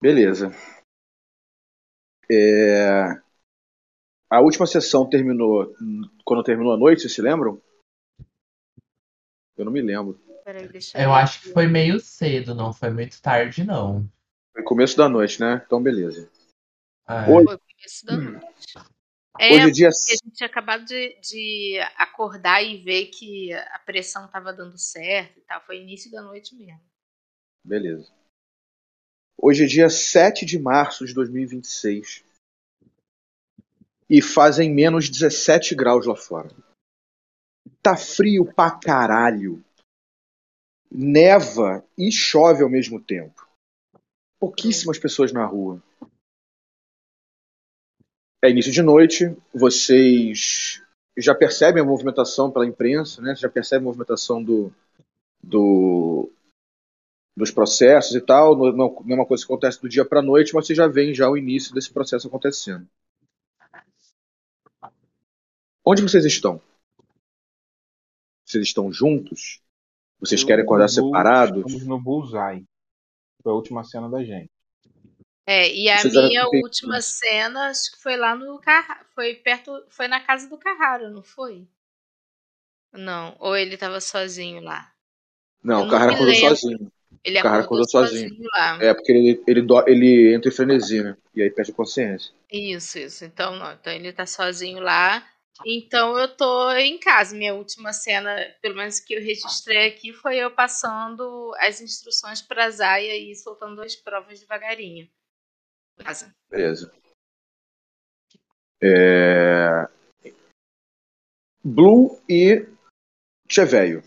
Beleza. É... A última sessão terminou quando terminou a noite, vocês se lembram? Eu não me lembro. Peraí, deixa Eu acho que foi meio cedo, não foi muito tarde, não. Foi começo da noite, né? Então, beleza. É. Oi. Foi o começo da noite. É, Hoje é dia. a gente tinha acabado de, de acordar e ver que a pressão estava dando certo e tal. Foi início da noite mesmo. Beleza. Hoje é dia 7 de março de 2026. E fazem menos 17 graus lá fora. Tá frio pra caralho. Neva e chove ao mesmo tempo. Pouquíssimas pessoas na rua. É início de noite, vocês já percebem a movimentação pela imprensa, né? Você já percebe a movimentação do, do, dos processos e tal. Não, não é uma coisa que acontece do dia para noite, mas você já vê já o início desse processo acontecendo. Onde vocês estão? Vocês estão juntos? Vocês Eu querem acordar separados? Estamos no Bullseye. Foi a última cena da gente. É, e a Vocês minha última cena, acho que foi lá no Carraro. Foi perto. Foi na casa do Carraro, não foi? Não. Ou ele tava sozinho lá. Não, Eu o me acordou sozinho. Ele O acordou, acordou sozinho. sozinho. lá. É, porque ele, ele, do- ele entra em frenesi, né? E aí perde a consciência. Isso, isso. Então, não. Então ele tá sozinho lá. Então eu tô em casa. Minha última cena, pelo menos que eu registrei aqui, foi eu passando as instruções pra Zaya e soltando as provas devagarinho. Casa. Beleza. É... Blue e Cheveio.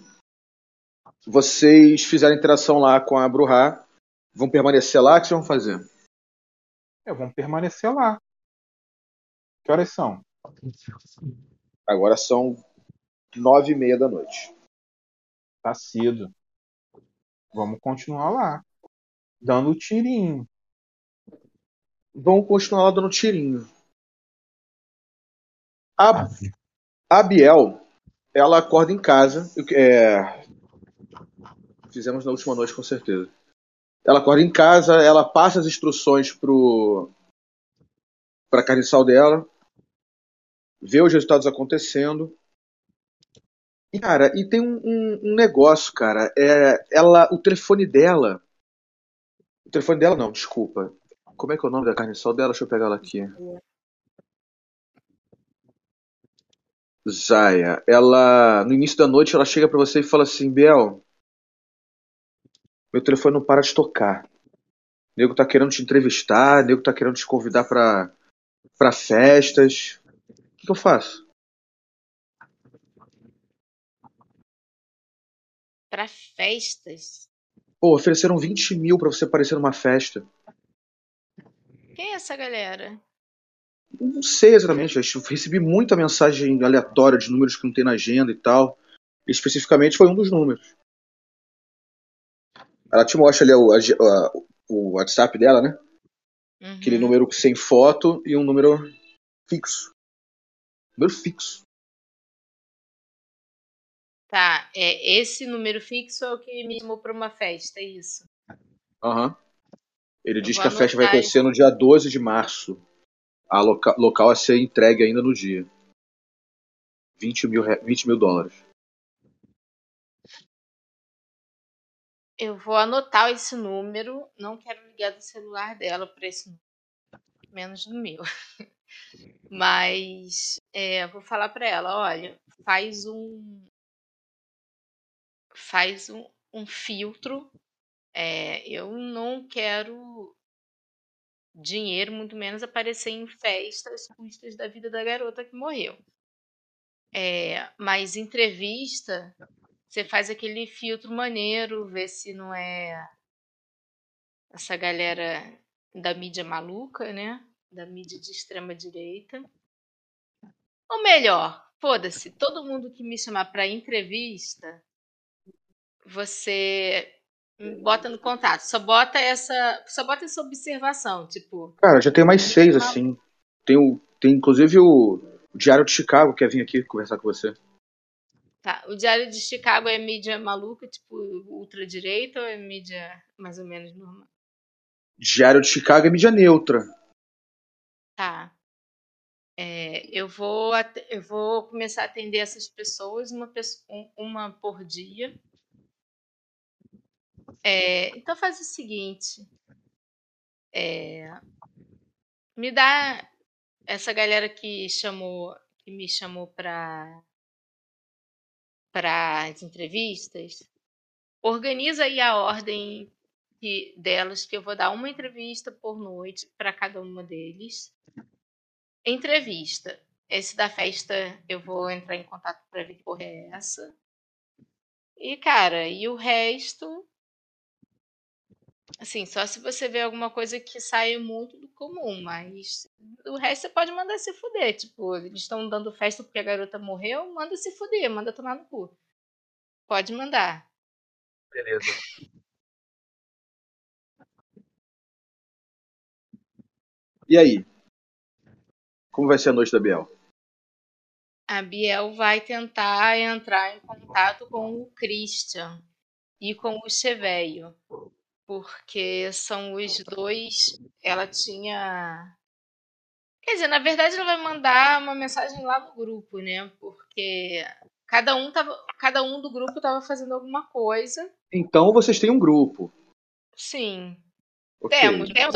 Vocês fizeram interação lá com a Bruhá. Vão permanecer lá? O que vocês vão fazer? É, vamos permanecer lá. Que horas são? Agora são nove e meia da noite. Tá cedo. Vamos continuar lá. Dando tirinho. Vão continuar lá dando tirinho. A, a Biel, ela acorda em casa. É, fizemos na última noite, com certeza. Ela acorda em casa, ela passa as instruções pro para carniçal dela, vê os resultados acontecendo. E, cara, e tem um, um- um negócio, cara. É, ela, o telefone dela. O telefone dela não, desculpa. Como é que é o nome da carniçal dela? Deixa eu pegar ela aqui. Zaya, ela no início da noite ela chega pra você e fala assim, Biel, meu telefone não para de tocar. O nego tá querendo te entrevistar, o nego tá querendo te convidar pra, pra festas. O que, que eu faço? Pra festas. Pô, ofereceram 20 mil pra você aparecer numa festa. Quem é essa galera? Não sei exatamente, eu recebi muita mensagem aleatória de números que não tem na agenda e tal. Especificamente foi um dos números. Ela te mostra ali o, a- o WhatsApp dela, né? Uhum. Aquele número sem foto e um número fixo. Número fixo. Tá, é, esse número fixo é o que me chamou pra uma festa, é isso. Aham. Ele Eu diz que a festa vai acontecer no dia 12 de março. A loca- local a ser entregue ainda no dia. 20 mil, re- 20 mil dólares. Eu vou anotar esse número, não quero ligar do celular dela para esse número, menos do meu. Mas é, vou falar para ela, olha, faz um faz um, um filtro. É, eu não quero dinheiro, muito menos aparecer em festas custas da vida da garota que morreu. É, mas entrevista, você faz aquele filtro maneiro, vê se não é essa galera da mídia maluca, né? Da mídia de extrema direita. Ou melhor, foda-se, todo mundo que me chamar para entrevista, você bota no contato. Só bota essa, só bota essa observação, tipo, Cara, já tem mais seis, assim. Tem, o, tem inclusive o, o Diário de Chicago que quer vir aqui conversar com você. Tá, o Diário de Chicago é mídia maluca, tipo ultradireita, ou é mídia mais ou menos normal? Diário de Chicago é mídia neutra. Tá. É, eu, vou, eu vou começar a atender essas pessoas, uma, um- uma por dia. É, então faz o seguinte. é, me dá essa galera que chamou, que me chamou para para as entrevistas. Organiza aí a ordem delas, que eu vou dar uma entrevista por noite para cada uma deles. Entrevista. Esse da festa eu vou entrar em contato para ver que porra é essa. E, cara, e o resto. Assim, só se você vê alguma coisa que saia muito do comum, mas o resto você pode mandar se fuder. Tipo, eles estão dando festa porque a garota morreu, manda se fuder, manda tomar no cu. Pode mandar. Beleza. E aí? Como vai ser a noite da Biel? A Biel vai tentar entrar em contato com o Christian e com o Cheveio, porque são os dois. Ela tinha. Quer dizer, na verdade, ela vai mandar uma mensagem lá no grupo, né? Porque cada um, tava, cada um do grupo estava fazendo alguma coisa. Então vocês têm um grupo. Sim, Ok. temos, temos.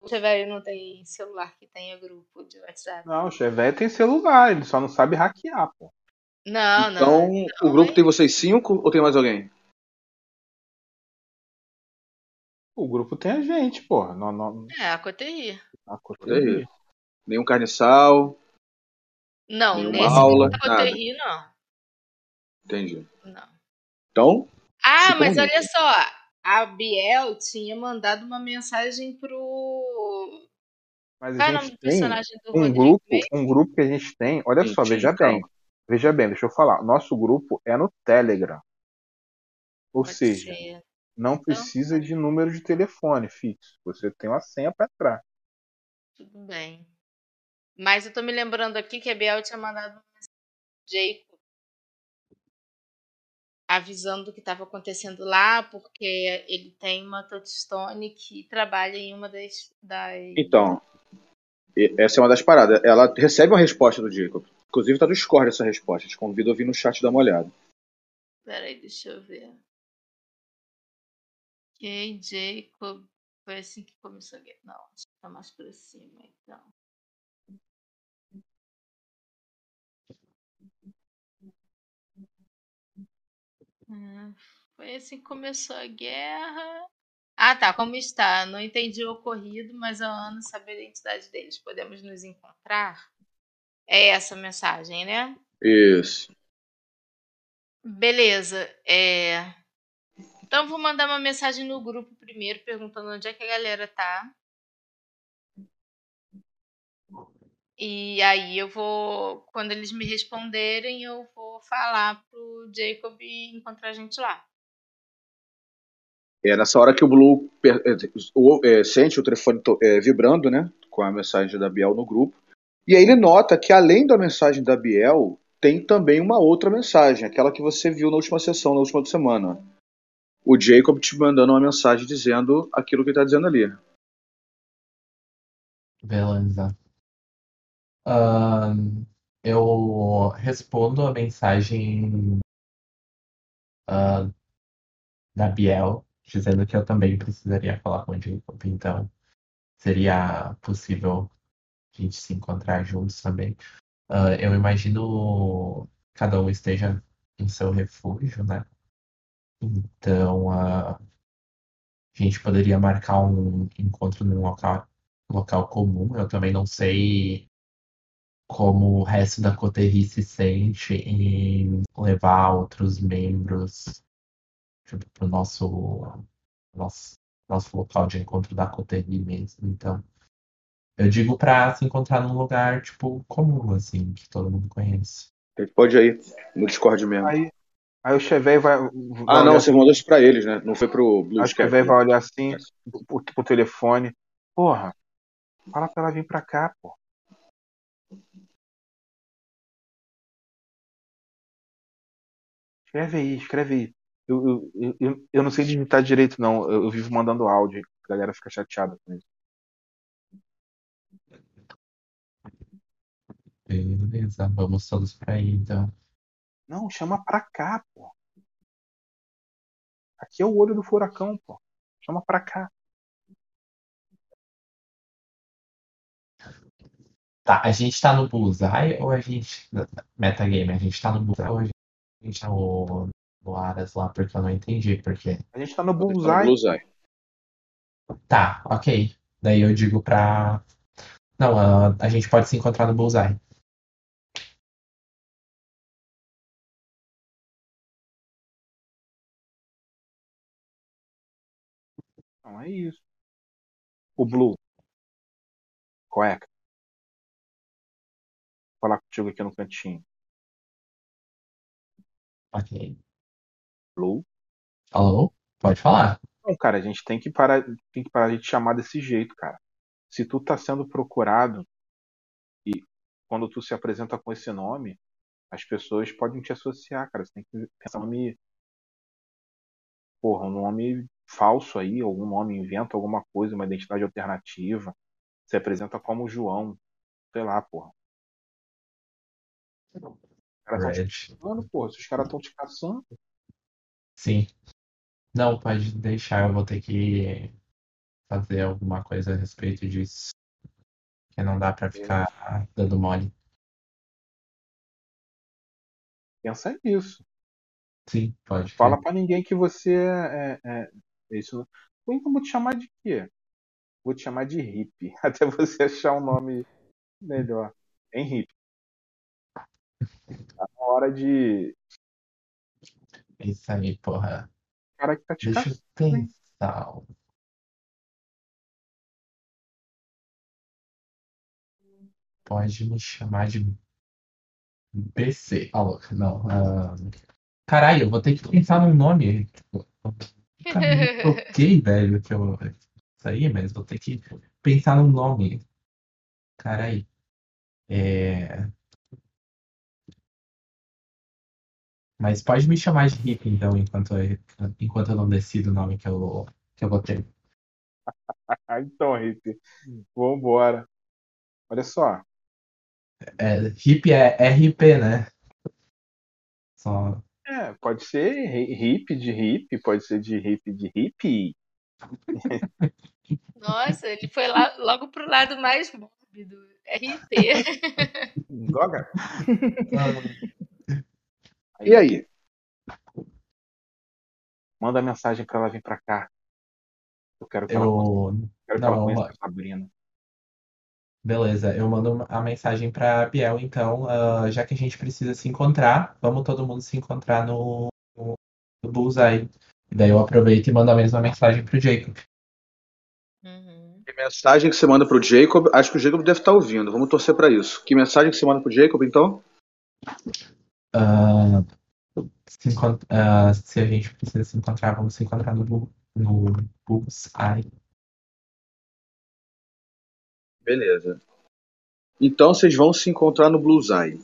O Cheveio não tem celular que tenha grupo de WhatsApp. Não, o Chevette tem celular, ele só não sabe hackear, pô. Não, Então não. o grupo tem vocês cinco ou tem mais alguém? O grupo tem a gente, porra. Não, não, É, a Coterri. a Coterri. Nenhum carniçal. Não, Nenhuma nesse aula, da nada. Coterri, não. Entendi. Não. Então, Ah, mas olha só. A Biel tinha mandado uma mensagem pro. Mas Qual é a o nome gente do tem personagem do um Rodrigo grupo, um grupo que a gente tem. Olha só, Gente, veja calma. bem. Veja bem, deixa eu falar. Nosso grupo é no Telegram. Ou Pode seja, ser. Não precisa de número de telefone fixo. Você tem uma senha para entrar. Tudo bem. Mas eu tô me lembrando aqui que a Biel tinha mandado uma mensagem pro Jacob avisando o que estava acontecendo lá, porque ele tem uma touchstone que trabalha em uma das. das... então. e- Essa é uma das paradas. Ela recebe uma resposta do Jacob. Inclusive tá no score essa resposta. Te convido a vir no chat dar uma olhada. Peraí, deixa eu ver. Ok, Jacob. Foi assim que começou a guerra. Não, acho que tá mais pra cima, então. Hum, Foi assim que começou a guerra. Ah, tá. Como está? Não entendi o ocorrido, mas a Ana sabe a identidade deles. Podemos nos encontrar? É essa a mensagem, né? Isso. Beleza. É... Então vou mandar uma mensagem no grupo primeiro, perguntando onde é que a galera tá. E aí eu vou, quando eles me responderem, eu vou falar pro Jacob encontrar a gente lá. É nessa hora que o Blue é, é, sente o telefone é, vibrando, né? Com a mensagem da Biel no grupo. E aí ele nota que além da mensagem da Biel, tem também uma outra mensagem, aquela que você viu na última sessão, na última semana. O Jacob te mandando uma mensagem dizendo aquilo que ele tá dizendo ali. Beleza. Ahn, eu respondo a mensagem ah, da Biel, dizendo que eu também precisaria falar com o Jacob, então seria possível a gente se encontrar juntos também. Ah, eu imagino cada um esteja em seu refúgio, né? Então, a gente poderia marcar um encontro num local, local comum. Eu também não sei como o resto da coterie se sente em levar outros membros tipo, para o nosso, nosso, nosso local de encontro da coterie mesmo. Então, eu digo para se encontrar num lugar tipo comum, assim, que todo mundo conhece. Pode ir no Discord mesmo. Aí, aí o Chevette vai. vai ah, não, você mandou isso pra eles, né? Não foi pro Blue Aí o. Chevette vai olhar assim pro, pro telefone. Porra, fala pra ela vir pra cá, pô. Escreve aí, escreve aí. Eu, eu, eu, eu- eu não sei digitar direito, não. Eu, eu vivo mandando áudio. A galera fica chateada com isso. Beleza, vamos todos pra aí, então. Não, chama pra cá, pô. Aqui é o olho do furacão, pô. Chama pra cá. Tá, a gente tá no Bullseye ou a gente. Metagame, a gente tá no Bullseye ou a gente tá no, no Aras lá, porque eu não entendi porque. A gente tá no Tá Bullseye. Bullseye. Tá, ok. Daí eu digo pra. Não, a, a gente pode se encontrar no Bullseye. Não, é isso. O Blue. Cueca. Vou falar contigo aqui no cantinho. Ok. Blue. Alô? Pode falar. Não, cara, a gente tem que parar, tem que parar de te chamar desse jeito, cara. Se tu tá sendo procurado e quando tu se apresenta com esse nome, as pessoas podem te associar, cara. Você tem que pensar um nome. Porra, um nome falso aí, algum nome inventa alguma coisa, uma identidade alternativa. Se apresenta como João. Sei lá, porra. Os caras estão te caçando, porra. Se os caras estão te caçando, Sim. Não, pode deixar, eu vou ter que fazer alguma coisa a respeito disso. Que não dá pra ficar dando mole. pensa nisso. Sim, pode. Fala pra ninguém que você é, é, é isso. Ou então vou te chamar de quê? Vou te chamar de hippie, até você achar um nome melhor. Hein, hippie? Tá na hora de. Isso aí, porra. O cara que tá te Deixa eu caçando, hein? pensar. Pode me chamar de BC. Ah, louca, não. ah, Caralho, eu vou ter que pensar num nome. Tipo, me toquei, velho, que eu. Isso aí, mas vou ter que pensar num nome. Caralho. É... Mas pode me chamar de Rick, então, enquanto eu, enquanto eu não decido o nome que eu, que eu vou ter. Então, hippie. Vambora. Olha só. É, hip é RP, né? Só. É, pode ser hi- hippie de hippie, pode ser de hippie de hippie. Nossa, ele foi lá, logo pro lado mais mórbido. RT. Droga. E aí? Manda mensagem pra ela vir pra cá. Eu quero que ela, Eu. quero que ela conheça uma- a Sabrina. Beleza, eu mando a mensagem pra Biel, então, ah, já que a gente precisa se encontrar, vamos todo mundo se encontrar no, no, no Bullseye. E daí eu aproveito e mando a mesma mensagem pro Jacob. Uhum. Que mensagem que você manda pro Jacob? Acho que o Jacob deve estar ouvindo. Vamos torcer pra isso. Que mensagem que você manda pro Jacob, então? Ah, se, encont- ah, se a gente precisa se encontrar, vamos se encontrar no, no Bullseye. Beleza. Então vocês vão se encontrar no Bullseye.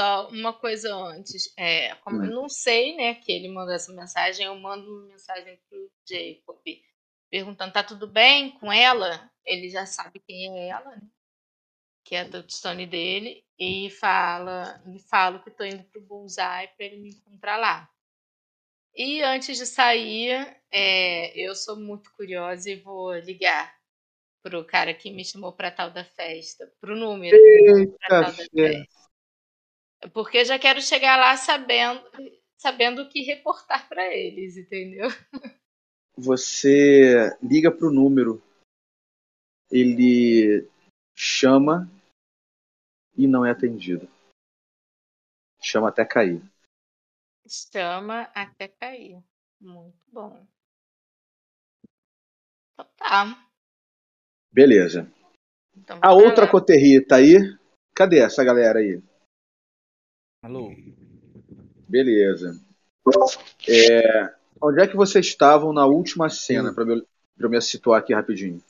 Só uma coisa antes. É, como eu não sei, né, que ele mandou essa mensagem, eu mando uma mensagem pro Jacob perguntando, tá tudo bem com ela? Ele já sabe quem é ela, né? Que é a touchstone dele. E fala, e falo que tô indo pro Bullseye pra ele me encontrar lá. E antes de sair, é, eu sou muito curiosa e vou ligar pro cara que me chamou pra tal da festa, pro número pra tal da festa. Porque eu já quero chegar lá sabendo, sabendo o que reportar pra eles, entendeu? Você liga pro número. Ele chama e não é atendido. Chama até cair. Chama até cair. Muito bom. Então tá. Beleza. Então, A outra lá. coterria tá aí? Cadê essa galera aí? Alô? Beleza. É, onde é que vocês estavam na última cena, pra eu, pra eu me situar aqui rapidinho?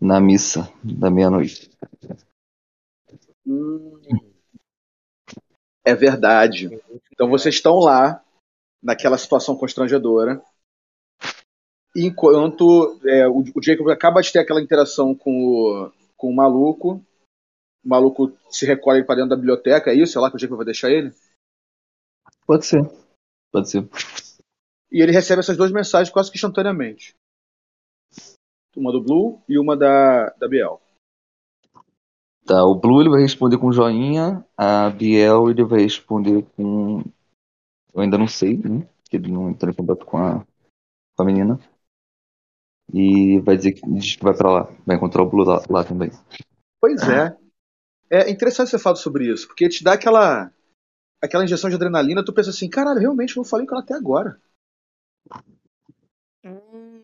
Na missa da meia-noite. Hum, é verdade. Então vocês estão lá, naquela situação constrangedora. Enquanto é, o, o Jacob acaba de ter aquela interação com o, com o maluco, o maluco se recolhe para dentro da biblioteca, é isso? É lá que o Jacob vai deixar ele? Pode ser. Pode ser. E ele recebe essas duas mensagens quase que instantaneamente. Uma do Blue e uma da, da Biel. Tá, o Blue ele vai responder com joinha, a Biel ele vai responder com. Eu ainda não sei, né? Que ele não entrou em contato com a, com a menina. E vai dizer que, diz que vai pra lá, vai encontrar o Blue lá, lá também. Pois é. É interessante você falar sobre isso, porque te dá aquela aquela injeção de adrenalina, tu pensa assim, caralho, realmente não falei com ela até agora. Hum,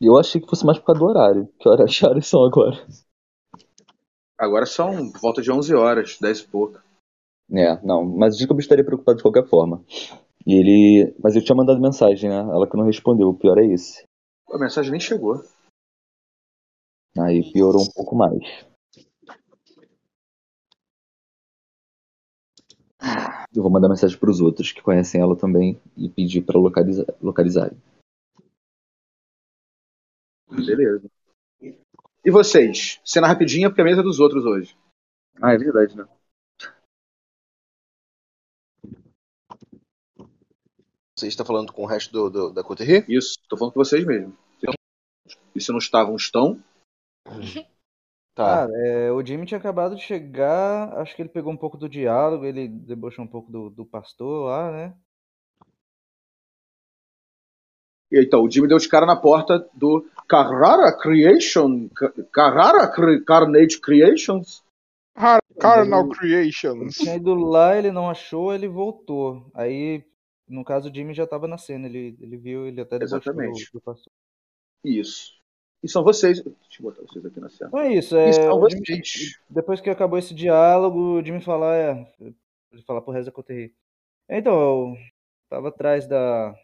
eu achei que fosse mais por causa do horário. Que horas que horas são agora? Agora são volta de 11 horas, 10 e pouco. É, não, mas o Jacob estaria preocupado de qualquer forma. E ele. Mas eu tinha mandado mensagem, né? Ela que não respondeu, o pior é esse. A mensagem nem chegou. Aí piorou um pouco mais. Eu vou mandar mensagem pros outros que conhecem ela também e pedir pra localizar, localizarem. Beleza. E vocês? Cena rapidinha, porque a mesa é dos outros hoje. Ah, é verdade, né? Você está falando com o resto do, do- da Coterri? Isso, tô falando com vocês mesmo. E se não estavam, estão. Tá. Cara, é, o Jimmy tinha acabado de chegar, acho que ele pegou um pouco do diálogo, ele debochou um pouco do, do pastor lá, né? E então, o Jimmy deu de cara na porta do Carrara Creation. Ca- Carrara Cre- Carnage Creations. Carnal Ele- Creations. Tinha ido lá, ele não achou, ele voltou. Aí, no caso, o Jimmy já tava na cena, ele, ele viu, ele até debochou do, Exatamente. do pastor. Isso. E são vocês. Deixa eu botar vocês aqui na cena. Então é isso, é, E são o Jimmy- vocês. depois que acabou esse diálogo, o Jimmy falar, é, ele falar pro Reza Coterri. Então, eu tava atrás da.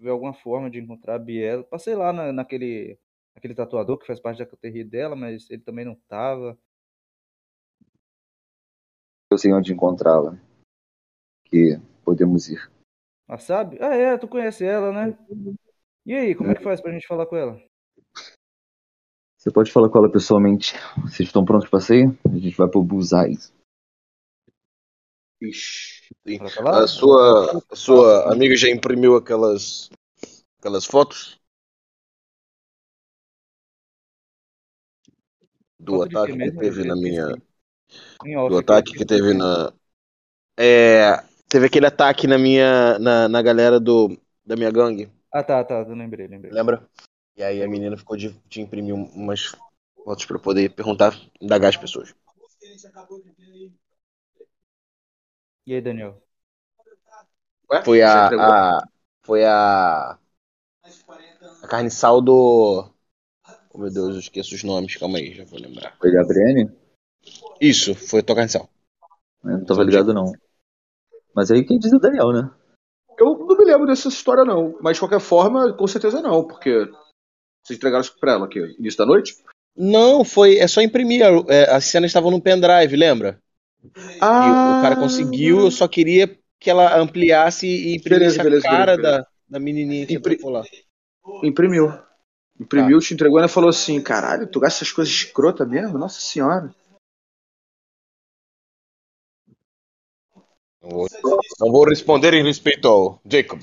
ver alguma forma de encontrar a Biela. Passei lá na, naquele, naquele tatuador que faz parte da Coterri dela, mas ele também não tava. Eu sei onde encontrá-la. Que podemos ir. Ah, sabe? Ah, é, tu conhece ela, né? E aí, como é que faz pra gente falar com ela? Você pode falar com ela pessoalmente. Vocês estão prontos pra sair? A gente vai pro Bullseye. Ixi. A sua, a sua amiga já imprimiu aquelas, aquelas fotos? Do Foto ataque que teve na minha. Do ataque que teve na. É. Teve aquele ataque na minha. na, na galera do. da minha gangue, Ah, tá, tá, eu lembrei, lembrei. lembra? E aí a menina ficou de, de imprimir um- umas fotos pra poder perguntar, indagar as pessoas. E aí, Daniel? Ué? Foi a. a foi a. A carniçal do. Oh meu Deus, eu esqueço os nomes, calma aí, já vou lembrar. Foi a Brienne? Isso, foi a tua carniçal. Eu não tava ligado, não. Mas aí quem diz é o Daniel, né? Eu não me lembro dessa história, não. Mas de qualquer forma, com certeza não, porque vocês entregaram isso pra ela aqui, início da noite? Não, foi. É só imprimir. é, as cenas estavam no pendrive, lembra? Ah, E o cara conseguiu, eu só queria que ela ampliasse e imprimisse Beleza, beleza, a cara beleza, Da, da menininha que Impri- lá. Imprimiu. Imprimiu, te entregou e falou assim: caralho, tu gasta essas coisas escrotas mesmo? Nossa senhora. Não vou, não vou responder em respeito ao Jacob.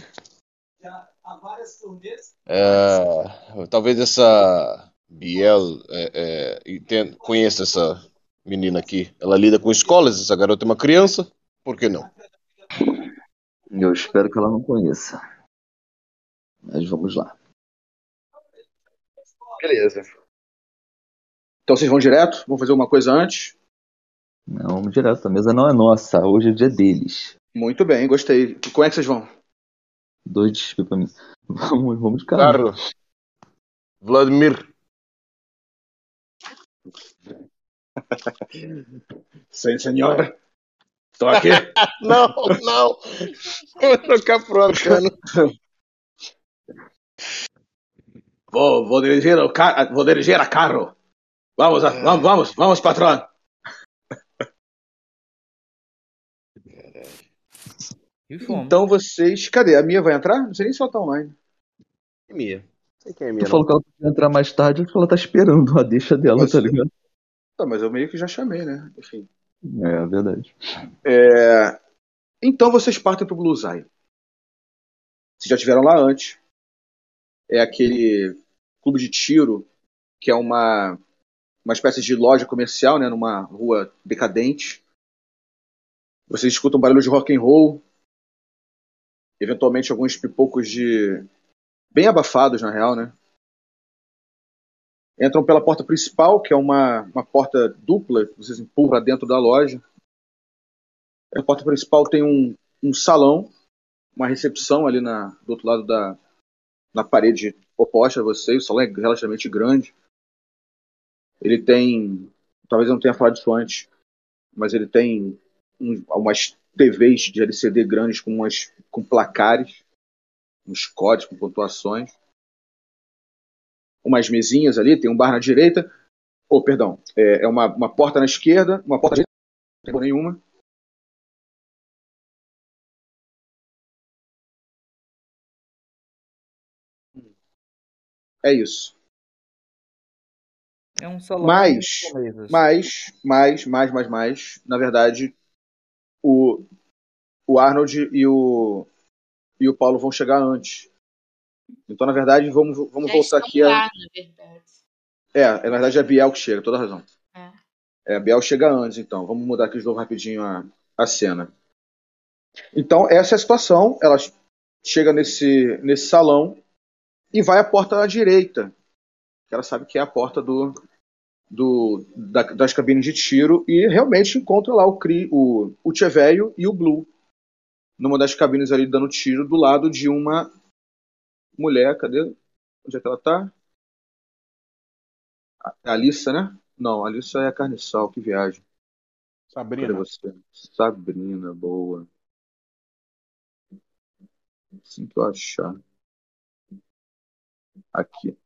É, talvez essa Biel é, é, entenda- conheça essa menina aqui. Ela lida com escolas, essa garota é uma criança. Por que não? Eu espero que ela não conheça. Mas vamos lá. Beleza. Então vocês vão direto? Vão fazer uma coisa antes? Não, vamos direto. A mesa não é nossa. Hoje é dia deles. Muito bem, gostei. Como é que vocês vão? Dois de pra mim. Vamos, vamos de carro. Claro. Vladimir. Sim, senhor. Estou aqui. Não, não. Vou trocar pro arcano. Vou, vou dirigir o ca... vou dirigir a carro. Vamos, a- vamos, vamos, vamos, patrão. E fomos. Então vocês. Cadê? A minha vai entrar? Não sei nem se ela tá online. É Mia. Sei quem é Mia, Tu falou que ela podia entrar mais tarde, acho que ela tá esperando a deixa dela, Mas- tá ligado? Tá, mas eu meio que já chamei, né? Enfim. É, verdade. É, Então vocês partem pro Blue Eye. Vocês já estiveram lá antes. É aquele clube de tiro que é uma uma espécie de loja comercial, né, numa rua decadente. Vocês escutam barulho de rock and roll, eventualmente alguns pipocos de bem abafados na real, né? Entram pela porta principal, que é uma, uma porta dupla, que vocês empurram pra dentro da loja. A porta principal tem um, um salão, uma recepção ali na, do outro lado da na parede oposta a vocês. O salão é relativamente grande. Ele tem, talvez eu não tenha falado isso antes, mas ele tem um, umas TVs de LCD grandes com, umas, com placares, uns códigos com pontuações. Umas mesinhas ali, tem um bar na direita. Oh, perdão, é, é uma, uma porta na esquerda, uma porta na direita, não tem nenhuma. É isso. É um salão Mas- mesas. Mas, mais, mais, mais, mais, na verdade, o, o Arnold e o, e o Paulo vão chegar antes. Então, na verdade, vamos, vamos Já voltar aqui a. lá, verdade. É, é, na verdade é a Biel que chega, toda razão. É. É, a Biel chega antes, então. Vamos mudar aqui de novo rapidinho a, a cena. Então, essa é a situação. Ela chega nesse, nesse salão e vai à porta à direita. Que ela sabe que é a porta do, do, da- das cabines de tiro e realmente encontra lá o, Cri, o, o Tcheveio e o Blue numa das cabines ali dando tiro do lado de uma mulher. Cadê? Onde é que ela tá? A a Alissa, né? Não, a Alissa é a Carniçal, que viagem. Cadê Sabrina. você? Sabrina, boa. Assim que eu achar. Aqui.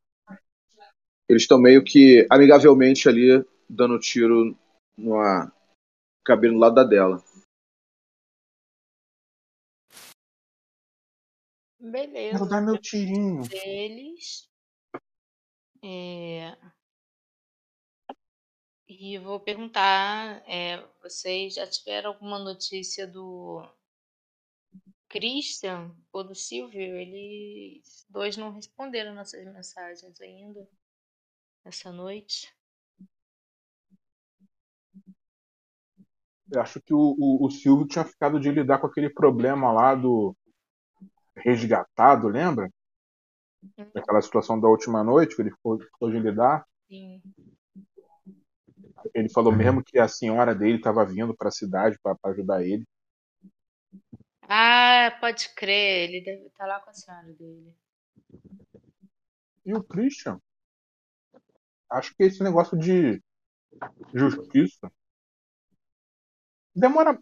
Eles estão meio que amigavelmente ali dando tiro numa cabine do lado da dela. Beleza. Quero dar meu tirinho. deles. É, E vou perguntar, é, vocês já tiveram alguma notícia do Christian ou do Silvio? Eles dois não responderam nossas mensagens ainda essa noite. Eu acho que o, o, o Silvio tinha ficado de lidar com aquele problema lá do resgatado, lembra? Daquela situação da última noite que ele ficou, ficou de lidar. Sim. Ele falou mesmo que a senhora dele estava vindo para a cidade para ajudar ele. Ah, pode crer, ele deve estar lá com a senhora dele. E o Christian? Acho que esse negócio de justiça demora,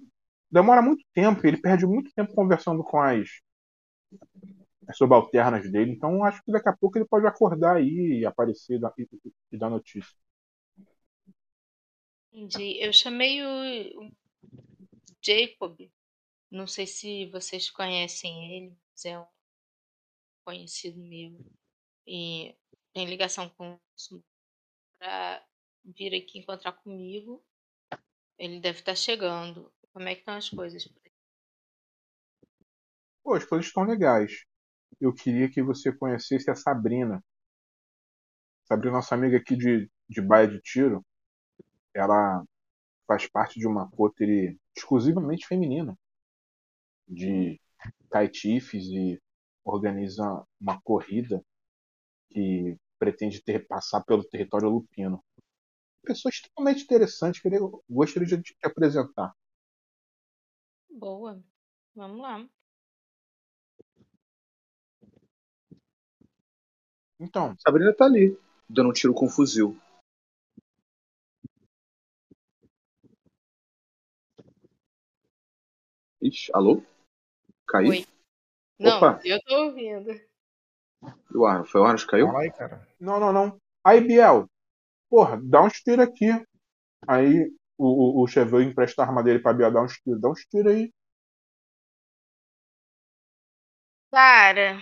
demora muito tempo. Ele perde muito tempo conversando com as, as subalternas dele. Então acho que daqui a pouco ele pode acordar aí e aparecer e, e dar notícia. Entendi. Eu chamei o, o Jacob. Não sei se vocês conhecem ele, mas é um conhecido meu. E tem ligação com isso para vir aqui encontrar comigo. Ele deve estar chegando. Como é que estão as coisas? Pô, as coisas estão legais. Eu queria que você conhecesse a Sabrina. Sabrina, nossa amiga aqui de, de Baia de Tiro. Ela faz parte de uma coterie exclusivamente feminina. De caitifes e organiza uma corrida que pretende ter, passar pelo território lupino. Pessoa extremamente interessante que eu gostaria de te apresentar. Boa. Vamos lá. Então, Sabrina tá ali, dando um tiro com fuzil. Ixi, alô? Caiu? Oi. Não, Opa. eu tô ouvindo. E o Arnold? Foi o Arnold que caiu? Fala aí, cara. Não, não, não. Aí, Biel, porra, dá uns tiros aqui. Aí o, o, o Cheveux empresta a arma dele pra Biel dar uns tiros. Dá uns tiros aí. Cara,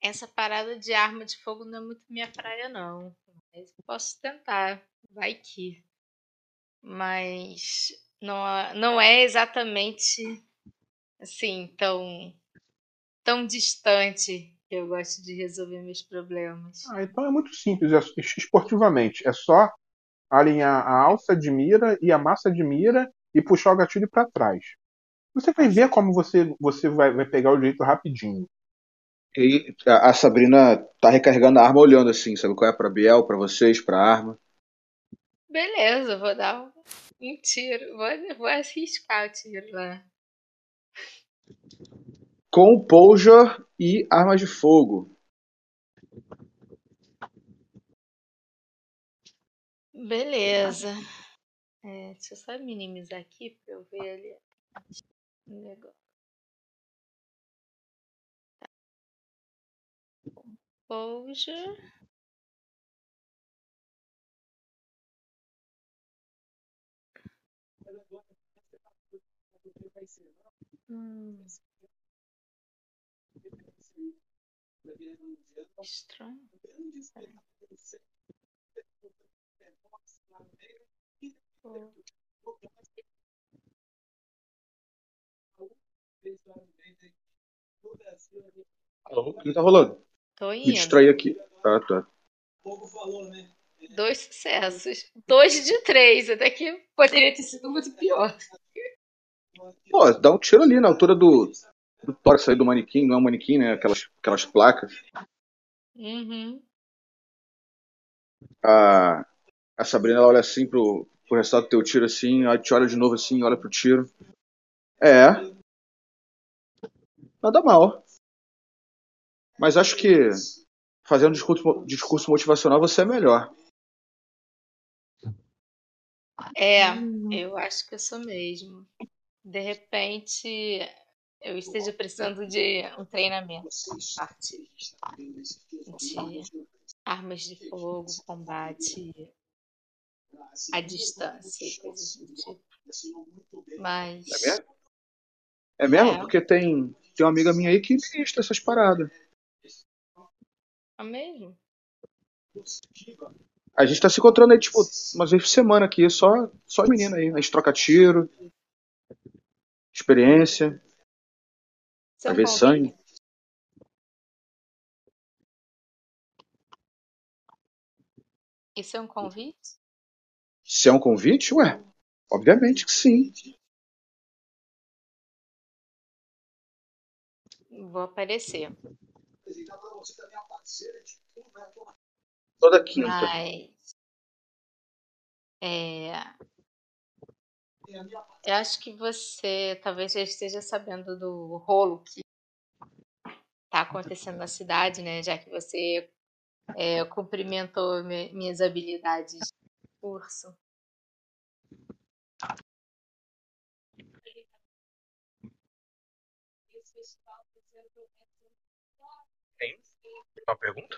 essa parada de arma de fogo não é muito minha praia, não. Mas posso tentar, vai que. Mas não, não é exatamente assim tão tão distante que eu gosto de resolver meus problemas. Ah, então é muito simples, é, esportivamente. É só alinhar a alça de mira e a massa de mira e puxar o gatilho para trás. Você vai ver como você, você vai, vai pegar o jeito rapidinho. E a Sabrina tá recarregando a arma olhando assim, sabe qual é? Pra Biel, pra vocês, pra arma. Beleza, vou dar um, um tiro. Vou, vou arriscar o tiro lá. Composure e armas de fogo. Beleza. É, deixa eu só minimizar aqui pra eu ver ali o negócio. Composure. Hum. Estranho. Alô? O que tá rolando? Tô Me indo. distraí aqui. Ah, tá. Dois sucessos. Dois de três. Até que poderia ter sido muito pior. Pô, dá um tiro ali na altura do, do tórax aí do manequim, não é um manequim, né? Aquelas, aquelas placas. Uhum. A, a Sabrina ela olha assim pro, pro resultado do teu tiro assim, aí te olha de novo assim, olha pro tiro. É. Nada mal. Mas acho que fazendo discurso, discurso motivacional você é melhor. É, eu acho que eu sou mesmo. De repente, eu esteja precisando de um treinamento na parte de armas de fogo, combate à distância, tipo. Mas É mesmo? É mesmo? É. Porque tem, tem uma amiga minha aí que ministra essas paradas. é mesmo? A gente tá se encontrando aí, tipo, umas vezes por semana aqui, só, só menina aí. A gente troca tiro, experiência, Um ver sangue. Isso é um convite? Se é um convite, ué, obviamente que sim. Vou aparecer. Toda quinta. Mas é, eu acho que você talvez já esteja sabendo do rolo que está acontecendo na cidade, né? Já que você é, cumprimentou mi- minhas habilidades de curso. Tem uma pergunta?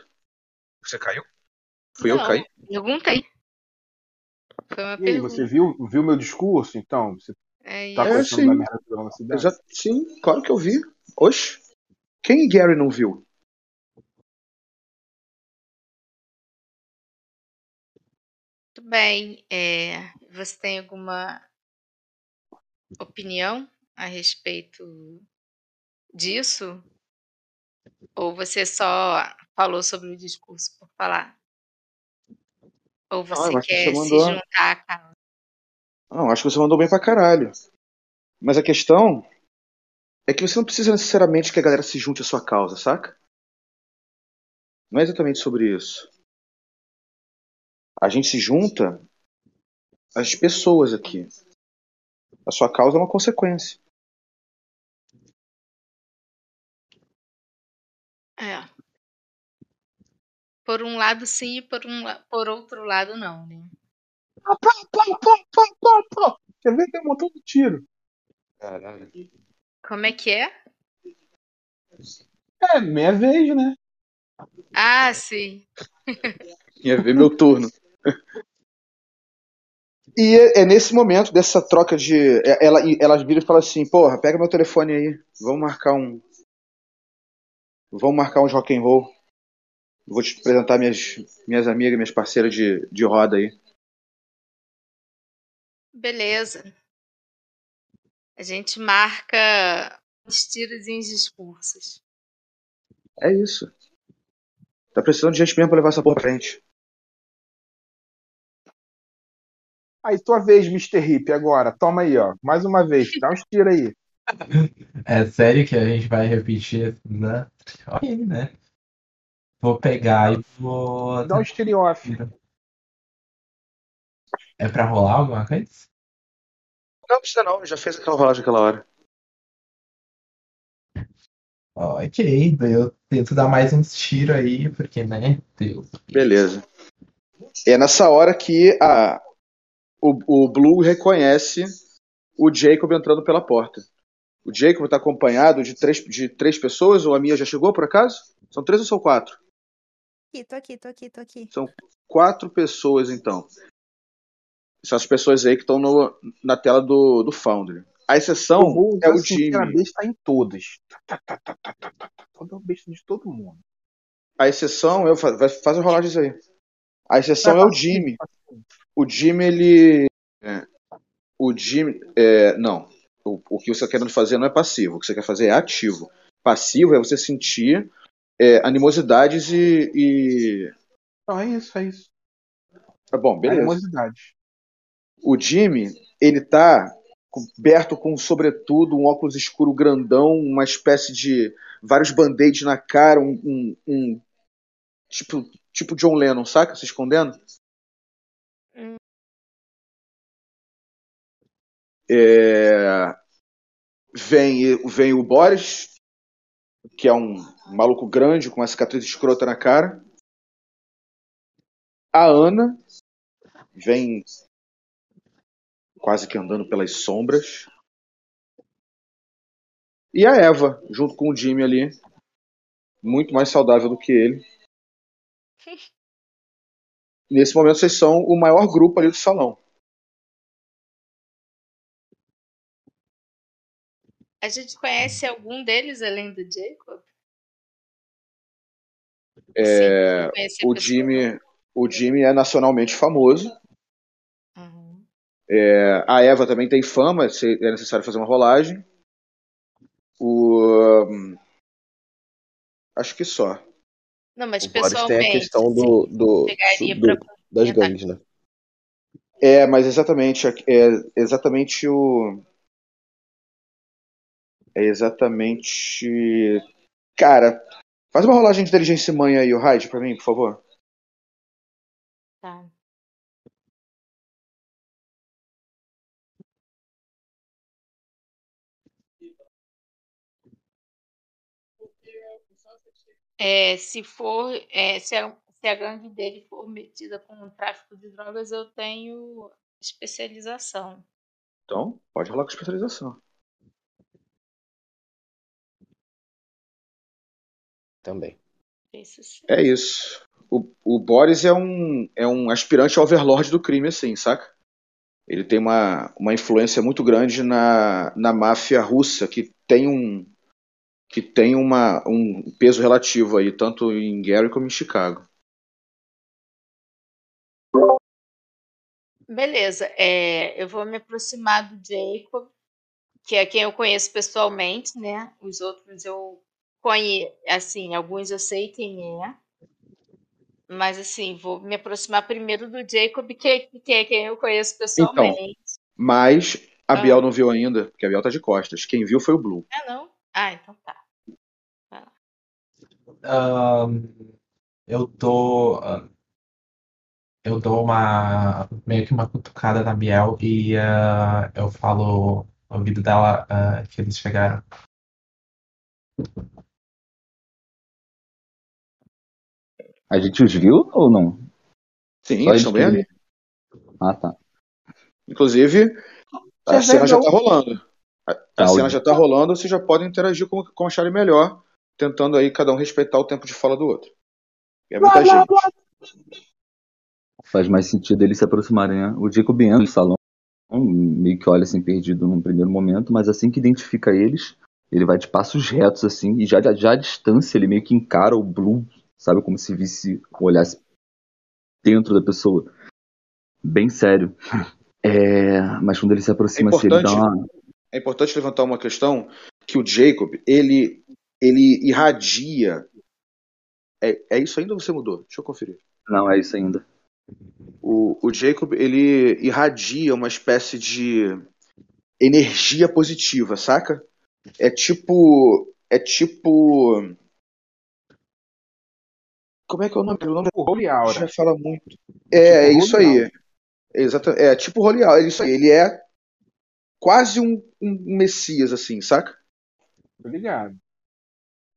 Você caiu? Fui eu que Não, caí? perguntei. Foi uma E aí, pergunta. você viu, viu meu discurso, então? Você É tá. É, sim. da cidade? Já, sim, claro que eu vi. Oxe. Quem Gary não viu? Muito bem. É, você tem alguma opinião a respeito disso? Ou você só falou sobre o discurso por falar? Ou você eu acho que quer você se juntar à causa? Não, acho que você mandou bem pra caralho. Mas a questão é que você não precisa necessariamente que a galera se junte à sua causa, saca? Não é exatamente sobre isso. A gente se junta às pessoas aqui. A sua causa é uma consequência. Por um lado sim e por, um, por outro lado não, né? Pá, pá, pá, pá, pá, pá. Quer ver? Tem um montão de tiro. Caralho. Como é que é? É, minha vez, né? Ah, sim. Ia ver meu turno. E é, é nesse momento dessa troca de. é- Ela, ela vira e fala assim: Porra, pega meu telefone aí. Vamos marcar um. Vamos marcar uns rock and roll. Vou te apresentar minhas, minhas amigas, minhas parceiras de, de roda aí. Beleza. A gente marca uns tirozinhos de expulsos. É isso. Tá precisando de gente mesmo pra levar essa porra pra frente. Aí, tua vez, Mr. Hip, agora. Toma aí, ó. Mais uma vez. Dá uns tiros aí. É sério que a gente vai repetir, né? Ok, né? Vou pegar e vou. Dá uns tiros off. É pra rolar alguma coisa? Não precisa não, já fez aquela rolagem aquela hora. Ok, daí eu tento dar mais uns tiros aí, porque, né? Deus. Beleza. É nessa hora que a, o, o Blue reconhece o Jacob entrando pela porta. O Jacob está acompanhado de três, de três pessoas, ou a minha já chegou por acaso? São três ou são quatro? Aqui, tô aqui, tô aqui, tô aqui. São quatro pessoas, então. São as pessoas aí que estão na tela do, do Foundry. A exceção é o assim, Era Jimmy. besta em todas. Tá, tá, tá, tá, tá, tá, tá. Toda besta de todo mundo. A exceção, eu fa- vai- faz as rolagens aí. A exceção é o Jimmy. O Jimmy, ele. é, o Jimmy. é, não. O, o que você está querendo fazer não é passivo. O que você quer fazer é ativo. Passivo é você sentir é, animosidades e. e... Não, é isso, é isso. Tá bom, beleza. Animosidade. O Jimmy, ele tá coberto com um sobretudo, um óculos escuro grandão, uma espécie de vários band-aids na cara, um, um- um tipo, tipo John Lennon, saca? Se escondendo. Hum. É, Vem, vem o Boris, que é um maluco grande com uma cicatriz escrota na cara. A Ana vem quase que andando pelas sombras. E a Eva, junto com o Jimmy ali, muito mais saudável do que ele. Nesse momento vocês são o maior grupo ali do salão. A gente conhece algum deles além do Jacob? É, Sim, conhece a o. Jimmy, o Jimmy é nacionalmente famoso. Uhum. É, a Eva também tem fama, se é necessário fazer uma rolagem. O, hum, acho que só. Não, mas O Boris tem a pessoalmente. questão assim, do, do, pegaria do- pra das gangues, né? É, mas exatamente, é exatamente o. É exatamente. Cara, faz uma rolagem de inteligência mãe aí, o Raid, pra mim, por favor. Tá. É, se for, é, se, a, se a gangue dele for metida com o tráfico de drogas, eu tenho especialização. Então, pode rolar com especialização. Também. Isso sim. É isso. O, o Boris é um, é um aspirante ao overlord do crime, assim, saca? Ele tem uma, uma influência muito grande na, na máfia russa, que tem um que tem uma, um peso relativo aí, tanto em Gary como em Chicago. Beleza, é, eu vou me aproximar do Jacob, que é quem eu conheço pessoalmente, né? Os outros eu conheço, assim, alguns eu sei quem é. Mas assim, vou me aproximar primeiro do Jacob, que, que é quem eu conheço pessoalmente. Mas a Ah. Biel não viu ainda, porque a Biel tá de costas. Quem viu foi o Blue. Ah, não? Ah, então tá. Ahn, eu dou. ah, Eu dou uma. meio que uma cutucada na Biel e ah, eu falo no ouvido dela ah, que eles chegaram. A gente os viu ou não? Sim, Só eles estão bem ali. Ah, tá. Inclusive, a Você cena já vendeu. tá rolando. A, a Tá, cena o- já tá rolando, vocês já podem interagir como, como acharem melhor, tentando aí cada um respeitar o tempo de fala do outro. É muita gente. Faz mais sentido eles se aproximarem, né? O Jacob entra no salão, meio que olha assim perdido num primeiro momento, mas assim que identifica eles, Ele vai de passos retos, assim, e já, já, já à distância ele meio que encara o Blue, sabe? Como se visse, olhasse dentro da pessoa. Bem sério. É, mas quando ele se aproxima, É assim, ele dá importante- uma. É importante levantar uma questão que o Jacob, ele, ele irradia. É, é isso ainda ou você mudou? Deixa eu conferir. Não, é isso ainda. O, o Jacob, ele irradia uma espécie de energia positiva, saca? É tipo. É tipo. Como é que é o nome? O nome O Holy Aura. já fala muito. É, é Tipo isso Holy aí. Exato, é tipo Rolial, é isso aí. Ele é quase um, um messias, assim, saca? Tô ligado.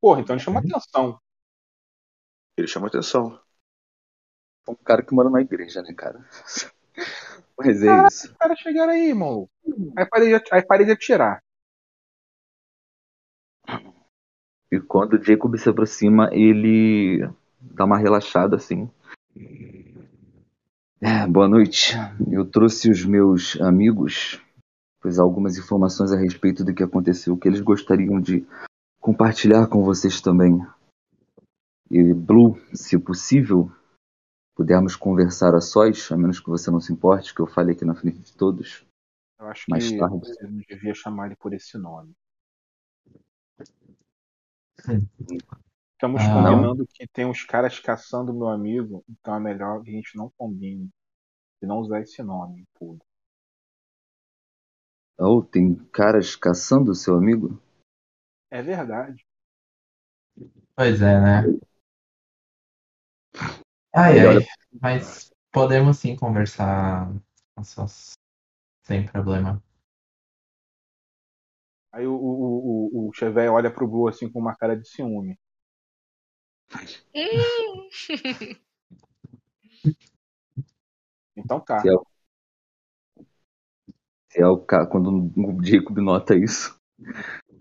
Porra, então chama atenção. Ele chama atenção. É um cara que mora na igreja, né, cara? Mas é isso. Os caras chegaram aí, irmão. Aí parei de, aí parei de atirar. E quando o Jacob se aproxima, ele dá uma relaxada assim. É, boa noite. Eu trouxe os meus amigos, pois há algumas informações a respeito do que aconteceu que eles gostariam de compartilhar com vocês também. E Blue, se possível, pudermos conversar a sós, a menos que você não se importe, que eu fale aqui na frente de todos. Eu acho Mais que tarde. você não devia chamar ele por esse nome. Estamos Ah, combinando que tem uns caras caçando meu amigo, então é melhor que a gente não combine. E não usar esse nome em público. Ou tem caras caçando o seu amigo? É verdade. Pois é, né? Ai, ai. olha- Mas podemos sim conversar só- sem problema. Aí o, o, o, o Chevette olha pro Blue assim com uma cara de ciúme. Então tá. Se é, o- se é o ca... quando o Jacob nota isso.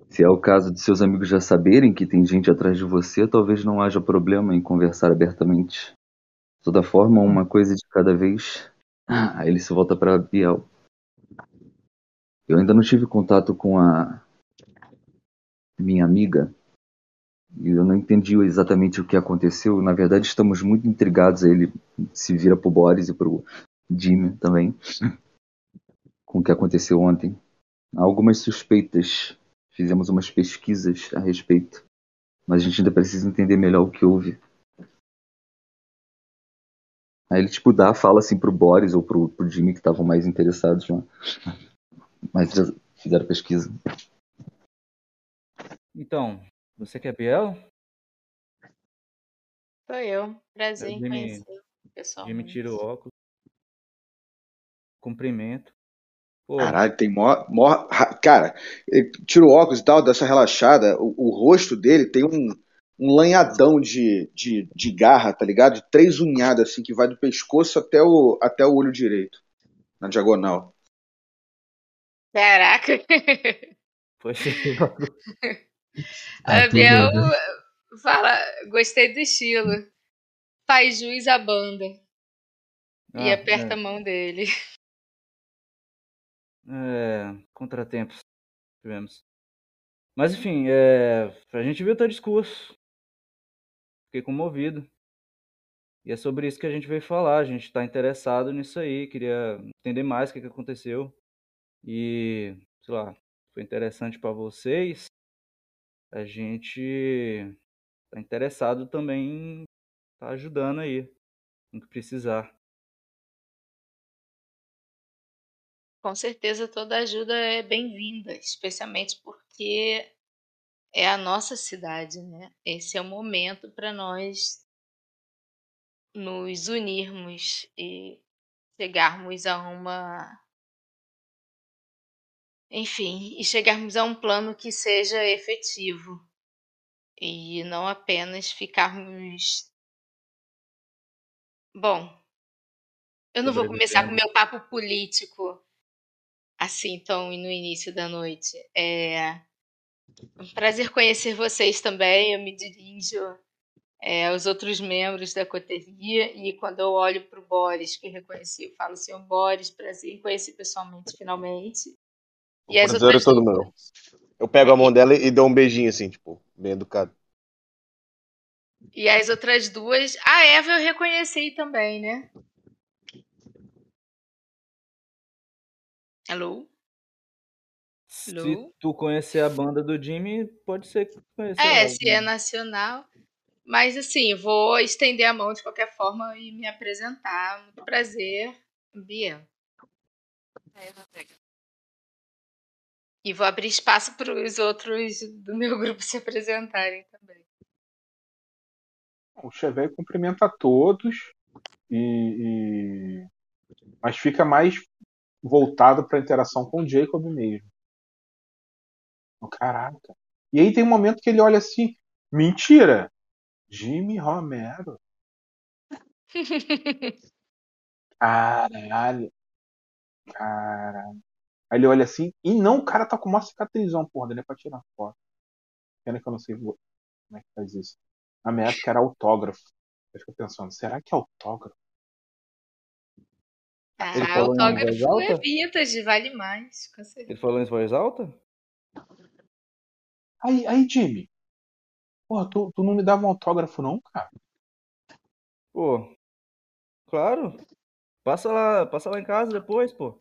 Se é o caso de seus amigos já saberem que tem gente atrás de você, talvez não haja problema em conversar abertamente. De toda forma, uma coisa de cada vez. Aí ele se volta para Biel. Eu ainda não tive contato com a minha amiga. E eu não entendi exatamente o que aconteceu. Na verdade, estamos muito intrigados. Aí Ele se vira pro Boris e pro Jimmy também. Com o que aconteceu ontem. Há algumas suspeitas. Fizemos umas pesquisas a respeito. Mas a gente ainda precisa entender melhor o que houve. Aí ele, tipo, dá, fala assim pro Boris ou pro, pro Jimmy que estavam mais interessados lá. Mas fizeram pesquisa. Então, você quer Biel? Sou eu. Prazer em conhecer pessoal. Jimmy tira o óculos. Cumprimento. Pô, Caralho, tem mó, mó. ra- Cara, ele tira o óculos e tal, dessa relaxada. O, o rosto dele tem um, um lanhadão de, de, de garra, tá ligado? De três unhadas, assim, que vai do pescoço até o, até o olho direito. Na diagonal. Caraca! foi Ah, A Biel tudo- fala, gostei do estilo. Faz juiz à banda. e Ah, aperta a mão dele. É, contratempos tivemos. Mas enfim, é, a gente viu o teu discurso. Fiquei comovido. E é sobre isso que a gente veio falar. A gente está interessado nisso aí. Queria entender mais o que, que aconteceu. E, sei lá, foi interessante para vocês. A gente está interessado também em estar ajudando aí. No que precisar. Com certeza toda ajuda é bem-vinda, especialmente porque é a nossa cidade, né? Esse é o momento para nós nos unirmos e chegarmos a uma. Enfim, e chegarmos a um plano que seja efetivo e não apenas ficarmos. Bom, eu não vou começar com meu papo político assim tão no início da noite. É um prazer conhecer vocês também. Eu me dirijo é, aos outros membros da coteria e quando eu olho para o Boris, que reconheci, eu falo, senhor Boris, prazer em conhecer pessoalmente, finalmente. E O as prazer é outras todo duas, Eu pego a mão dela e dou um beijinho assim, tipo, bem educado. E as outras duas. A Eva eu reconheci também, né? Alô? Se Alô? tu conhecer a banda do Jimmy, pode ser que conheça É, ela. se é nacional. Mas assim, vou estender a mão de qualquer forma e me apresentar. Muito prazer, Bia. E vou abrir espaço para os outros do meu grupo se apresentarem também. O Chevelle cumprimenta a todos, e, e- mas fica mais voltado para a interação com o Jacob mesmo. Oh, caraca. E aí tem um momento que ele olha assim: mentira! Jimmy Romero. Caralho. Caralho. Aí ele olha assim, e não, o cara tá com uma cicatrizão, porra, dele é pra tirar foto. Pena que eu não sei como é que faz isso. Na minha época era autógrafo. Eu fico pensando, será que é autógrafo? Ele Ah, falou em voz autógrafo é alta? vintage, vale mais. com certeza. Ele falou em voz alta? Aí, aí Jimmy. Porra, tu, tu não me dava um autógrafo, não, cara? Pô, claro. Passa lá, passa lá em casa depois, pô.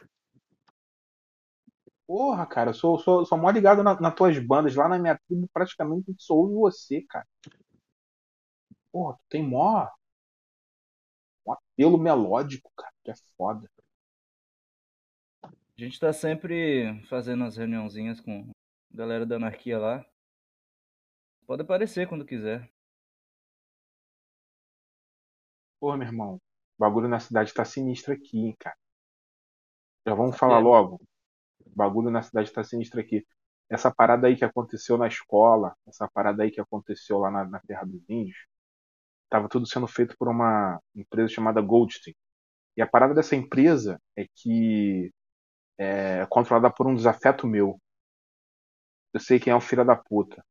Porra, cara, eu sou, sou, sou mó ligado na- nas tuas bandas. Lá na minha tribo, praticamente, só ouve você, cara. Porra, tu tem mó. mó apelo melódico, cara, que é foda. A gente tá sempre fazendo as reuniãozinhas com a galera da anarquia lá. Pode aparecer quando quiser. Porra, meu irmão, o bagulho na cidade tá sinistro aqui, hein, cara. Já vamos falar É. logo. O bagulho na cidade tá sinistro aqui. Essa parada aí que aconteceu na escola, essa parada aí que aconteceu lá na, na Terra dos Índios, tava tudo sendo feito por uma empresa chamada Goldstein. E a parada dessa empresa é que é controlada por um desafeto meu. Eu sei quem é o filho da puta.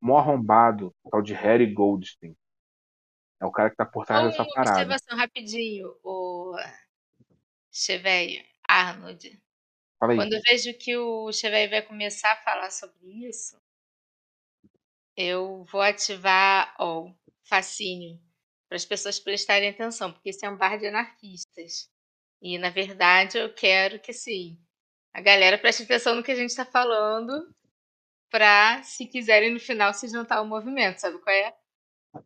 Mó arrombado, tal de Harry Goldstein. É o cara que tá por trás dessa uma parada. observação rapidinho, o Cheveio, Arnold. Fala aí. Quando eu vejo que o Cheveio vai começar a falar sobre isso, eu vou ativar o fascínio para as pessoas prestarem atenção, porque esse é um bar de anarquistas. E, na verdade, eu quero que, sim, a galera preste atenção no que a gente está falando para, se quiserem, no final, se juntar ao movimento, sabe qual é?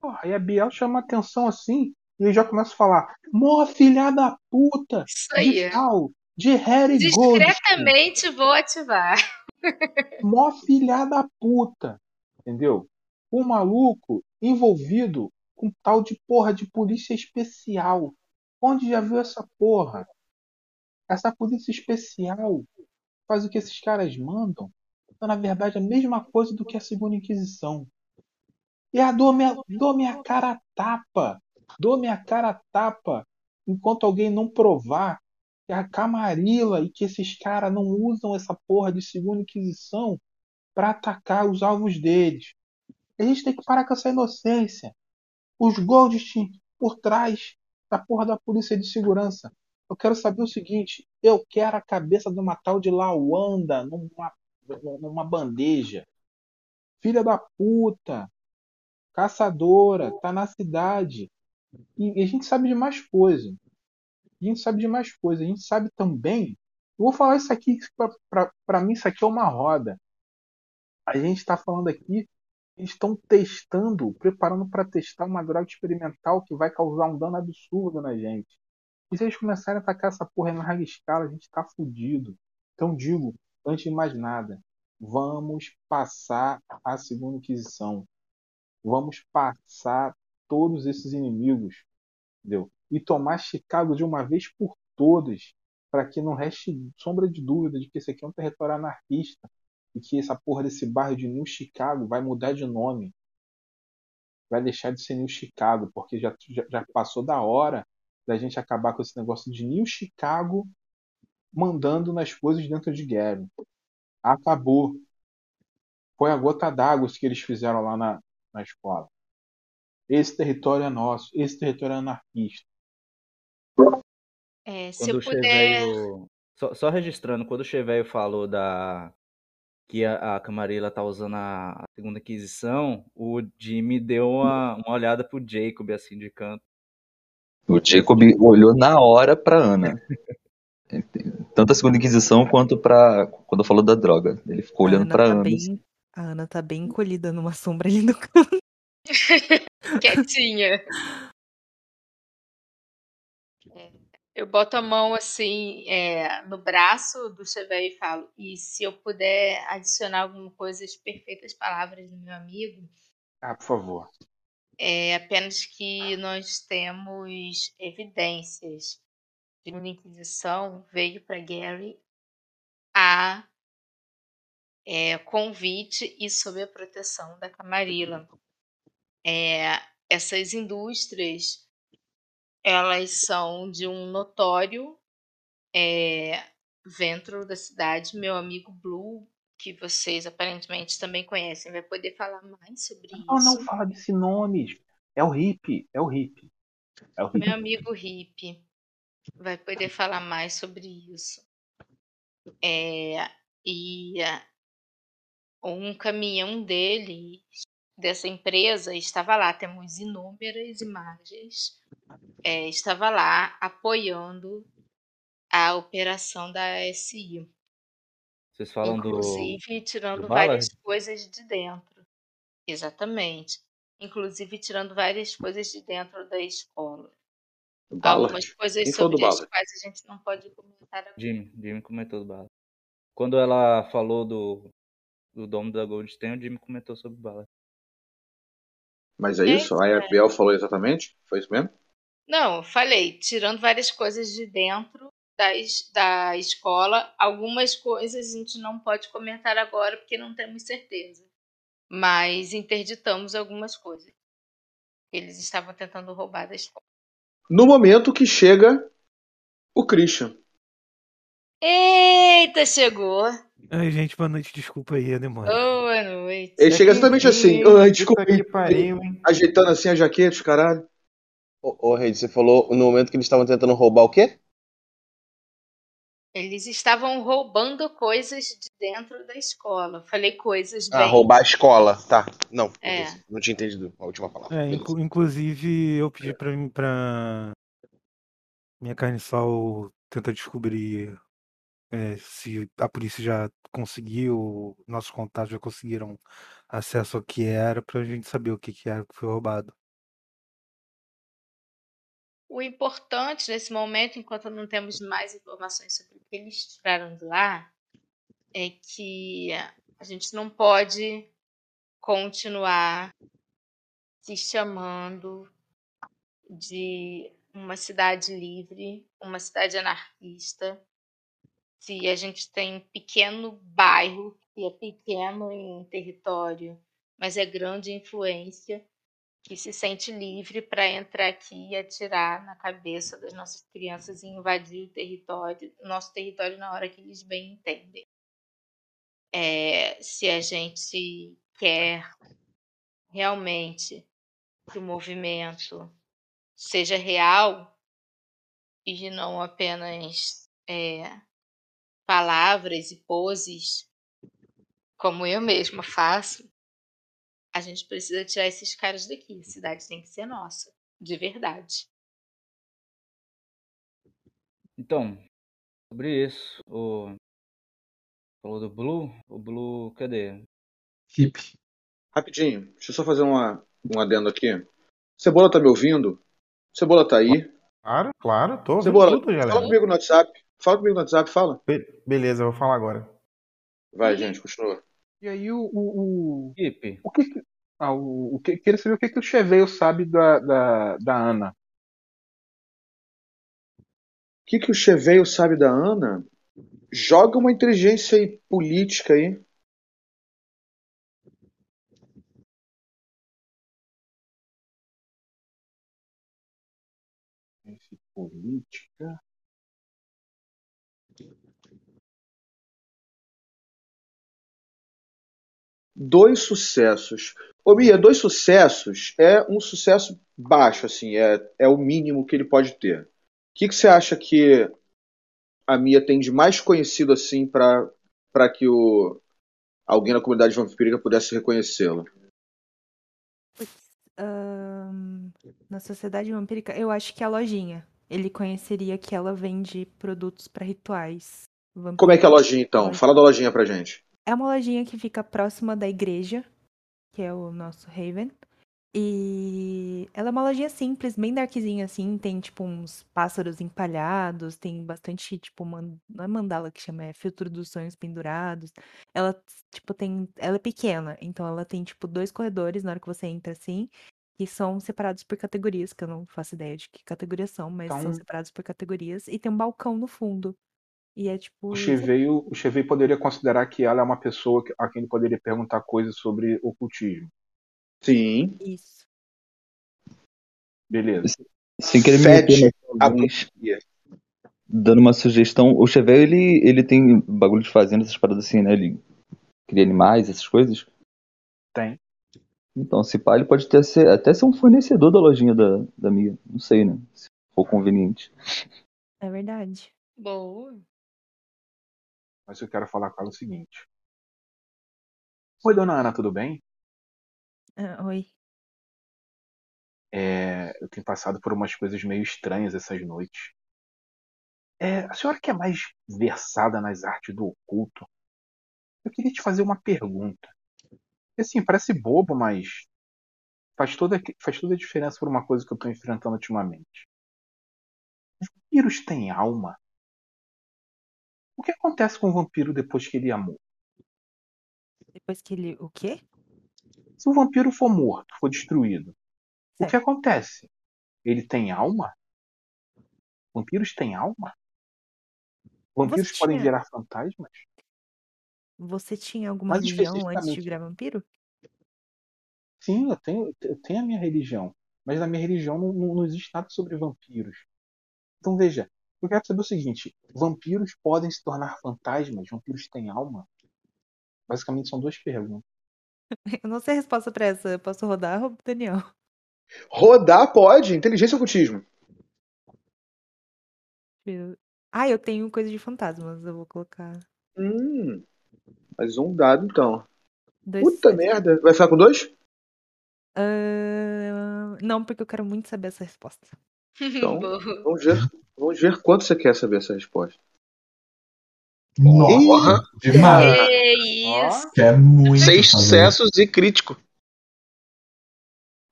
Porra, aí a Biel chama atenção assim e eu já começo a falar: Mó filha da puta! Isso aí. tal, de Harry! Discretamente vou ativar. Mó filha da puta! Entendeu? O maluco envolvido com tal de porra de polícia especial. Onde já viu essa porra? Essa polícia especial faz o que esses caras mandam. Então, na verdade, é a mesma coisa do que a segunda Inquisição. E a dou minha, dou minha cara a tapa. Dou minha cara a tapa enquanto alguém não provar que a Camarilla e que esses caras não usam essa porra de segunda Inquisição para atacar os alvos deles. A gente tem que parar com essa inocência. Os Goldstein por trás da porra da polícia de segurança. Eu quero saber o seguinte: eu quero a cabeça de uma tal de Lawanda numa, numa bandeja. Filha da puta. Caçadora. Tá na cidade. E a gente sabe de mais coisa. A gente sabe de mais coisa. A gente sabe também. Eu vou falar isso aqui, para mim, isso aqui é uma roda. A gente está falando aqui, eles estão testando, preparando para testar uma droga experimental que vai causar um dano absurdo na gente. E se eles começarem a atacar essa porra em larga escala, a gente tá fudido. Então digo, antes de mais nada, vamos passar a segunda Inquisição. Vamos passar todos esses inimigos, entendeu? E tomar Chicago de uma vez por todas, para que não reste sombra de dúvida de que esse aqui é um território anarquista e que essa porra desse bairro de New Chicago vai mudar de nome. Vai deixar de ser New Chicago, porque já, já, já passou da hora da gente acabar com esse negócio de New Chicago mandando nas coisas dentro de Gary. Acabou. Foi a gota d'água que eles fizeram lá na, na escola. Esse território é nosso, esse território é anarquista. É, se Quando eu o puder. Cheveio. Só, só registrando, quando o Cheveio falou da, que a, a Camarilla tá usando a, a segunda Inquisição, o Jimmy deu uma, uma olhada pro Jacob, assim, de canto. O Jacob olhou na hora pra Ana. Tanto a segunda Inquisição quanto pra. Quando falou da droga. Ele ficou A olhando Ana pra tá Ana. bem. A Ana tá bem encolhida numa sombra ali no canto. Quietinha. É, Eu boto a mão assim é, no braço do Chevel e falo: e se eu puder adicionar alguma coisa às perfeitas palavras do meu amigo, Ah, por favor. é apenas que nós temos evidências de que a Inquisição veio para Gary a é, convite e sob a proteção da Camarilla. É, essas indústrias elas são de um notório é, ventro da cidade, meu amigo Blue, que vocês aparentemente também conhecem, vai poder falar mais sobre Não, isso. não fala desse nome. É o hippie. É o hippie. É o. Meu amigo Hip vai poder falar mais sobre isso. É, e ah, um caminhão dele, dessa empresa, estava lá. Temos inúmeras imagens. é, estava lá apoiando a operação da SI. Vocês falam do. Inclusive tirando do Ballard? várias coisas de dentro. Exatamente. Inclusive tirando várias coisas de dentro da escola. Algumas coisas Quem do sobre as Ballard? quais a gente não pode comentar agora. Jimmy, Jimmy comentou do Bala. Quando ela falou do, do domo da Goldstein, o Jimmy comentou sobre o Bala. Mas é isso? Aí a Biel falou exatamente? Foi isso mesmo? Não, falei, tirando várias coisas de dentro das, da escola, algumas coisas a gente não pode comentar agora porque não temos certeza. Mas interditamos algumas coisas. Eles estavam tentando roubar da escola. No momento que chega o Christian. Eita, chegou! Ai, gente, boa noite. Desculpa aí a demora. Boa noite. Ele chega exatamente assim. Ai, desculpa. Que pariu, hein? Ajeitando assim a jaqueta, os caralho. Ô, ô Reid, você falou no momento que eles estavam tentando roubar o quê? Eles estavam roubando coisas de dentro da escola. Falei coisas Ah, bem. roubar a escola. Tá. Não, É. não tinha entendido a última palavra. É, inclu- inclusive eu pedi pra, mim- pra minha carne sol tentar descobrir é, se a polícia já conseguiu, nossos contatos já conseguiram acesso ao que era, pra gente saber o que, que era que foi roubado. O importante nesse momento, enquanto não temos mais informações sobre o que eles tiraram de lá, é que a gente não pode continuar se chamando de uma cidade livre, uma cidade anarquista, se a gente tem um pequeno bairro que é pequeno em território, mas é grande influência, que se sente livre para entrar aqui e atirar na cabeça das nossas crianças e invadir o território, nosso território na hora que eles bem entendem. É, se a gente quer realmente que o movimento seja real e não apenas é, palavras e poses, como eu mesma faço, a gente precisa tirar esses caras daqui. A cidade tem que ser nossa, de verdade. Então, sobre isso, o. Falou do Blue? O Blue, cadê? Hip. Rapidinho, deixa eu só fazer uma, um adendo aqui. Cebola tá me ouvindo? Cebola tá aí? Claro, claro, tô Cebola, tudo, fala galera. comigo no WhatsApp. Fala comigo no WhatsApp, fala. Be- beleza, eu vou falar agora. Vai, gente, continua. E aí o. o, o, o que, ah, o, o que queria saber o que, que o Cheveio sabe da, da, da Ana. O que, que o Cheveio sabe da Ana? Joga uma inteligência aí política aí. Política. Dois sucessos. Ô Mia, dois sucessos é um sucesso baixo, assim, é, é o mínimo que ele pode ter. O que, que você acha que a Mia tem de mais conhecido assim para que o alguém na comunidade vampírica pudesse reconhecê-lo. Ahn, na sociedade vampírica, eu acho que é a lojinha. Ele conheceria que ela vende produtos para rituais Como é que é a lojinha então? Fala da lojinha pra gente. É uma lojinha que fica próxima da igreja, que é o nosso Haven. E ela é uma lojinha simples, bem darkzinha assim, tem tipo uns pássaros empalhados, tem bastante tipo, man- não é mandala que chama, é filtro dos sonhos pendurados. Ela tipo tem, ela é pequena, então ela tem tipo dois corredores na hora que você entra assim, que são separados por categorias, que eu não faço ideia de que categorias são, mas são Então- separados por categorias e tem um balcão no fundo. E é tipo O isso Cheveio, o Cheveio poderia considerar que ela é uma pessoa a quem ele poderia perguntar coisas sobre ocultismo. Sim. isso. Beleza. Sem querer me talvez, bruxaria. dando uma sugestão, o Chevelle ele, ele tem bagulho de fazenda, essas paradas assim, né? Ele cria animais, essas coisas. Tem. Então, se pá, ele pode até ser, até ser um fornecedor da lojinha da, da Mia. Não sei, né? Se for conveniente. É verdade. Boa. Mas eu quero falar com ela o seguinte. Oi, dona Ana, tudo bem? Ah, oi. É, eu tenho passado por umas coisas meio estranhas essas noites. É, a senhora que é mais versada nas artes do oculto, eu queria te fazer uma pergunta. E, Assim, parece bobo, mas faz toda, faz toda a diferença por uma coisa que eu estou enfrentando ultimamente. Os vampiros têm alma? O que acontece com o vampiro depois que ele é morto? Depois que ele. O quê? Se o vampiro for morto, for destruído, o que Certo. acontece? Ele tem alma? Vampiros têm alma? Vampiros Você podem tinha- virar fantasmas? Você tinha alguma Mais religião antes de virar vampiro? sim, eu tenho, eu tenho a minha religião. Mas na minha religião não, não, não existe nada sobre vampiros. Então veja, eu quero saber o seguinte: vampiros podem se tornar fantasmas? Vampiros têm alma? Basicamente são duas perguntas. Eu não sei a resposta pra essa. Eu posso rodar, Daniel? Rodar pode, inteligência e ocultismo. Ah, eu tenho coisa de fantasmas. Eu vou colocar Hum. Mais um dado então. dois Puta sucessos. merda. Vai ficar com dois? Ah, Não, porque eu quero muito saber essa resposta. Então, vamos ver, vamos ver quanto você quer saber essa resposta. Nossa, demais. Que isso. Que é muito Seis fazer. sucessos e crítico.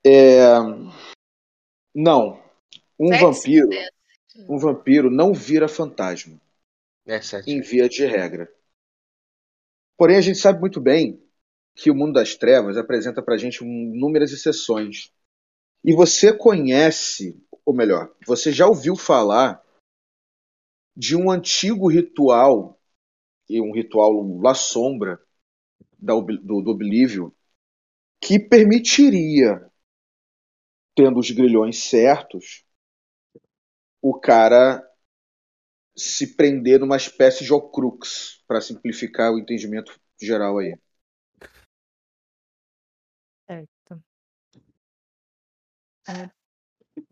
É... Não. Um Sete vampiro, sucessos. um vampiro não vira fantasma, É, sete. em via de regra. Porém, a gente sabe muito bem que o mundo das trevas apresenta pra gente um- inúmeras exceções. E você conhece, ou melhor, você já ouviu falar de um antigo ritual, um ritual La Sombra, do, do Oblívio, que permitiria, tendo os grilhões certos, o cara se prender numa espécie de Ocrux, para simplificar o entendimento geral aí. É.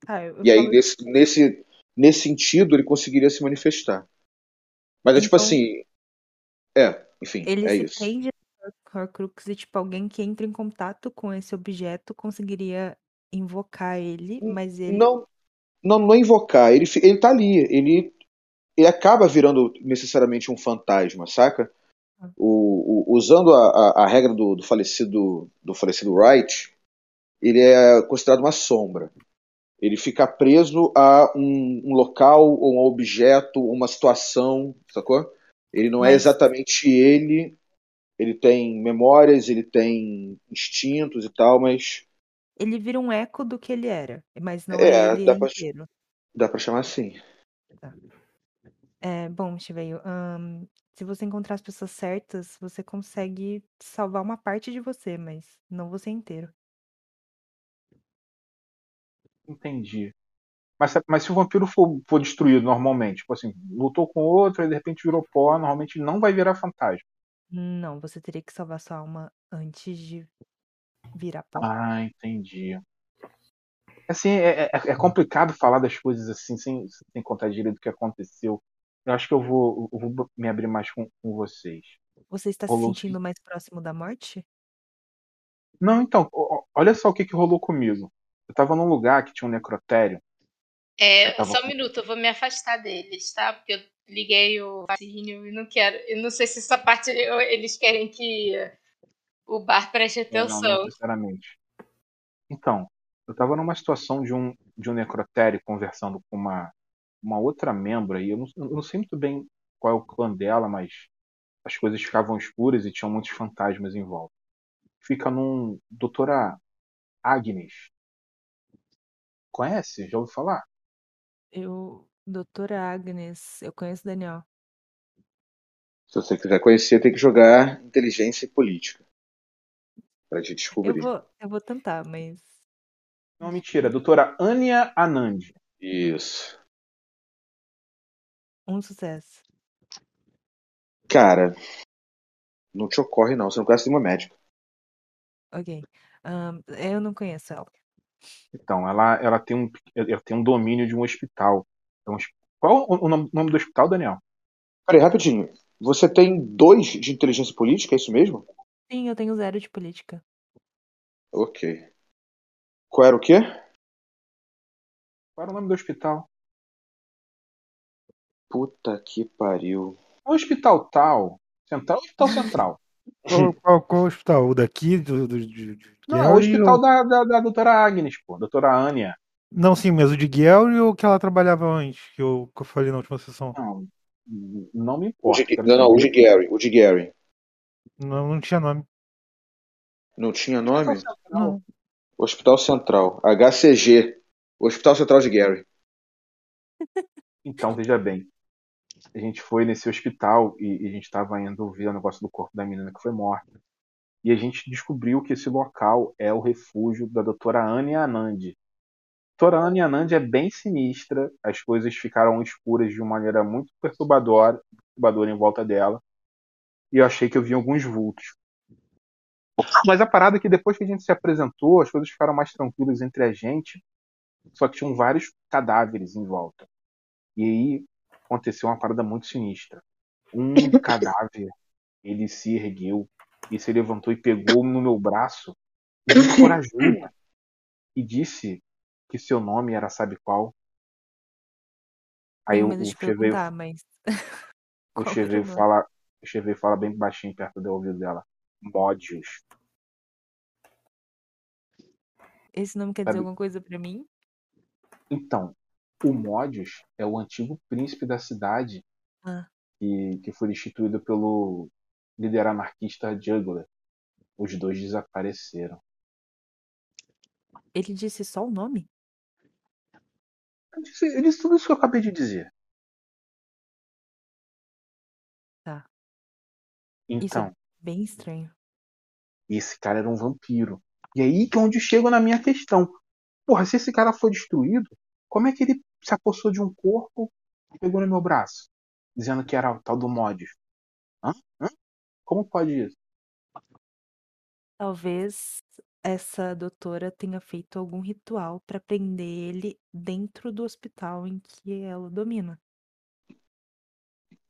Ah, eu, eu E aí, nesse, nesse, nesse sentido, ele conseguiria se manifestar. Mas é tipo Então, assim. É, enfim, Ele é se isso. prende Horcrux e, tipo, alguém que entra em contato com esse objeto conseguiria invocar ele, mas ele. Não, não, não é invocar. Ele, ele tá ali. Ele, ele acaba virando necessariamente um fantasma, saca? Ah. O, o- usando a, a, a regra do, do falecido do falecido Wright, ele é considerado uma sombra. Ele fica preso a um, um local, ou um objeto, uma situação, sacou? Ele não é Mas- exatamente ele. Ele tem memórias, ele tem instintos e tal, mas Ele vira um eco do que ele era, mas não É, é ele dá pra- inteiro. dá pra chamar assim. É, bom, Chiveio, se você encontrar as pessoas certas, você consegue salvar uma parte de você, mas não você inteiro. Entendi. Mas, se- mas se o vampiro for, for destruído normalmente, tipo assim, lutou com outro e de repente virou pó, normalmente não vai virar fantasma. Não, você teria que salvar sua alma antes de virar pó. Ah, entendi. Assim, é, é- é complicado falar das coisas assim, sem, sem contar direito o que aconteceu. Eu acho que eu vou, eu vou me abrir mais com, com vocês. Você está se rolou sentindo mais próximo da morte? Não, então, olha só o que, que rolou comigo. Eu tava num lugar que tinha um necrotério. É, tava só um minuto, eu vou me afastar deles, tá? Porque eu liguei o vacínio e não quero. Eu não sei se essa parte eles querem que o bar preste É, Não, não atenção. necessariamente. Então, eu tava numa situação de um, de um necrotério conversando com uma, uma outra membro aí. Eu não, eu não sei muito bem qual é o clã dela, mas as coisas ficavam escuras e tinham muitos fantasmas em volta. Fica num Doutora Agnes. Conhece? Já ouviu falar? Eu. Doutora Agnes, eu conheço o Daniel. Se você quiser conhecer, tem que jogar inteligência e política. Pra te Eu descobrir. vou, eu vou tentar, mas. Não, mentira. Doutora Anya Anand. Isso. Um sucesso. Cara, não te ocorre não. Você não conhece nenhuma médica. Ok. Ahn, eu não conheço ela. Então, ela, ela, tem um, ela tem um domínio de um hospital. É um hos- qual o, nome, nome do hospital, Daniel? Peraí, rapidinho. Você tem dois de inteligência política, é isso mesmo? Sim, eu tenho zero de política. Ok. Qual era o quê? Qual era o nome do hospital? Puta que pariu. É um hospital tal. Central ou hospital central? Qual, qual, qual hospital? O daqui? Do, do, de, de Não, é o hospital ou- da, da, da doutora Agnes, pô. Doutora Anya. Não, sim, mas o de Gary ou que ela trabalhava antes, que eu, que eu falei na última sessão? Não, não me O importa. de, quero não, não, o de Gary. O de Gary. Não, não tinha nome. Não tinha Hospital nome? central. Não. Hospital Central. HCG. Hospital Central de Gary. Então, veja bem. A gente foi nesse hospital e, e a gente estava indo ver o negócio do corpo da menina que foi morta. E a gente descobriu que esse local é o refúgio da doutora Anya Anand. Doutora Anya Anand é bem sinistra, as coisas ficaram escuras de uma maneira muito perturbadora, perturbadora em volta dela. E eu achei que eu vi alguns vultos. Mas a parada é que depois que a gente se apresentou, as coisas ficaram mais tranquilas entre a gente, só que tinham vários cadáveres em volta. E aí aconteceu uma parada muito sinistra. Um cadáver, ele se ergueu e se levantou e pegou no meu braço e me encorajou e disse que seu nome era sabe qual. Aí Tenho o, medo o de Che veio, perguntar, mas. o Qual Che era o veio nome? falar, o Che veio falar bem baixinho perto do ouvido dela. Módios. Esse nome quer dizer Sabe? alguma coisa pra mim? Então, o Módios é o antigo príncipe da cidade Ah, que, que foi destituído pelo líder anarquista Juggler. Os dois desapareceram. ele disse só o nome? Eu disse, eu disse tudo isso que eu acabei de dizer. Tá. Isso Então, é bem estranho. esse cara era um vampiro. E aí que é onde chego na minha questão. Porra, se esse cara foi destruído, como é que ele se apossou de um corpo e pegou no meu braço? Dizendo que era o tal do Modis. Hã? Hã? Como pode isso? Talvez essa doutora tenha feito algum ritual pra prender ele dentro do hospital em que ela domina.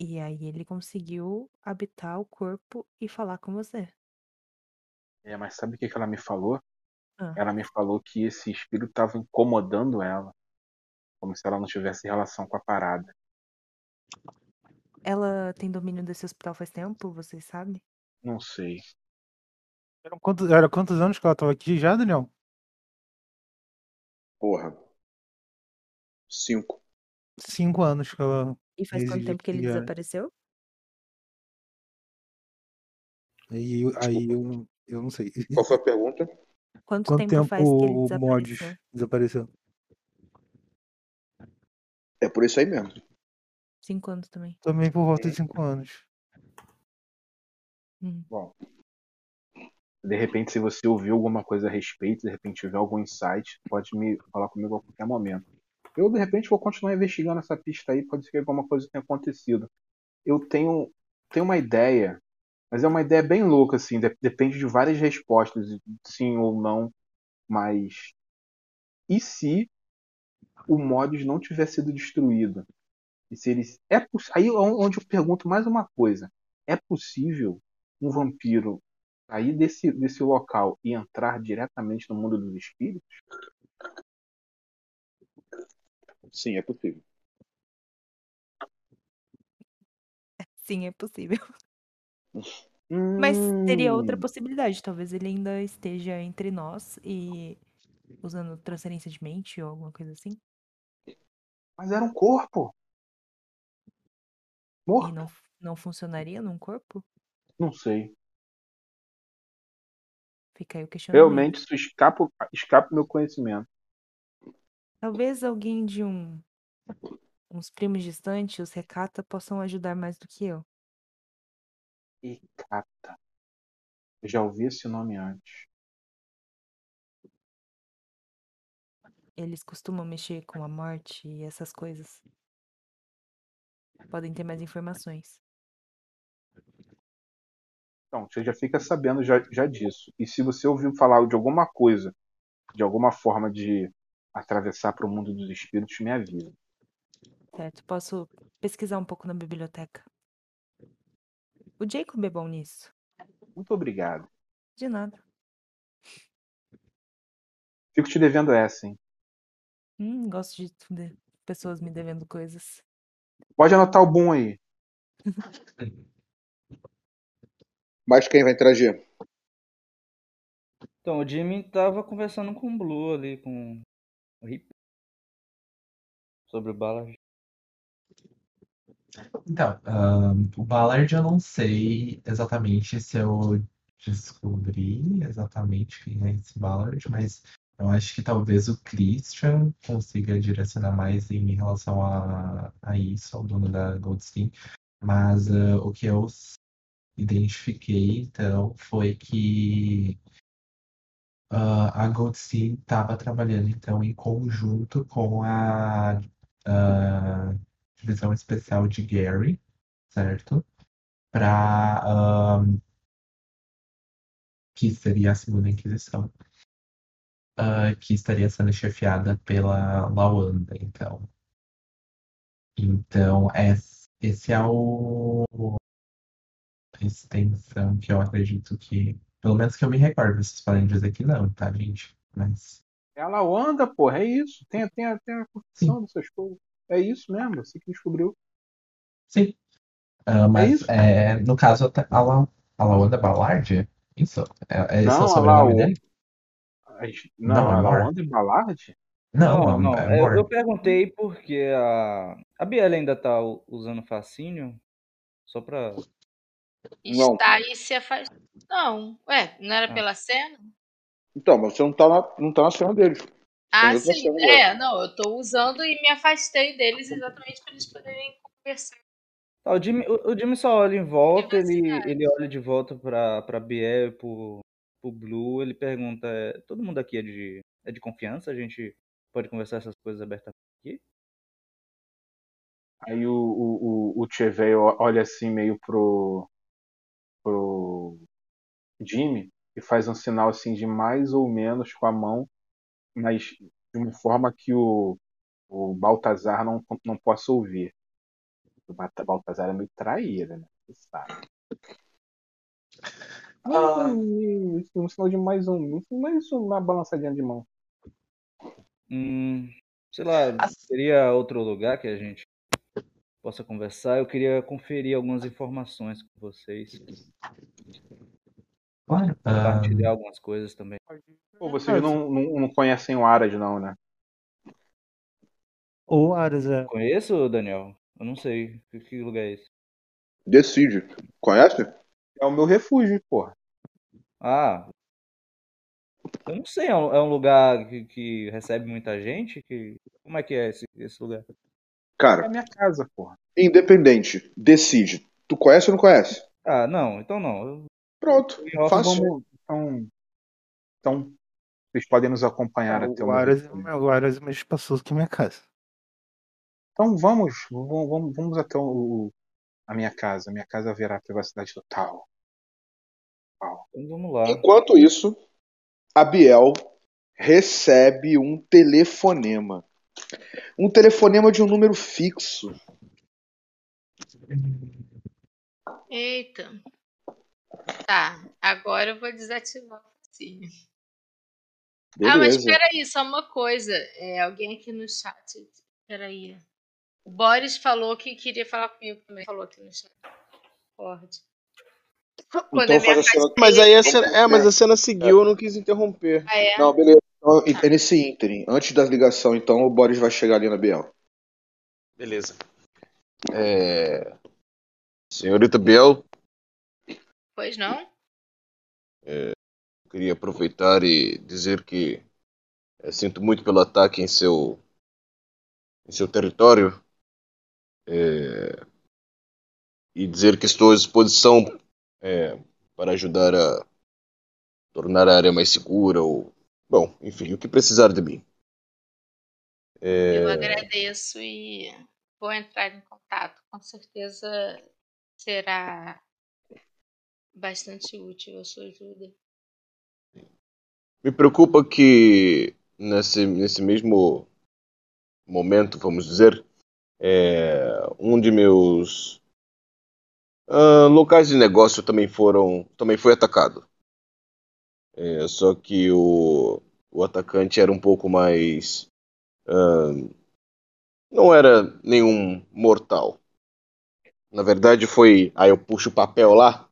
E aí ele conseguiu habitar o corpo e falar com você. É, mas sabe o que que ela me falou? Ah, Ela me falou que esse espírito estava incomodando ela. Como se ela não tivesse relação com a parada. ela tem domínio desse hospital faz tempo, vocês sabem? Não sei. Eram quantos, era quantos anos que ela tava aqui já, Daniel? Porra. Cinco. Cinco anos que ela E faz quanto tempo que ele é. desapareceu? Aí, eu- aí eu, eu não sei. Qual foi a pergunta? Quanto Quanto tempo tempo faz que ele o Mods desapareceu? É por isso aí mesmo. Cinco anos também. Também por volta de cinco anos. Hum. Bom. De repente, se você ouviu alguma coisa a respeito, de repente tiver algum insight, pode me falar comigo a qualquer momento. Eu, de repente, vou continuar investigando essa pista aí, pode ser que alguma coisa tenha acontecido. Eu tenho, tenho uma ideia, mas é uma ideia bem louca, assim, de- depende de várias respostas, sim ou não, mas e se o Mods não tiver sido destruído? E se eles. É, poss- aí é onde eu pergunto mais uma coisa. É possível um vampiro sair desse, desse local e entrar diretamente no mundo dos espíritos? Sim, é possível. Sim, é possível. Mas teria outra Hum, possibilidade. Talvez ele ainda esteja entre nós e usando transferência de mente ou alguma coisa assim. Mas era um corpo E morto? não, não funcionaria num corpo? Não sei. Fica aí o questionamento. Realmente isso escapa, escapa do meu conhecimento. Talvez alguém de um uns primos distantes, os recata, possam ajudar mais do que eu. E cata. Eu já ouvi esse nome antes. Eles costumam mexer com a morte e essas coisas. Podem ter mais informações. Então, você já fica sabendo já, já disso. E se você ouviu falar de alguma coisa, de alguma forma de atravessar para o mundo dos espíritos, me avisa. Certo, posso pesquisar um pouco na biblioteca. O Jacob é bom nisso. Muito obrigado. De nada. Fico te devendo essa, hein? Hum, gosto de de pessoas me devendo coisas. Pode anotar o boom aí. Mas quem vai interagir? Então, o Jimmy tava conversando com o Blue ali, com o Hip. Sobre o Ballard. Então, ahn, o Ballard eu não sei exatamente se eu descobri exatamente quem é esse Ballard, mas eu acho que talvez o Christian consiga direcionar mais em relação a, a isso, ao dono da Goldstein. Mas ah, o que eu identifiquei, então, foi que ah, a Goldstein estava trabalhando, então, em conjunto com a ah, Divisão Especial de Gary, certo? Para que seria a segunda Inquisição, ah, que estaria sendo chefiada pela Lawanda, então. Então, es- esse é o a extensão que eu acredito que, pelo menos que eu me recordo, vocês podem dizer que não, tá, gente? Mas, Ela anda, porra, é isso. Tem, tem, a- tem a sim, confissão dessas coisas. É isso mesmo, você que descobriu. sim. É mas, isso? é, no caso, a, La, a Lawanda Ballard, isso? É, esse é o Não, a sobrenome dele? Não, Não, é ela Moore? anda em Ballard? Não, Não, é, não. é é, eu Moore. perguntei porque a, a Biela ainda tá usando fascínio. Só pra. Não. Está e se afastou. Não, ué, não era Ah. pela cena? Então, mas você não tá na, não tá na cena deles. Tá Ah, sim. cena agora. É, não, eu tô usando e me afastei deles exatamente para eles poderem conversar. Tá, o, Jimmy, o, o Jimmy só olha em volta, ele, ele olha de volta pra, pra Biel e pro, pro Blue, ele pergunta, é, todo mundo aqui é de, é de confiança? A gente pode conversar essas coisas abertamente aqui? Aí o, o, o, o olha assim meio pro, pro Jimmy e faz um sinal assim de mais ou menos com a mão, mas de uma forma que o, o Baltazar não, não possa ouvir. O Baltazar é meio traíra, né? Você sabe. Ah, Hum, isso, um sinal de mais um. Mais uma balançadinha de mão. Hum, sei lá, as- seria outro lugar que a gente possa conversar? Eu queria conferir algumas informações com vocês, claro. ah, compartilhar algumas coisas também. Pô, vocês não, não, não conhecem o Aras, não, né? Ou Aras, é. Conheço, Daniel? Eu não sei. Que, que lugar é esse? Decide. Conhece? É o meu refúgio, porra. Ah, eu não sei. É um, é um lugar que, que recebe muita gente? Que, como é que é esse, esse lugar? É a Cara, minha casa, porra. independente. Decide. Tu conhece ou não conhece? Ah, não. Então não. Eu, Pronto. Fácil. Vamos, então, então, vocês podem nos acompanhar Ah, até o Aras, o Aras é mais espaçoso que minha casa. Então vamos, vamos, vamos- até o, a minha casa. A minha casa haverá privacidade total. Total. então vamos lá. Enquanto isso, a Biel recebe um telefonema. Um telefonema de um número fixo. Eita. Tá, agora eu vou desativar o fascínio. Ah, mas peraí, só uma coisa. É, alguém aqui no chat. Peraí. O Boris falou que queria falar comigo também. Falou aqui no chat. Pode. Quando Então faz a cena. Mas aí a cena, é, mas a cena seguiu, eu não quis interromper. Ah, é? Não, beleza. Então, é nesse ínterim. Antes da ligação, então, o Boris vai chegar ali na Biel. Beleza. É... Senhorita Biel, Pois não? queria aproveitar e dizer que eh, sinto muito pelo ataque em seu em seu território eh, e dizer que estou à disposição eh, para ajudar a tornar a área mais segura ou bom, enfim, o que precisar de mim. Eu Eh, agradeço e vou entrar em contato. Com certeza será bastante útil a sua ajuda. Me preocupa que nesse, nesse mesmo momento, vamos dizer, é, um de meus ah, locais de negócio também foram também foi atacado. É, só que o, o atacante era um pouco mais ah, não era nenhum mortal. Na verdade foi, aí eu puxo o papel lá.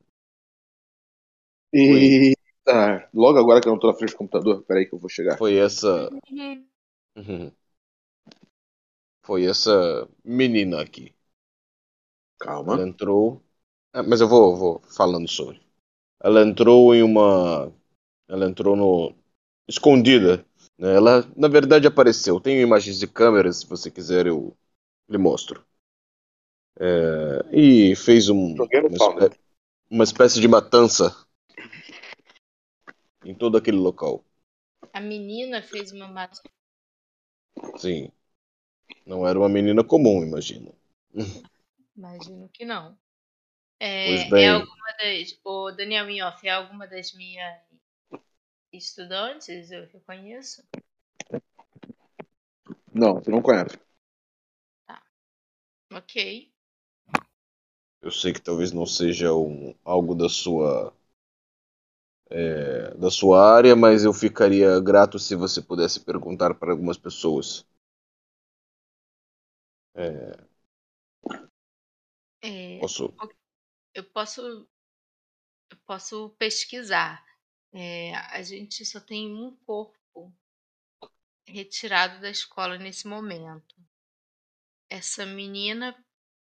Eita! Logo agora que eu não tô na frente do computador, peraí que eu vou chegar. Foi essa Uhum. Foi essa menina aqui. Calma. Ela entrou. Ah, mas eu vou, vou falando sobre. Ela entrou em uma. Ela entrou no. Escondida. né? Ela, na verdade, apareceu. Tenho imagens de câmeras, se você quiser, eu lhe mostro. É, e fez um, uma, espé- uma espécie de matança em todo aquele local. A menina fez uma mata. Sim. Não era uma menina comum, imagino. Imagino que não. É, é alguma das. O Daniel Minhoff é alguma das minhas estudantes, eu reconheço. Não, você não conhece. Ok. Eu sei que talvez não seja um, algo da sua é, da sua área, mas eu ficaria grato se você pudesse perguntar para algumas pessoas. É, É, posso? Eu posso. Eu posso pesquisar. É, a gente só tem um corpo retirado da escola nesse momento. Essa menina,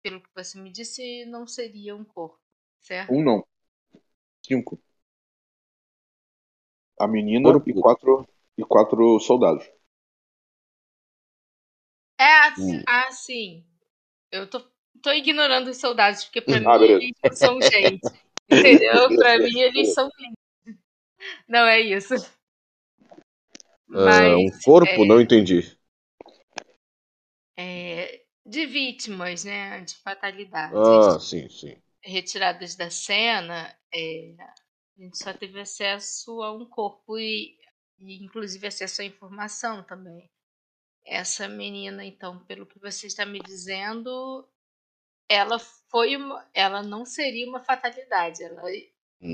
pelo que você me disse, não seria um corpo, certo? Um não. Cinco. A menina Corpo. e quatro, e quatro soldados. É, assim, Hum. ah, sim. Eu tô, tô ignorando os soldados, porque pra Ah, mim beleza. eles são gente. Entendeu? Pra mim eles são gente. Não é isso. Ah, um Mas corpo? Não entendi. é, de vítimas, né? De fatalidades Ah, sim, sim. retiradas da cena, é, a gente só teve acesso a um corpo e, e inclusive acesso à informação também. Essa menina, então, pelo que você está me dizendo, ela foi uma, ela não seria uma fatalidade, ela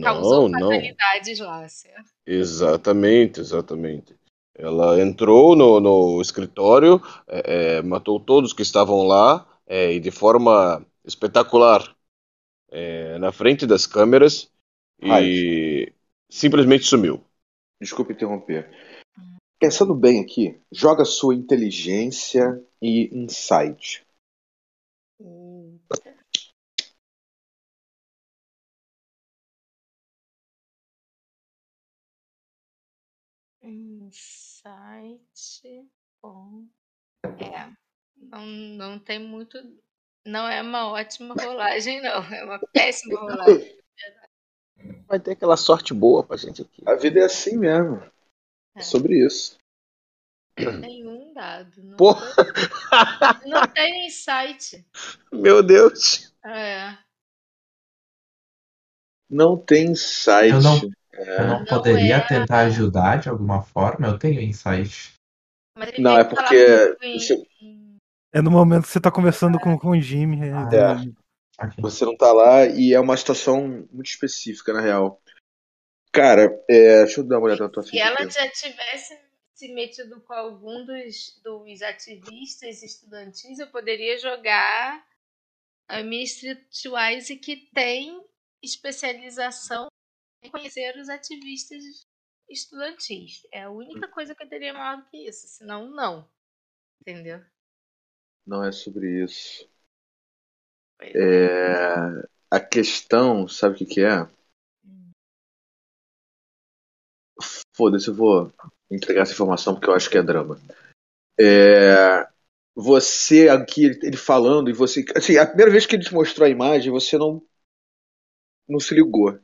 causou Não, não. fatalidades lá, certo? Exatamente, exatamente. Ela entrou no, no escritório, é, é, matou todos que estavam lá é, e de forma espetacular é, na frente das câmeras e simplesmente sumiu. Desculpa interromper. Pensando bem aqui, joga sua inteligência e insight. Insight. Bom. É. Não, não tem muito. Não é uma ótima rolagem, não. É uma péssima rolagem. Vai ter aquela sorte boa pra gente aqui. A vida é assim mesmo. É sobre isso. Nenhum dado. Não, Pô, tem, não tem insight. meu Deus. É. Não tem insight. Eu não, É. eu não Não poderia é- tentar ajudar de alguma forma? Eu tenho insight. Não, é porque em- É no momento que você tá conversando com, com o Jimmy. é, Ah, tem- Ok. Você não tá lá e é uma situação muito específica, na real. Cara, é, deixa eu dar uma olhada na tua Se ficha ela aqui. já tivesse se metido com algum dos, dos ativistas estudantis, eu poderia jogar a minha Streetwise que tem especialização em conhecer os ativistas estudantis. É a única coisa que eu teria maior do que isso, senão não. Entendeu? Não é sobre isso. Pois é. É, a questão, sabe o que, que é? Foda-se, eu vou entregar essa informação porque eu acho que é drama. É, você aqui, ele ele falando, e você. Assim, a primeira vez que ele te mostrou a imagem, você não. Não se ligou.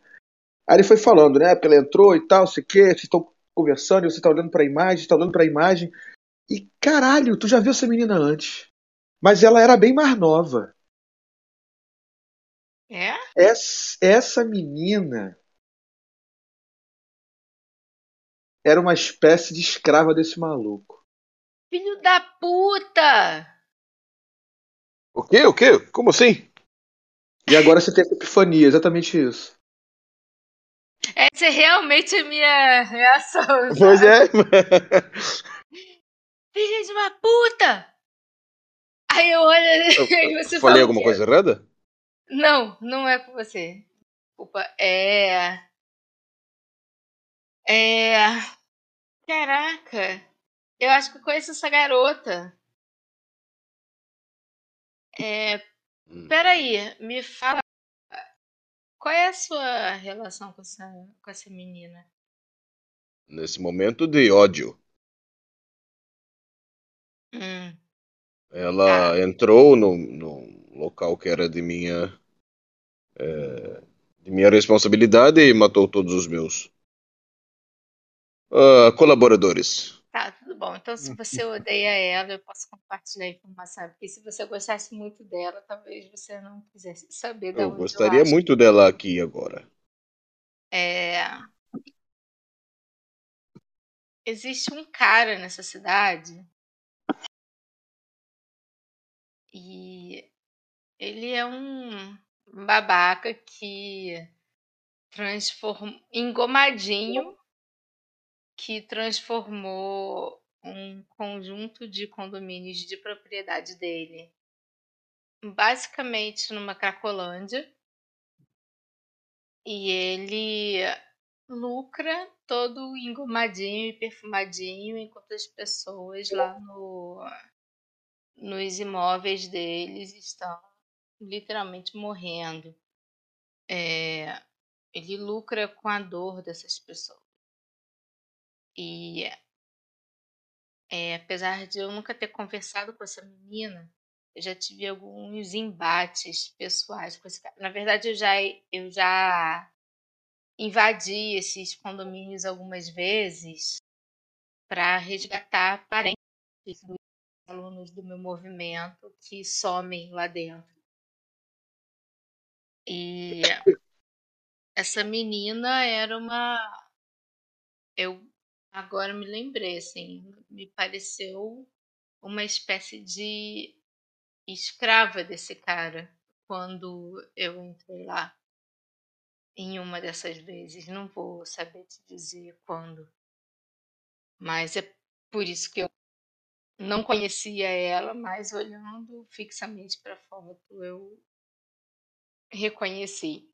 Aí ele foi falando, né? Porque ela entrou e tal, sei o quê, vocês estão conversando, e você tá olhando pra imagem, tá olhando pra imagem. E caralho, tu já viu essa menina antes. Mas ela era bem mais nova. É? Essa, essa menina era uma espécie de escrava desse maluco. Filho da puta! O quê? O quê? Como assim? E agora você tem essa epifania, exatamente isso. Essa é realmente a minha reação. Pois é. Filha de uma puta! Aí eu olho e você Falei alguma coisa errada? Não, não é com você. Desculpa. É. É. Caraca! Eu acho que eu conheço essa garota. É. Hum. Peraí, me fala. Qual é a sua relação com essa, com essa menina? Nesse momento de ódio. Hum, Ela entrou no, no local que era de minha. eh, de minha responsabilidade e matou todos os meus ah, colaboradores. Tá, tudo bom. Então, se você odeia ela, eu posso compartilhar a informação. Porque se você gostasse muito dela, talvez você não quisesse saber da Eu gostaria acho. muito dela aqui agora. É... Existe um cara nessa cidade e ele é um babaca que transformou engomadinho que transformou um conjunto de condomínios de propriedade dele basicamente numa cracolândia e ele lucra todo engomadinho e perfumadinho enquanto as pessoas lá no nos imóveis deles estão literalmente morrendo. É, ele lucra com a dor dessas pessoas. E é, apesar de eu nunca ter conversado com essa menina, eu já tive alguns embates pessoais com esse cara. Na verdade, eu já, eu já invadi esses condomínios algumas vezes para resgatar parentes dos alunos do meu movimento que somem lá dentro. E essa menina era uma. Eu agora me lembrei, assim, me pareceu uma espécie de escrava desse cara quando eu entrei lá. Em uma dessas vezes, não vou saber te dizer quando, mas é por isso que eu não conhecia ela, mas olhando fixamente para a foto eu reconheci.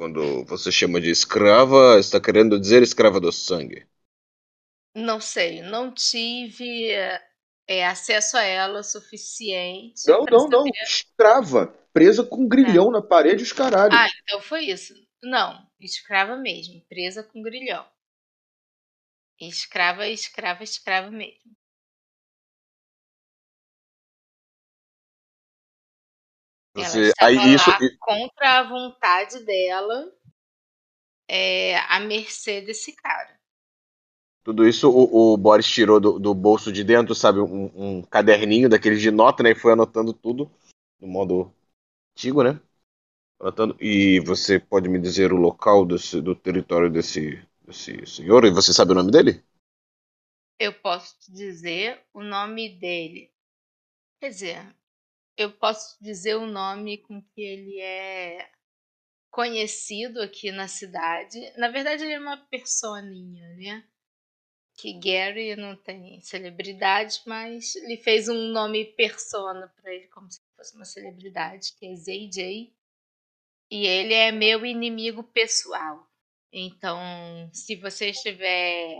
Quando você chama de escrava, está querendo dizer escrava do sangue. Não sei, não tive é, acesso a ela o suficiente Não, não, não. saber. Escrava. Presa com grilhão na parede, os caralho. Ah, então foi isso. Não, escrava mesmo, presa com grilhão. Escrava, escrava, escrava mesmo. Você, estava aí isso, contra a vontade dela, é, à mercê desse cara. tudo isso o, o Boris tirou do, do bolso de dentro, sabe, um, um caderninho daqueles de nota, né, e foi anotando tudo no modo antigo, né? Anotando. E você pode me dizer o local desse, do território desse, desse senhor? E você sabe o nome dele? Eu posso te dizer o nome dele. Quer dizer, eu posso dizer o nome com que ele é conhecido aqui na cidade. Na verdade, ele é uma personinha, né? Que Gary não tem celebridade, mas ele fez um nome persona para ele como se fosse uma celebridade, que é ZJ. E ele é meu inimigo pessoal. Então, se você estiver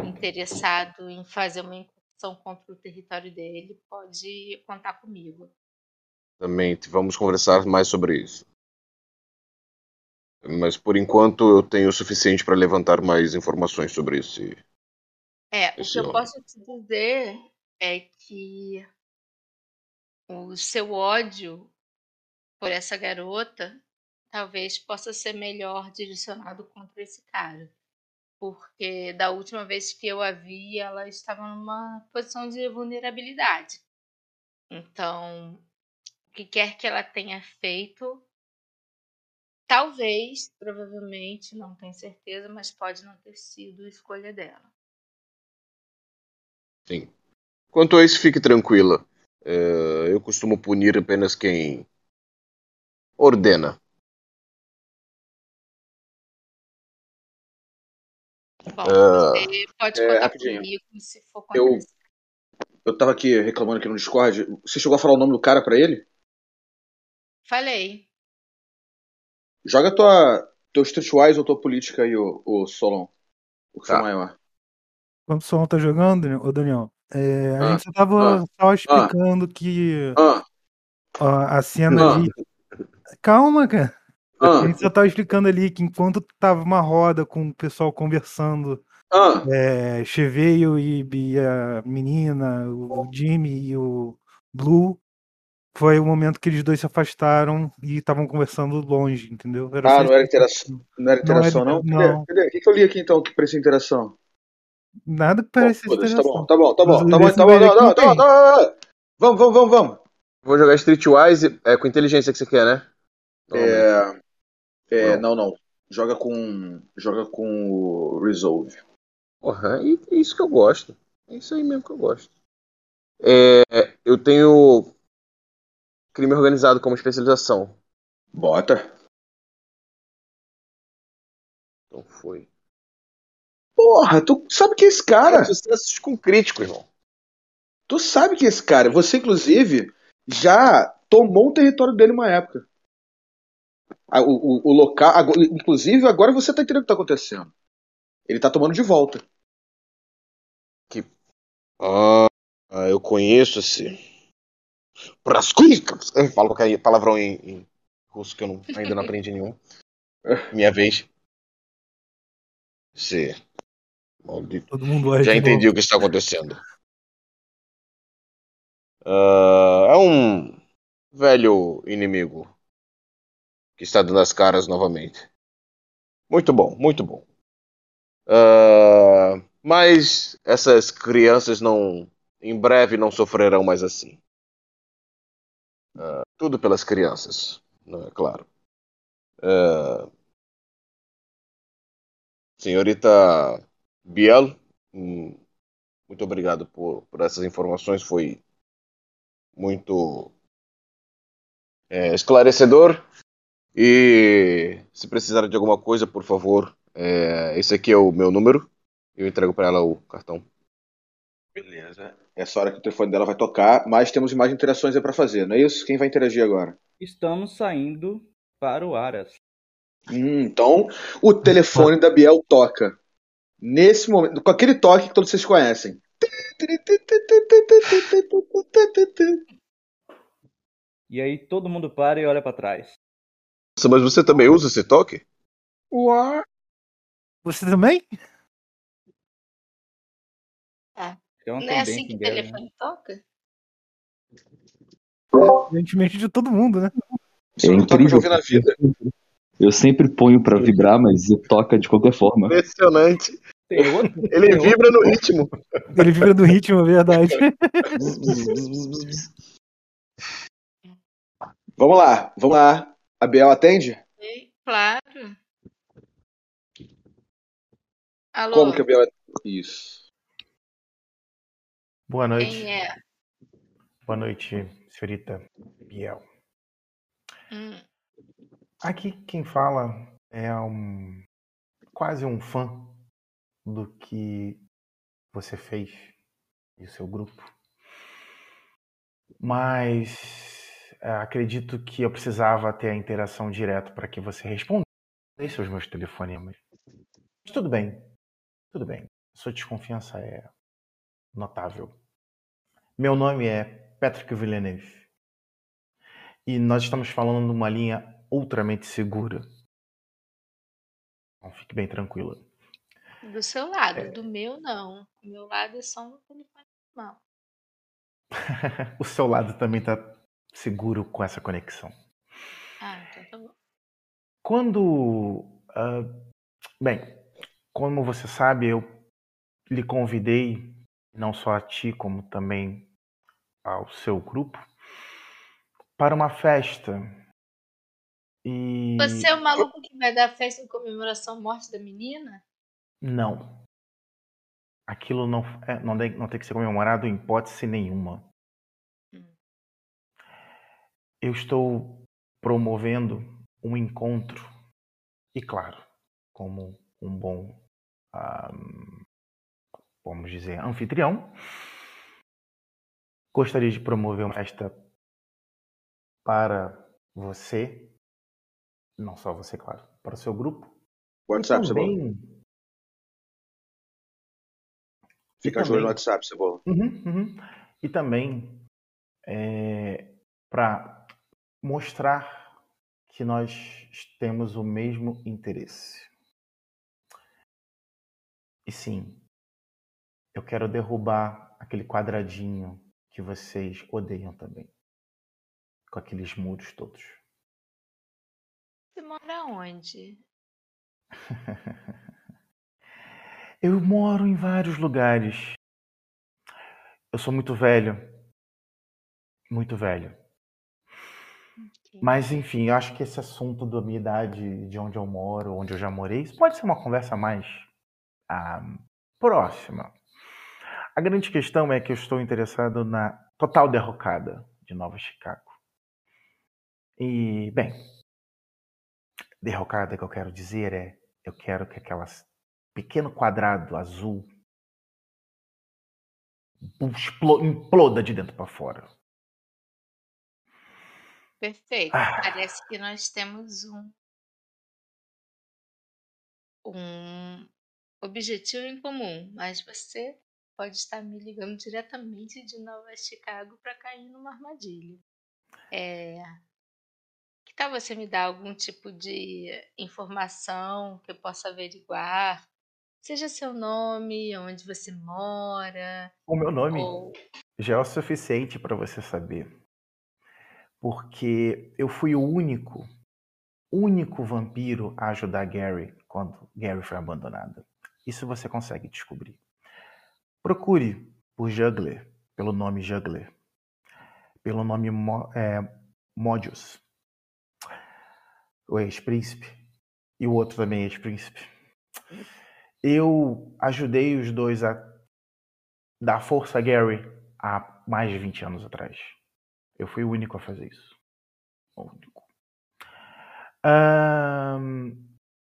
interessado em fazer uma incursão contra o território dele, pode contar comigo. Também vamos conversar mais sobre isso. Mas por enquanto eu tenho o suficiente para levantar mais informações sobre esse. É, o que Esse eu homem. posso te dizer é que o seu ódio por essa garota talvez possa ser melhor direcionado contra esse cara. Porque da última vez que eu a vi, ela estava numa posição de vulnerabilidade. Então, o que quer que ela tenha feito, talvez, provavelmente, não tenho certeza, mas pode não ter sido escolha dela. Sim. Quanto a isso, fique tranquila. É, eu costumo punir apenas quem ordena. Bom, Ah, você pode é, contar rapidinho. comigo se for Eu, acontecer. eu tava aqui reclamando aqui no Discord. Você chegou a falar o nome do cara pra ele? Falei. Joga tua, teu Streetwise ou tua política aí, o, o Solon. O que for Tá. maior. Quando o Solon tá jogando, ô Daniel, é, a Ah, gente só tava ah, só ah, explicando que ah, ó, a cena ah, ali. Calma, cara. A ah, gente só tava explicando ali que enquanto tava uma roda com o pessoal conversando, ah. é, Cheveio e, e a menina, o Jimmy e o Blue, foi o momento que eles dois se afastaram e estavam conversando longe, entendeu? Era Ah, não era que eu tava interação, não era Não era, interação, não? Cadê? não, Cadê? O que, eu li aqui então que parecia interação? nada que Bom, parecesse foda-se, tá bom, interação. tá bom, tá Mas bom, tá bom, tá bom, não, não não, não, não, não, não. Vamos, vamos, vamos, vamos. Vou jogar Streetwise é, com inteligência que você quer, né? É, é, Não. não, não. Joga com, joga com o Resolve. Porra, e é isso que eu gosto. É isso aí mesmo que eu gosto. É, eu tenho crime organizado como especialização. Bota. Então foi. Porra, tu sabe que é esse cara? Sucessos com crítico, irmão. Tu sabe que é esse cara. Você, inclusive, já tomou o território dele uma época. O, o, o local. agora- Inclusive, agora você tá entendendo o que tá acontecendo. Ele tá tomando de volta. Que... Ah, eu conheço esse. Praskuika! Eu falo qualquer palavrão em, em russo que eu não- ainda não aprendi nenhum. Minha vez. Esse. Maldito. Todo mundo Já entendi o que está acontecendo. Ah, é um velho inimigo que está dando as caras novamente. Muito bom, muito bom. Ah, mas essas crianças não, em breve não sofrerão mais assim. Ah, tudo pelas crianças, não é claro. Ah, senhorita Biel, hum, muito obrigado por, por essas informações. Foi muito é, esclarecedor. E se precisar de alguma coisa, por favor, é, esse aqui é o meu número. Eu entrego para ela o cartão. Beleza. Essa hora que o telefone dela vai tocar, mas temos mais interações aí pra fazer, não é isso? Quem vai interagir agora? Estamos saindo para o Aras. Hum, então, o telefone da Biel toca. Nesse momento, com aquele toque que todos vocês conhecem. E aí todo mundo para e olha para trás. Nossa, mas você também usa esse toque? Você também? Tá. É Não é assim que o né? telefone toca? Evidentemente de todo mundo, né? Isso É incrível. na vida. Eu sempre ponho pra vibrar, mas toca de qualquer forma. Impressionante. Outro? Ele outro? vibra no ritmo. Ele vibra do ritmo, é verdade. Vamos lá, vamos lá. A Biel atende? Ei, Claro. Alô, Como que a Biel atende? Isso. Boa noite. quem é? Boa noite, senhorita Biel. Hum. Aqui quem fala é um quase um fã do que você fez e o seu grupo. Mas acredito que eu precisava ter a interação direta para que você respondesse aos meus telefonemas. Mas tudo bem, tudo bem. Sua desconfiança é notável. Meu nome é Patrick Villeneuve. E nós estamos falando numa linha ultramente segura. Então fique bem tranquila. Do seu lado, do meu não. Do meu lado é só um telefone normal. o seu lado também está seguro com essa conexão. Ah, então tá bom. Quando. ah, bem, como você sabe, eu lhe convidei, não só a ti, como também ao seu grupo, para uma festa. E. Você é o maluco que vai dar festa em comemoração à morte da menina? Não. Aquilo não, é, não, tem, não tem que ser comemorado em hipótese nenhuma. Hum. Eu estou promovendo um encontro, e claro, como um bom, vamos dizer, anfitrião, gostaria de promover uma festa para você, não só você, claro, para o seu grupo. WhatsApp, e Cebola. Fica de olho no WhatsApp, Cebola. Uhum, uhum. E também para mostrar que nós temos o mesmo interesse. E sim, eu quero derrubar aquele quadradinho que vocês odeiam também. Com aqueles muros todos. Você mora onde? Eu moro em vários lugares. Eu sou muito velho. Muito velho. Mas enfim, eu acho que esse assunto da minha idade, de onde eu moro, onde eu já morei, isso pode ser uma conversa mais ah, próxima. A grande questão é que eu estou interessado na total derrocada de Nova Chicago. E, bem, derrocada que eu quero dizer é, eu quero que aquelas pequeno quadrado azul imploda de dentro para fora. Perfeito. Ah. Parece que nós temos um, um objetivo em comum, mas você pode estar me ligando diretamente de Nova Chicago para cair numa armadilha. É, que tal você me dar algum tipo de informação que eu possa averiguar? Seja seu nome, onde você mora, O meu nome ou já é o suficiente para você saber. Porque eu fui o único, único vampiro a ajudar Gary quando Gary foi abandonada. Isso você consegue descobrir. Procure por Juggler, pelo nome Juggler. Pelo nome Mo, é, Modius. O ex-príncipe. E o outro também ex-príncipe. Eu ajudei os dois a dar força a Gary há mais de 20 anos atrás. Eu fui o único a fazer isso. O único.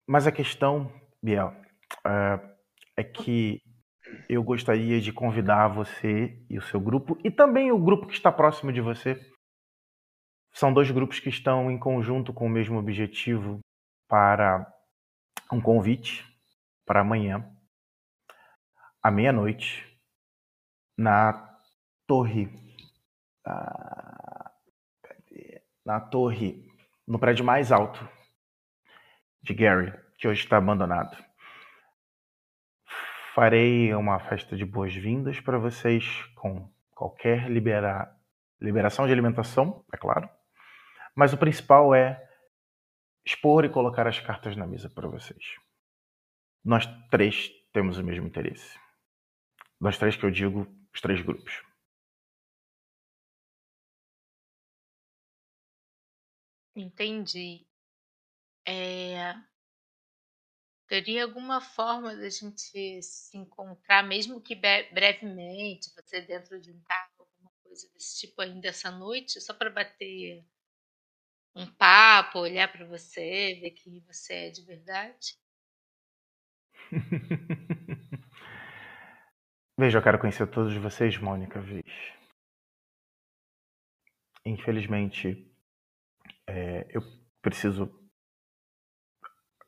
Mas a questão, Biel, ah, é que eu gostaria de convidar você e o seu grupo, e também o grupo que está próximo de você. São dois grupos que estão em conjunto com o mesmo objetivo para um convite para amanhã, à meia-noite, na torre. cadê? Na torre, no prédio mais alto de Gary, que hoje está abandonado. Farei uma festa de boas-vindas para vocês com qualquer libera... liberação de alimentação, é claro. Mas o principal é expor e colocar as cartas na mesa para vocês. Nós três temos o mesmo interesse. Nós três que eu digo, os três grupos. Entendi. É, teria alguma forma da gente se encontrar, mesmo que bre- brevemente, você dentro de um carro, alguma coisa desse tipo ainda essa noite, só para bater um papo, olhar para você, ver que você é de verdade? Veja, eu quero conhecer todos vocês, Mônica Vez. Infelizmente, é, eu preciso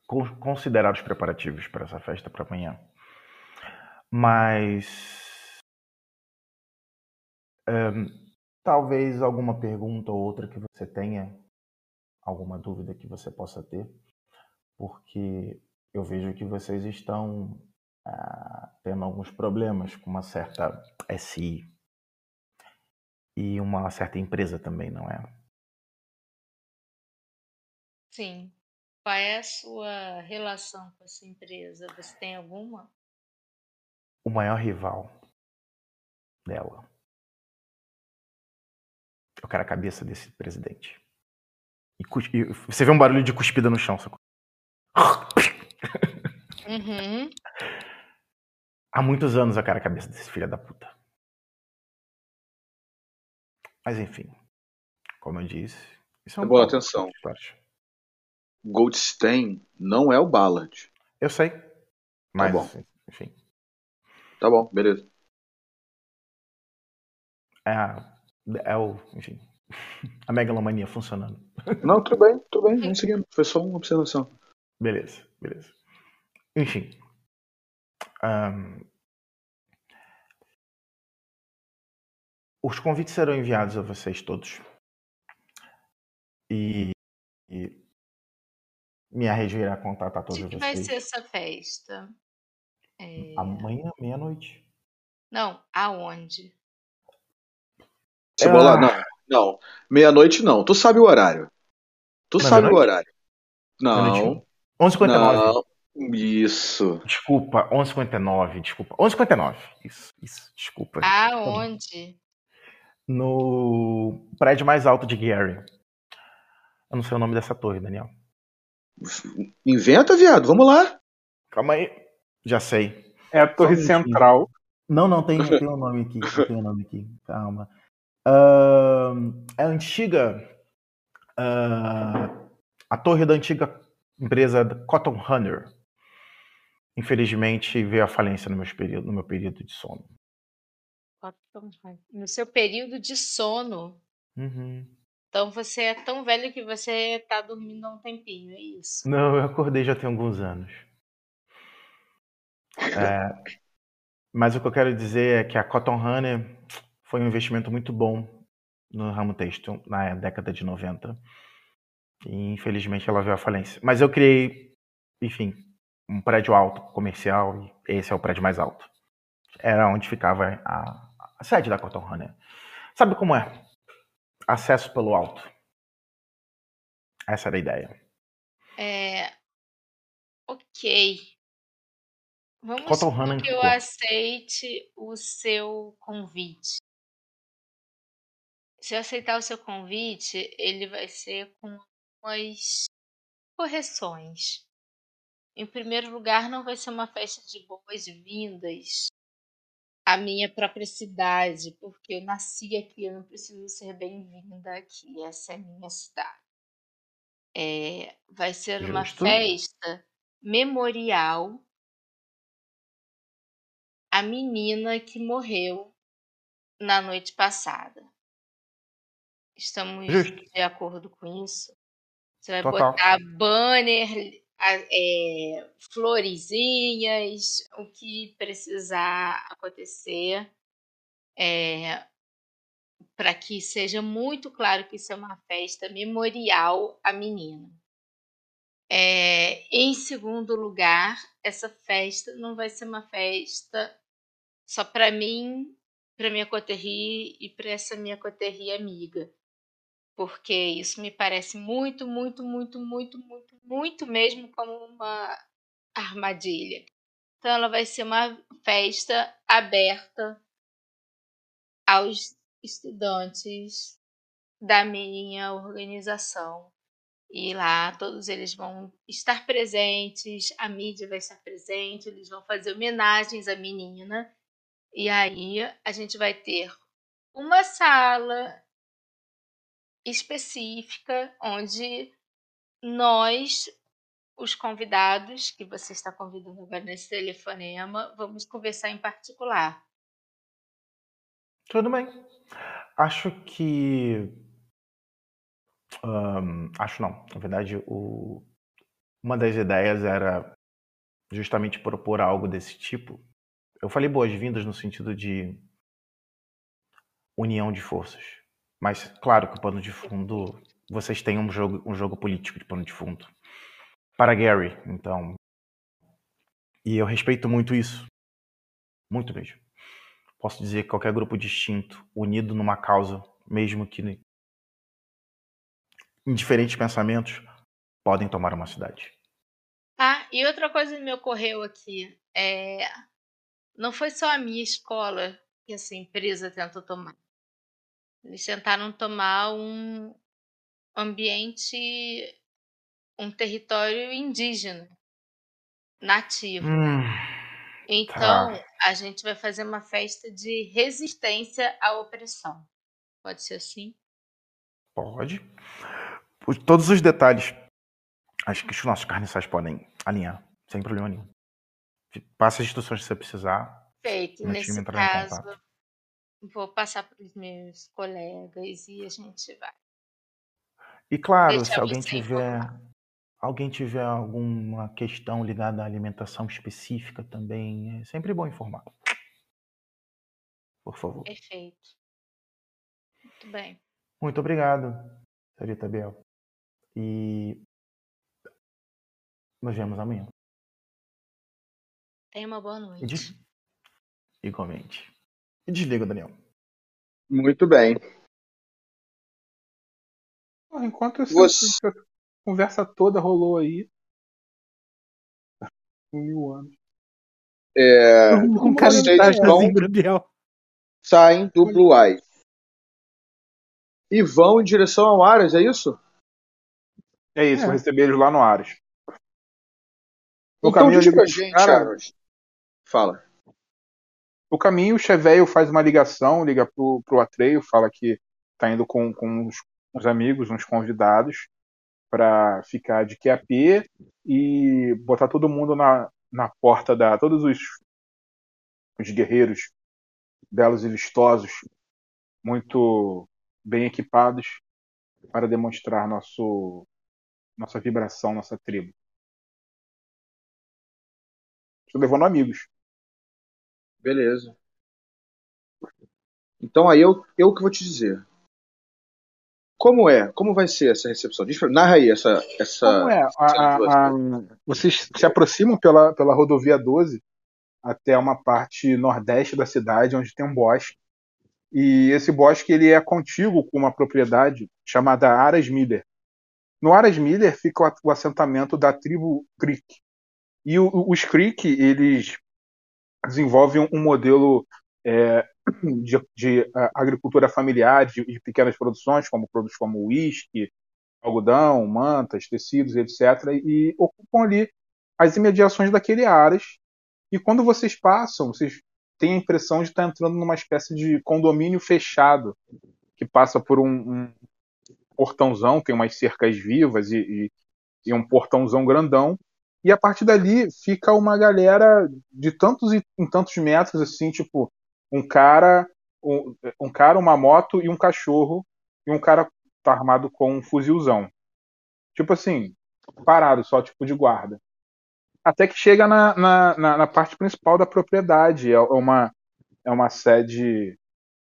con- considerar os preparativos para essa festa para amanhã. Mas. talvez alguma pergunta ou outra que você tenha, alguma dúvida que você possa ter, porque eu vejo que vocês estão ah, tendo alguns problemas com uma certa SI e uma certa empresa também, não é? Sim. Qual é a sua relação com essa empresa? Você tem alguma? O maior rival dela. Eu quero a cabeça desse presidente. E, cus- e você vê um barulho de cuspida no chão. sacou? Uhum. Há muitos anos eu quero a cabeça desse filho da puta. Mas enfim, como eu disse, isso é um Boa, atenção. parte. Goldstein não é o Ballard. Eu sei, mas bom. enfim, Tá bom, beleza. é, é o, enfim, a megalomania funcionando. Não, tudo bem, tudo bem, vamos seguindo. Foi só uma observação. Beleza, beleza. Enfim. ahn, os convites serão enviados a vocês todos. E, e minha rede irá contatar todos De que vai vocês. ser essa festa? É, Amanhã, meia-noite. Não, aonde? Chegou lá? Ah. Não, não. Meia-noite não. Tu sabe o horário. Tu Não é sabe o horário. Não. e um. 11h59. Não. Isso. Desculpa, 11h59, desculpa. 11h59. Isso, isso, desculpa. Aonde? No prédio mais alto de Gary. Eu não sei o nome dessa torre, Daniel. Inventa, viado. Vamos lá. Calma aí. Já sei. É a Torre Só um. Central. Não, não, tem, tem um nome aqui. Tem um nome aqui. Calma. É a antiga. ah, a torre da antiga empresa Cotton Hunter. Infelizmente veio à falência no meu período, no meu período de sono. No seu período de sono. Uhum. Então você é tão velho que você tá dormindo há um tempinho, é isso? Não, eu acordei já tem alguns anos. É, mas o que eu quero dizer é que a Cotton Hunter foi um investimento muito bom no ramo têxtil na década de 90. E infelizmente ela veio à falência. Mas eu criei, enfim, um prédio alto, comercial, e esse é o prédio mais alto. Era onde ficava a, a sede da Cotton Hunter. Sabe como é? Acesso pelo alto. Essa era a ideia. É. Ok. Vamos supor que eu aceite o seu convite. Se eu aceitar o seu convite, ele vai ser com umas correções. Em primeiro lugar, não vai ser uma festa de boas-vindas à minha própria cidade, porque eu nasci aqui, eu não preciso ser bem-vinda aqui. Essa é a minha cidade. É, vai ser uma Justo. festa memorial à menina que morreu na noite passada. Estamos Justo. de acordo com isso? Você vai Total. botar banner, a- é, florezinhas, o que precisar acontecer, para que seja muito claro que isso é uma festa memorial à menina. É, em segundo lugar, essa festa não vai ser uma festa só para mim, para minha coterri e para essa minha coterri amiga. Porque isso me parece muito, muito, muito, muito, muito, muito mesmo como uma armadilha. Então ela vai ser uma festa aberta aos estudantes da minha organização. E lá todos eles vão estar presentes, a mídia vai estar presente, eles vão fazer homenagens à menina. E aí a gente vai ter uma sala específica onde nós, os convidados, que você está convidando agora nesse telefonema, vamos conversar em particular. Tudo bem. Acho que. ahn, acho não. Na verdade, o... uma das ideias era justamente propor algo desse tipo. Eu falei boas-vindas no sentido de união de forças. Mas, claro que o pano de fundo. Vocês têm um jogo, um jogo político de pano de fundo. Para Gary, então. E eu respeito muito isso. Muito mesmo. Posso dizer que qualquer grupo distinto, unido numa causa, mesmo que em diferentes pensamentos, podem tomar uma cidade. Ah, e outra coisa que me ocorreu aqui é não foi só a minha escola que essa empresa tentou tomar. Eles tentaram tomar um ambiente, um território indígena, nativo. Hum, Então, tá. a gente vai fazer uma festa de resistência à opressão. Pode ser assim? Pode. Por todos os detalhes. Acho que os nossos carniçais podem alinhar, sem problema nenhum. Passa as instruções que você precisar. Feito. Nesse caso. Vou passar para os meus colegas e a gente vai. E claro, Deixar se alguém tiver alguém tiver alguma questão ligada à alimentação específica também, é sempre bom informar. Por favor. Perfeito. Muito bem. Muito obrigado, senhorita Biel. E nos vemos amanhã. Tenha uma boa noite. Igualmente. E desliga, Daniel. Muito bem. Enquanto essa, Você- conversa toda rolou aí. Um mil anos. É, Um cara de vocês vão, assim, saem do Blue Eye. E vão em direção ao Aras, é isso? É isso, É. vou receber eles lá no Ares. No Então caminho, diz pra gente, cara. Aras. Fala. No caminho, o Cheveio faz uma ligação, liga pro, pro Atreio, fala que tá indo com, com uns, uns amigos, uns convidados, para ficar de QAP e botar todo mundo na, na porta da. Todos os, os guerreiros belos e vistosos, muito bem equipados, para demonstrar nosso, nossa vibração, nossa tribo. Estou levando amigos. Beleza. Então aí eu, eu que vou te dizer. Como é? Como vai ser essa recepção? Diz narra aí essa. essa Como é? A- a- vocês se aproximam pela, pela rodovia 12 até uma parte nordeste da cidade, onde tem um bosque. E esse bosque ele é contíguo com uma propriedade chamada Aras Miller. No Aras Miller fica o assentamento da tribo Creek. E o- os Creek, eles desenvolvem um modelo é, de, de, ah, agricultura familiar, de, de pequenas produções, como produtos como uísque, algodão, mantas, tecidos, etc. E ocupam ali as imediações daquele Aras. E quando vocês passam, vocês têm a impressão de estar entrando numa espécie de condomínio fechado, que passa por um, um portãozão, tem umas cercas vivas e, e, e um portãozão grandão. E a partir dali fica uma galera de tantos e tantos metros, assim, tipo, um cara, um, um cara, uma moto e um cachorro, e um cara tá armado com um fuzilzão. Tipo assim, parado, só tipo de guarda. Até que chega na, na, na, na parte principal da propriedade. É uma, é uma sede.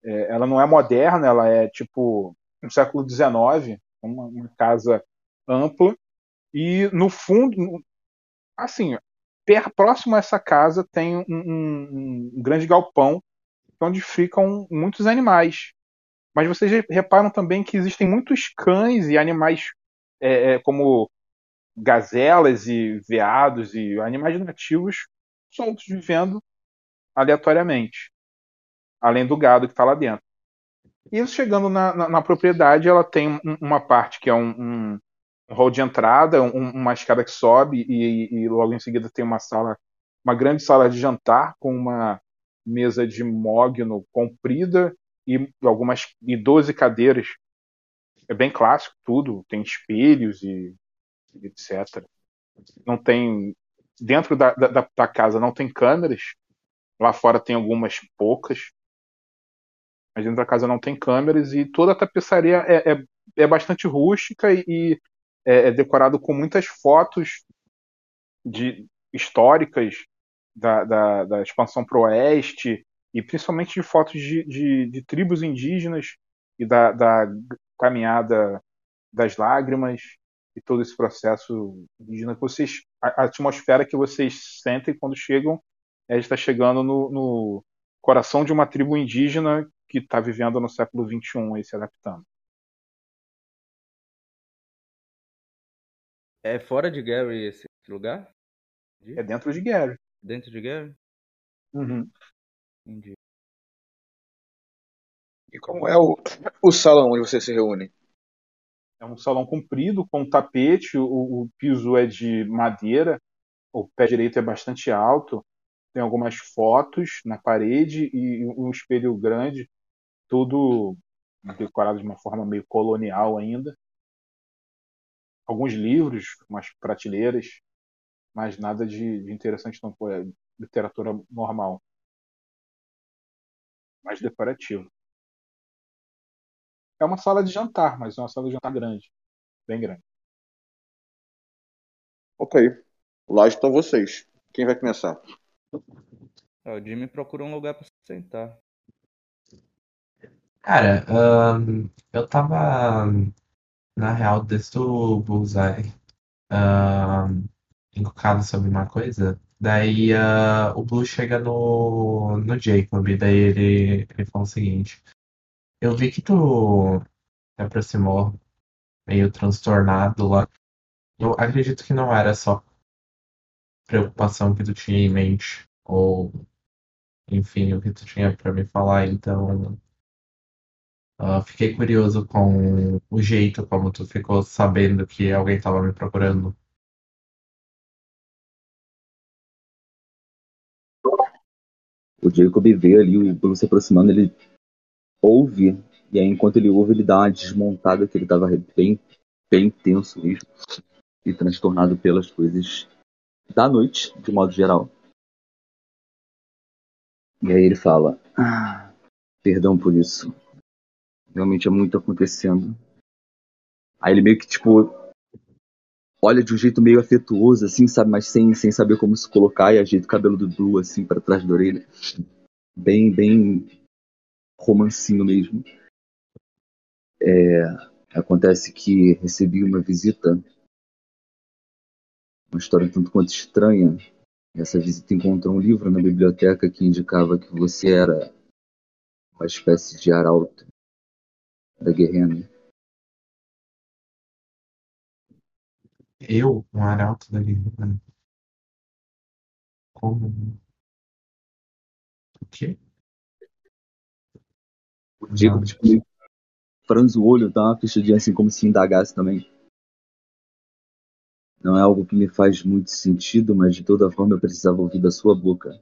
é, ela não é moderna, ela é tipo no século XIX, uma, uma casa ampla. E no fundo, assim, próximo a essa casa tem um, um- um grande galpão onde ficam muitos animais. Mas vocês re- reparam também que existem muitos cães e animais é, é, como gazelas e veados e animais nativos soltos vivendo aleatoriamente, além do gado que está lá dentro. E chegando na, na- na propriedade, ela tem um- uma parte que é um, um hall de entrada, um- uma escada que sobe e, e logo em seguida tem uma sala, uma grande sala de jantar com uma mesa de mogno comprida e algumas e 12 cadeiras. É bem clássico tudo, tem espelhos e, etc. Não tem dentro da, da, da casa não tem câmeras. Lá fora tem algumas poucas, mas dentro da casa não tem câmeras e toda a tapeçaria é, é, é bastante rústica e é, é, decorado com muitas fotos de históricas da, da, da expansão para o oeste e principalmente de fotos de, de, de tribos indígenas e da, da, caminhada das lágrimas e todo esse processo indígena que vocês a, a atmosfera que vocês sentem quando chegam é está chegando no, no, coração de uma tribo indígena que está vivendo no século XXI e se adaptando. É fora de Gary esse lugar? É dentro de Gary. Dentro de Gary? Uhum. Entendi. E como é o, o salão onde você se reúne? É um salão comprido com tapete, o, o piso é de madeira, o pé direito é bastante alto, tem algumas fotos na parede e um espelho grande, tudo decorado de uma forma meio colonial ainda. Alguns livros, umas prateleiras, mas nada de, de interessante não foi literatura normal, mais decorativo. É uma sala de jantar, mas é uma sala de jantar grande, bem grande. Ok, lá estão vocês. Quem vai começar? Ah, o Jimmy procura um lugar para se sentar. Cara, ahn, eu tava, na real, desde o Bullseye, ahn, encucado sobre uma coisa. Daí ah, o Blue chega no, no Jacob, e daí ele, ele fala o seguinte: Eu vi que tu se aproximou meio transtornado lá. Eu acredito que não era só preocupação que tu tinha em mente, ou enfim, o que tu tinha pra me falar, então. Ah, fiquei curioso com o jeito como tu ficou sabendo que alguém tava me procurando. O Jacob vê ali o Bruno se aproximando, ele ouve, e aí enquanto ele ouve, ele dá uma desmontada que ele estava bem, bem tenso mesmo, e transtornado pelas coisas da noite, de modo geral. E aí ele fala: ah, Perdão por isso. Realmente é muito acontecendo. Aí ele meio que, tipo, olha de um jeito meio afetuoso, assim, sabe? Mas sem, sem saber como se colocar e ajeita o cabelo do Blue, assim, para trás da orelha. Bem, bem romancinho mesmo. É, acontece que recebi uma visita, uma história tanto quanto estranha. Essa visita encontrou um livro na biblioteca que indicava que você era uma espécie de arauto da Guerrena. Eu, um arauto da guerra. Como? O quê? O Jacob, tipo, meio franze o olho, dá uma fechadinha assim, como se indagasse também. Não é algo que me faz muito sentido, mas de toda forma eu precisava ouvir da sua boca.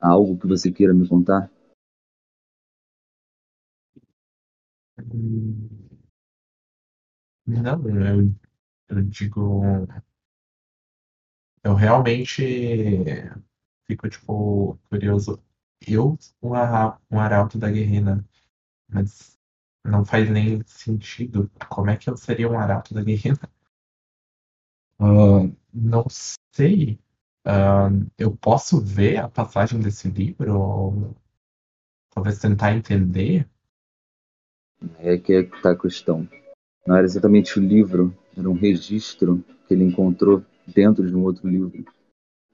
Há algo que você queira me contar? Não, eu, eu digo. Eu realmente fico, tipo, curioso. Eu, um, um arauto da guerrina, mas não faz nem sentido. Como é que eu seria um arauto da guerrina? Ah, não sei. Ah, eu posso ver a passagem desse livro? Ou talvez tentar entender? É que é que tá a questão. Não era exatamente o livro, era um registro que ele encontrou dentro de um outro livro.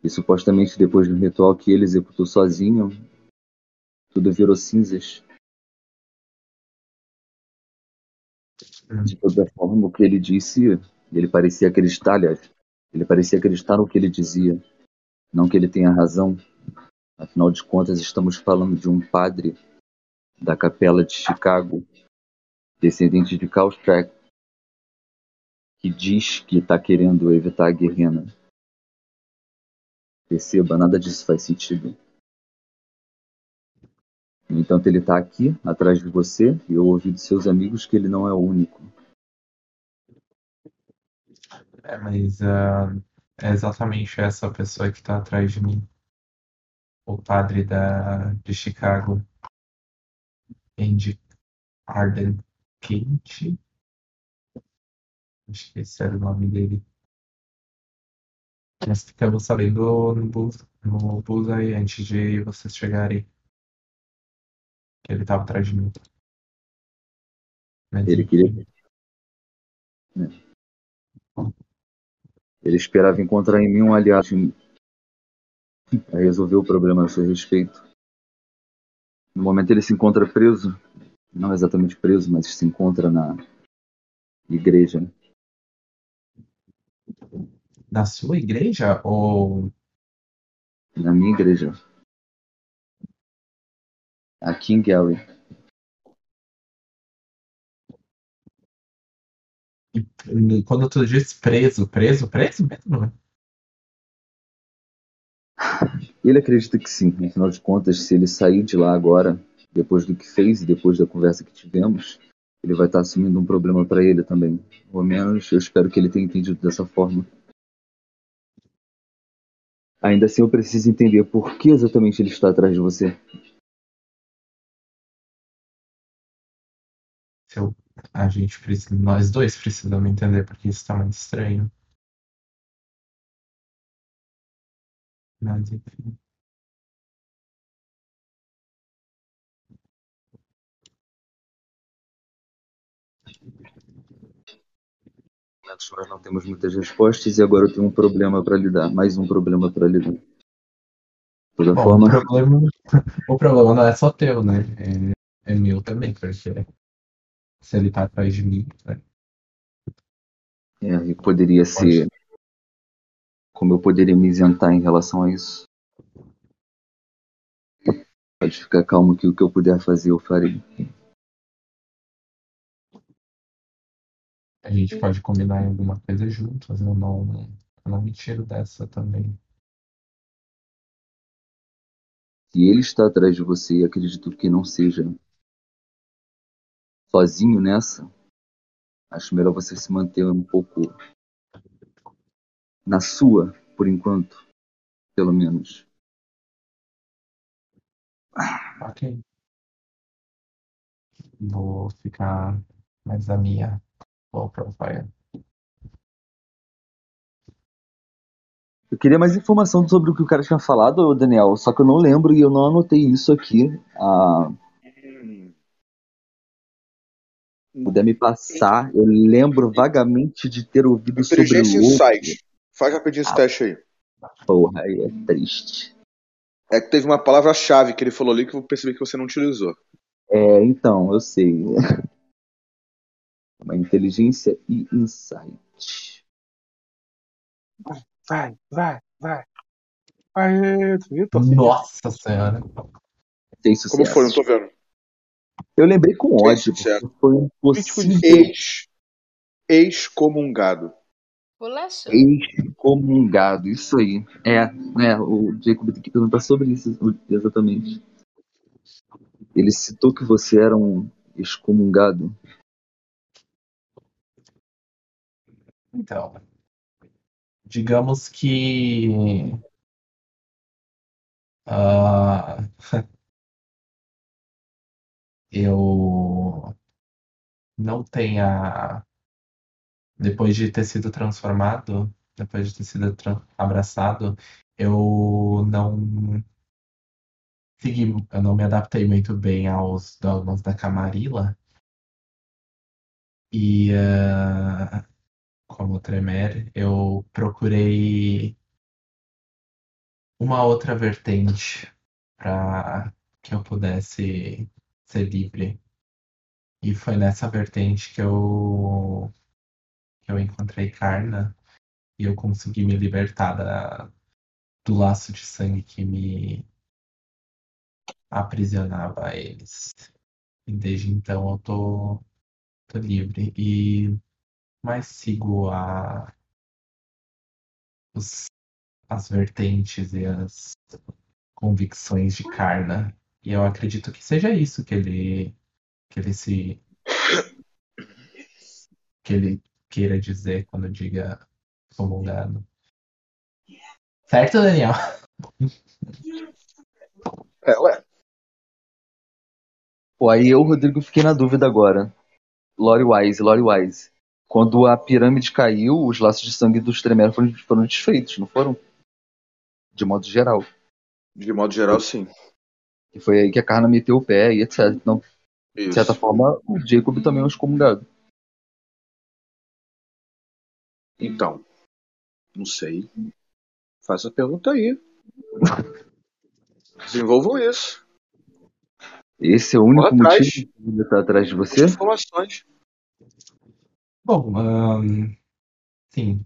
E supostamente depois de um ritual que ele executou sozinho, tudo virou cinzas. De toda forma, o que ele disse, ele parecia acreditar, aliás, ele parecia acreditar no que ele dizia. Não que ele tenha razão. Afinal de contas, estamos falando de um padre da capela de Chicago, descendente de Calstrack, que diz que está querendo evitar a guerrena. Perceba, nada disso faz sentido. No entanto, ele está aqui, atrás de você, e eu ouvi de seus amigos que ele não é o único. É, mas ah, é exatamente essa pessoa que está atrás de mim. O padre da, de Chicago, Andy Arden Esse era o nome dele. Nós ficamos sabendo no bus, no bus aí antes de vocês chegarem. Que ele estava atrás de mim. Mas, Ele queria. Ele esperava encontrar em mim um aliado para resolver o problema a seu respeito. No momento ele se encontra preso, não exatamente preso, mas se encontra na igreja. Na sua igreja ou Na minha igreja. Aqui em Gary. quando tu diz preso, preso, preso mesmo? né? Ele acredita que sim. Afinal de contas, se ele sair de lá agora, depois do que fez e depois da conversa que tivemos, ele vai estar assumindo um problema para ele também. Ou menos, eu espero que ele tenha entendido dessa forma. Ainda assim, eu preciso entender por que exatamente ele está atrás de você. A gente precisa, nós dois precisamos entender porque isso tá muito estranho. Mas enfim. Nós não temos muitas respostas e agora eu tenho um problema para lidar. Mais um problema para lidar. De toda Bom, forma, o problema, o problema não é só teu, né? É, é meu também, porque se ele tá atrás de mim, né? é, e poderia ser. Como eu poderia me isentar em relação a isso? Pode ficar calmo que o que eu puder fazer eu farei. A gente pode combinar em alguma coisa juntos. Eu não, eu não me tiro dessa também. Se ele está atrás de você e acredito que não seja sozinho nessa, acho melhor você se manter um pouco na sua, por enquanto, pelo menos. Ok. Vou ficar mais a minha low profile. Eu queria mais informação sobre o que o cara tinha falado, Daniel, só que eu não lembro e eu não anotei isso aqui. Ah, se puder me passar, eu lembro vagamente de ter ouvido sobre Inteligência louco. Insight. Faz rapidinho esse teste aí. Porra, aí é triste. É que teve uma palavra-chave que ele falou ali que eu percebi que você não utilizou. É, então, eu sei. Uma inteligência e insight. Vai, vai, vai. Aê, tu viu? Tô assim. Nossa senhora. Tem Como sucesso. foi? Não tô vendo. Eu lembrei com ódio, foi impossível. Ex, excomungado. Pulação. Excomungado, isso aí. É, né, o Jacob tem que perguntar sobre isso exatamente. Ele citou que você era um excomungado. Então, digamos que ah, eu não tenha, depois de ter sido transformado, depois de ter sido abraçado, eu não segui, eu não me adaptei muito bem aos dogmas da Camarilla. E ah, como Tremere, eu procurei uma outra vertente para que eu pudesse ser livre. E foi nessa vertente que eu que eu encontrei Karna e eu consegui me libertar da, do laço de sangue que me aprisionava a eles. E desde então eu tô, tô livre e mais sigo a os, as vertentes e as convicções de Karna E eu acredito que seja isso que ele que ele se que ele queira dizer quando diga comungado. Certo, Daniel? É, ué. Pô, aí eu, Rodrigo, fiquei na dúvida agora. Lore Wise, Lore Wise. Quando a pirâmide caiu, os laços de sangue dos Tremere foram, foram desfeitos, não foram? De modo geral. De modo geral, sim. E foi aí que a Carna meteu o pé e etc. Então, de Isso. certa forma, o Jacob também é um excomungado. Então, não sei. Faça a pergunta aí. Desenvolvam isso. Esse é o único atrás. motivo que ele tá atrás de você? informações. Bom, sim,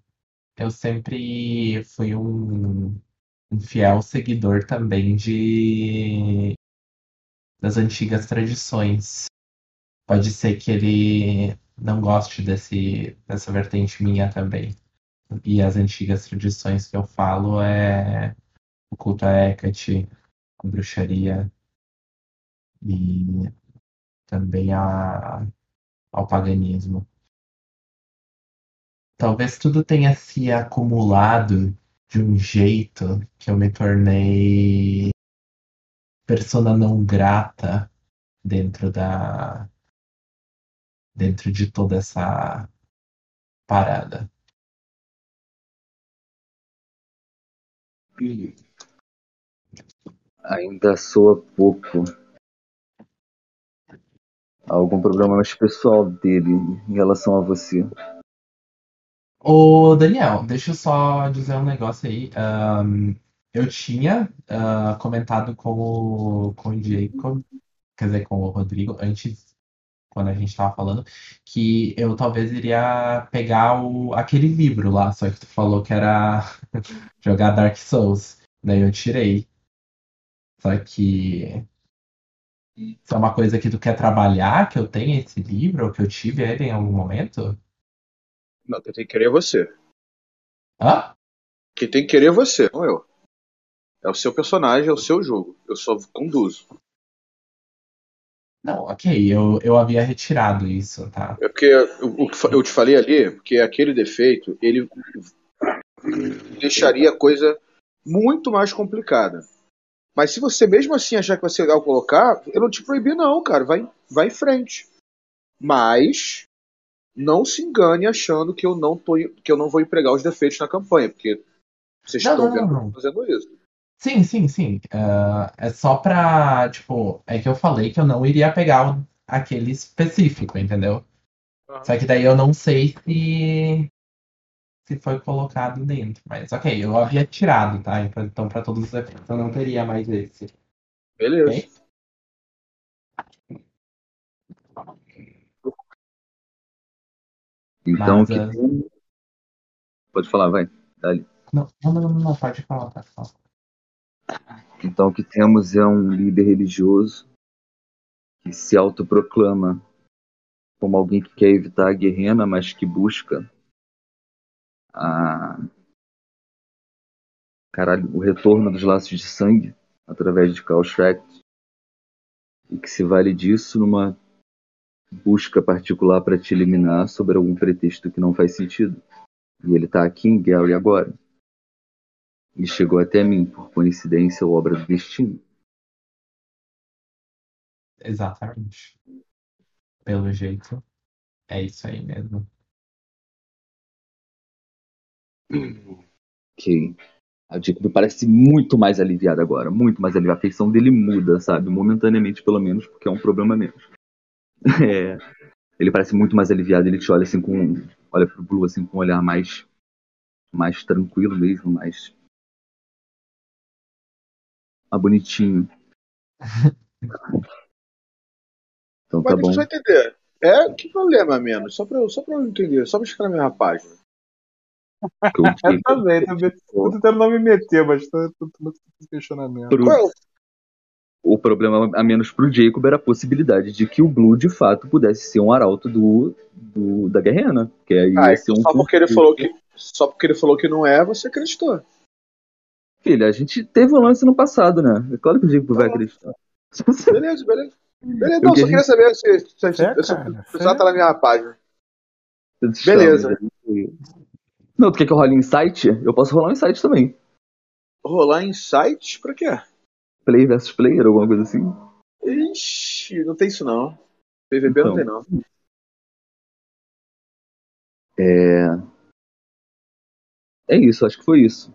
eu sempre fui um, um fiel seguidor também de das antigas tradições. Pode ser que ele não goste desse, dessa vertente minha também. E as antigas tradições que eu falo é o culto a Hecate, a bruxaria e também a, ao paganismo. Talvez tudo tenha se acumulado de um jeito que eu me tornei persona não grata dentro da dentro de toda essa parada. Ainda soa pouco. Algum problema mais pessoal dele em relação a você. Ô, Daniel, deixa eu só dizer um negócio aí. Eu tinha ah, comentado com o, com o Jacob, quer dizer, com o Rodrigo, antes, quando a gente tava falando, que eu talvez iria pegar o, aquele livro lá, só que tu falou que era jogar Dark Souls. Daí eu tirei. Só que isso é uma coisa que tu quer trabalhar, que eu tenha esse livro, ou que eu tive ele em algum momento? Não, quem tem que querer é você. Hã? Quem tem que querer é você, não eu. É o seu personagem, é o seu jogo. Eu só conduzo. Não, ok, eu, eu havia retirado isso, tá? É porque o que eu te falei ali, porque aquele defeito, ele deixaria a coisa muito mais complicada. Mas se você mesmo assim achar que vai ser legal colocar, eu não te proibi não, cara. Vai, vai em frente. Mas não se engane achando que eu não tô, que eu não vou empregar os defeitos na campanha, porque vocês Não, estão não, vendo não, fazendo isso. Sim, sim, sim. Ah, é só pra, tipo, é que eu falei que eu não iria pegar o- aquele específico, entendeu? Só que daí eu não sei se se foi colocado dentro. Mas ok, eu havia tirado, tá? Então, pra todos os efeitos eu não teria mais esse. Beleza. Ok? Então, Mas, que tem... Pode falar, vai. Dali. não, não, não, não, pode falar, pode falar. Então, o que temos é um líder religioso que se autoproclama como alguém que quer evitar a guerrena, mas que busca a... Caralho, o retorno dos laços de sangue através de Chaos Tract e que se vale disso numa busca particular para te eliminar sobre algum pretexto que não faz sentido. E ele tá aqui em Gary agora. E chegou até mim, por coincidência ou obra do destino. Exatamente. Pelo jeito, é isso aí mesmo. Ok. A Jacob parece muito mais aliviada agora, muito mais aliviada. A feição dele muda, sabe? Momentaneamente, pelo menos, porque é um problema menos. É, ele parece muito mais aliviado, ele te olha assim com. Olha pro Blue assim com um olhar mais. mais tranquilo mesmo, mais. Ah, bonitinho. Então Mas tá bom. você vai entender. É, que problema menos? Só pra, eu- só pra eu entender, só pra ficar na minha página. O Eu também, também. Tô tentando não me meter, mas tô, tô, tô, tô questionamento. Qual é o O problema a menos pro Jacob era a possibilidade de que o Blue de fato pudesse ser um arauto do, do da Guerrena. Que aí Ah, ia ser um só porque ele falou que só porque ele falou que não é, você acreditou. Filha, a gente teve um lance no passado, né? É claro que o Jacob vai acreditar. Beleza, beleza. Beleza, Eu não, só queria- saber se, se, se, É, se, se já tá na minha página. Beleza. né? Não, tu quer que eu role insight? Eu posso rolar um insight também. Rolar insights pra quê? Player versus player, alguma coisa assim. Ixi, não tem isso não. PVP não Então. tem não. É. É isso, acho que foi isso.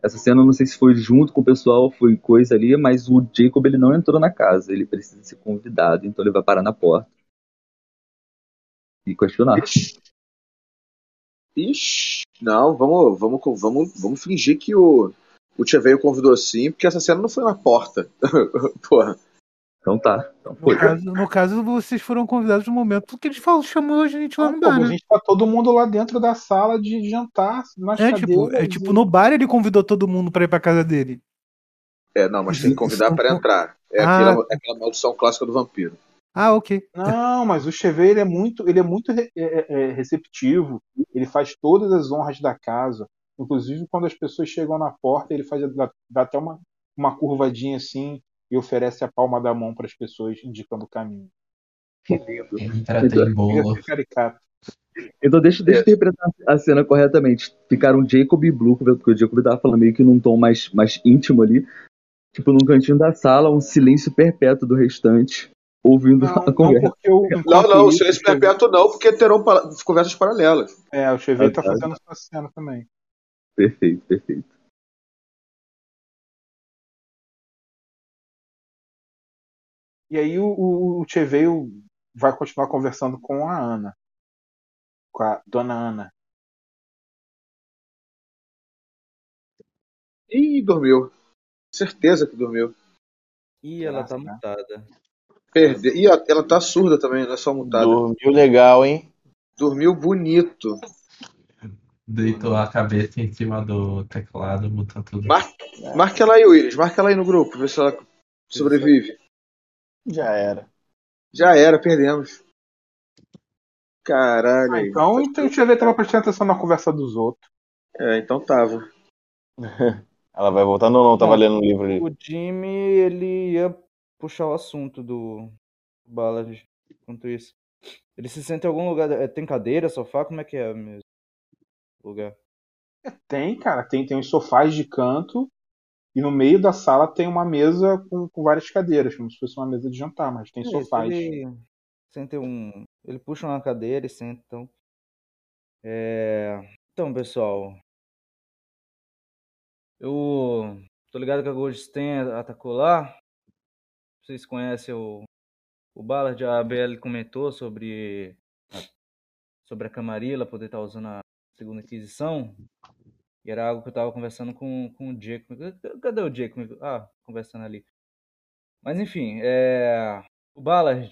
Essa cena não sei se foi junto com o pessoal, foi coisa ali, mas o Jacob ele não entrou na casa, ele precisa ser convidado, então ele vai parar na porta. E questionar. Ixi. Ixi. Não, vamos, vamos, vamos, vamos fingir que o, o Tia Veio convidou sim, porque essa cena não foi na porta. Porra. Então tá. Então No foi. caso, no caso, vocês foram convidados no momento que eles falam, chamou a gente lá no Pô, bar, a né? gente tá todo mundo lá dentro da sala de jantar, nas É tipo, é tipo, no bar ele convidou todo mundo pra ir pra casa dele. É, não, mas tem que convidar para entrar. É Ah. aquela, é aquela maldição clássica do vampiro. Ah, ok. Não, mas o Cheveux ele é muito, ele é muito re- é- é- é receptivo. Ele faz todas as honras da casa. Inclusive quando as pessoas chegam na porta, ele faz dá, dá até uma, uma curvadinha assim e oferece a palma da mão para as pessoas, indicando o caminho. Que lindo. Entra, tem bolo. caricato. Então deixa, deixa eu interpretar a cena corretamente. Ficaram Jacob e Blue, porque o Jacob tava falando meio que num tom mais, mais íntimo ali. Tipo, num cantinho da sala, um silêncio perpétuo do restante, ouvindo Não, a não conversa. porque eu, Não, não, o silêncio perpétuo não, porque terão conversas paralelas. É, o Cheveux tá Ah, tá. fazendo essa cena também. Perfeito, perfeito. E aí o, o, o Cheveux vai continuar conversando com a Ana. Com a dona Ana. Ih, dormiu. Certeza que dormiu. Ih, ela tá mutada. Perde... Ih, ela- ela tá surda também, não é só mutada. Dormiu legal, hein? Dormiu bonito. Deitou a cabeça em cima do teclado, mutou tudo. Mar... Marca ela aí, Willis. Marca ela aí no grupo, ver se ela sobrevive. Já era. Já era, perdemos. Caralho. Ah, então, então o Cheveux tava prestando atenção na conversa dos outros. É, então tava. Ela vai voltando ou não? Tava Não. lendo um livro ali. O Jimmy, ele ia puxar o assunto do Ballard enquanto isso. Ele se senta em algum lugar. é, Tem cadeira, sofá? Como é que é mesmo? Lugar. Tem, cara, tem, tem os sofás de canto e no meio da sala tem uma mesa com, com várias cadeiras, como se fosse uma mesa de jantar, mas tem É, sofás. Ele senta um. Ele puxa uma cadeira e senta, então. É... Então, pessoal. Eu tô ligado que a Goldstein atacou lá. Vocês conhecem o, o Ballard, a BL comentou sobre a- sobre a Camarilla poder estar usando a segunda aquisição. E era algo que eu tava conversando com, com o Jacob. Cadê o Jacob? Ah, conversando ali. Mas enfim, é... o Ballard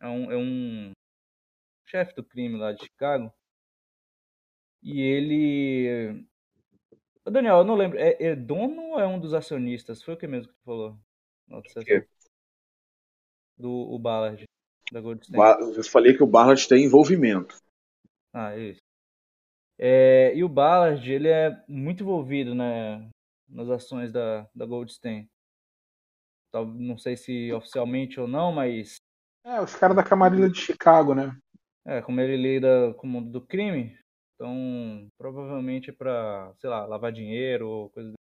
é um, é um chefe do crime lá de Chicago. E ele. Ô, Daniel, eu não lembro. É, é dono ou é um dos acionistas? Foi o que mesmo que tu falou? sessão? Do o Ballard, da Eu falei que o Barlat tem envolvimento. Ah, isso. É, e o Ballard, ele é muito envolvido né, nas ações da, da Goldstein. Não sei se oficialmente ou não, mas É, os caras da Camarilha de Chicago, né? é, como ele lida com o mundo do crime, então provavelmente é pra, sei lá, lavar dinheiro ou coisa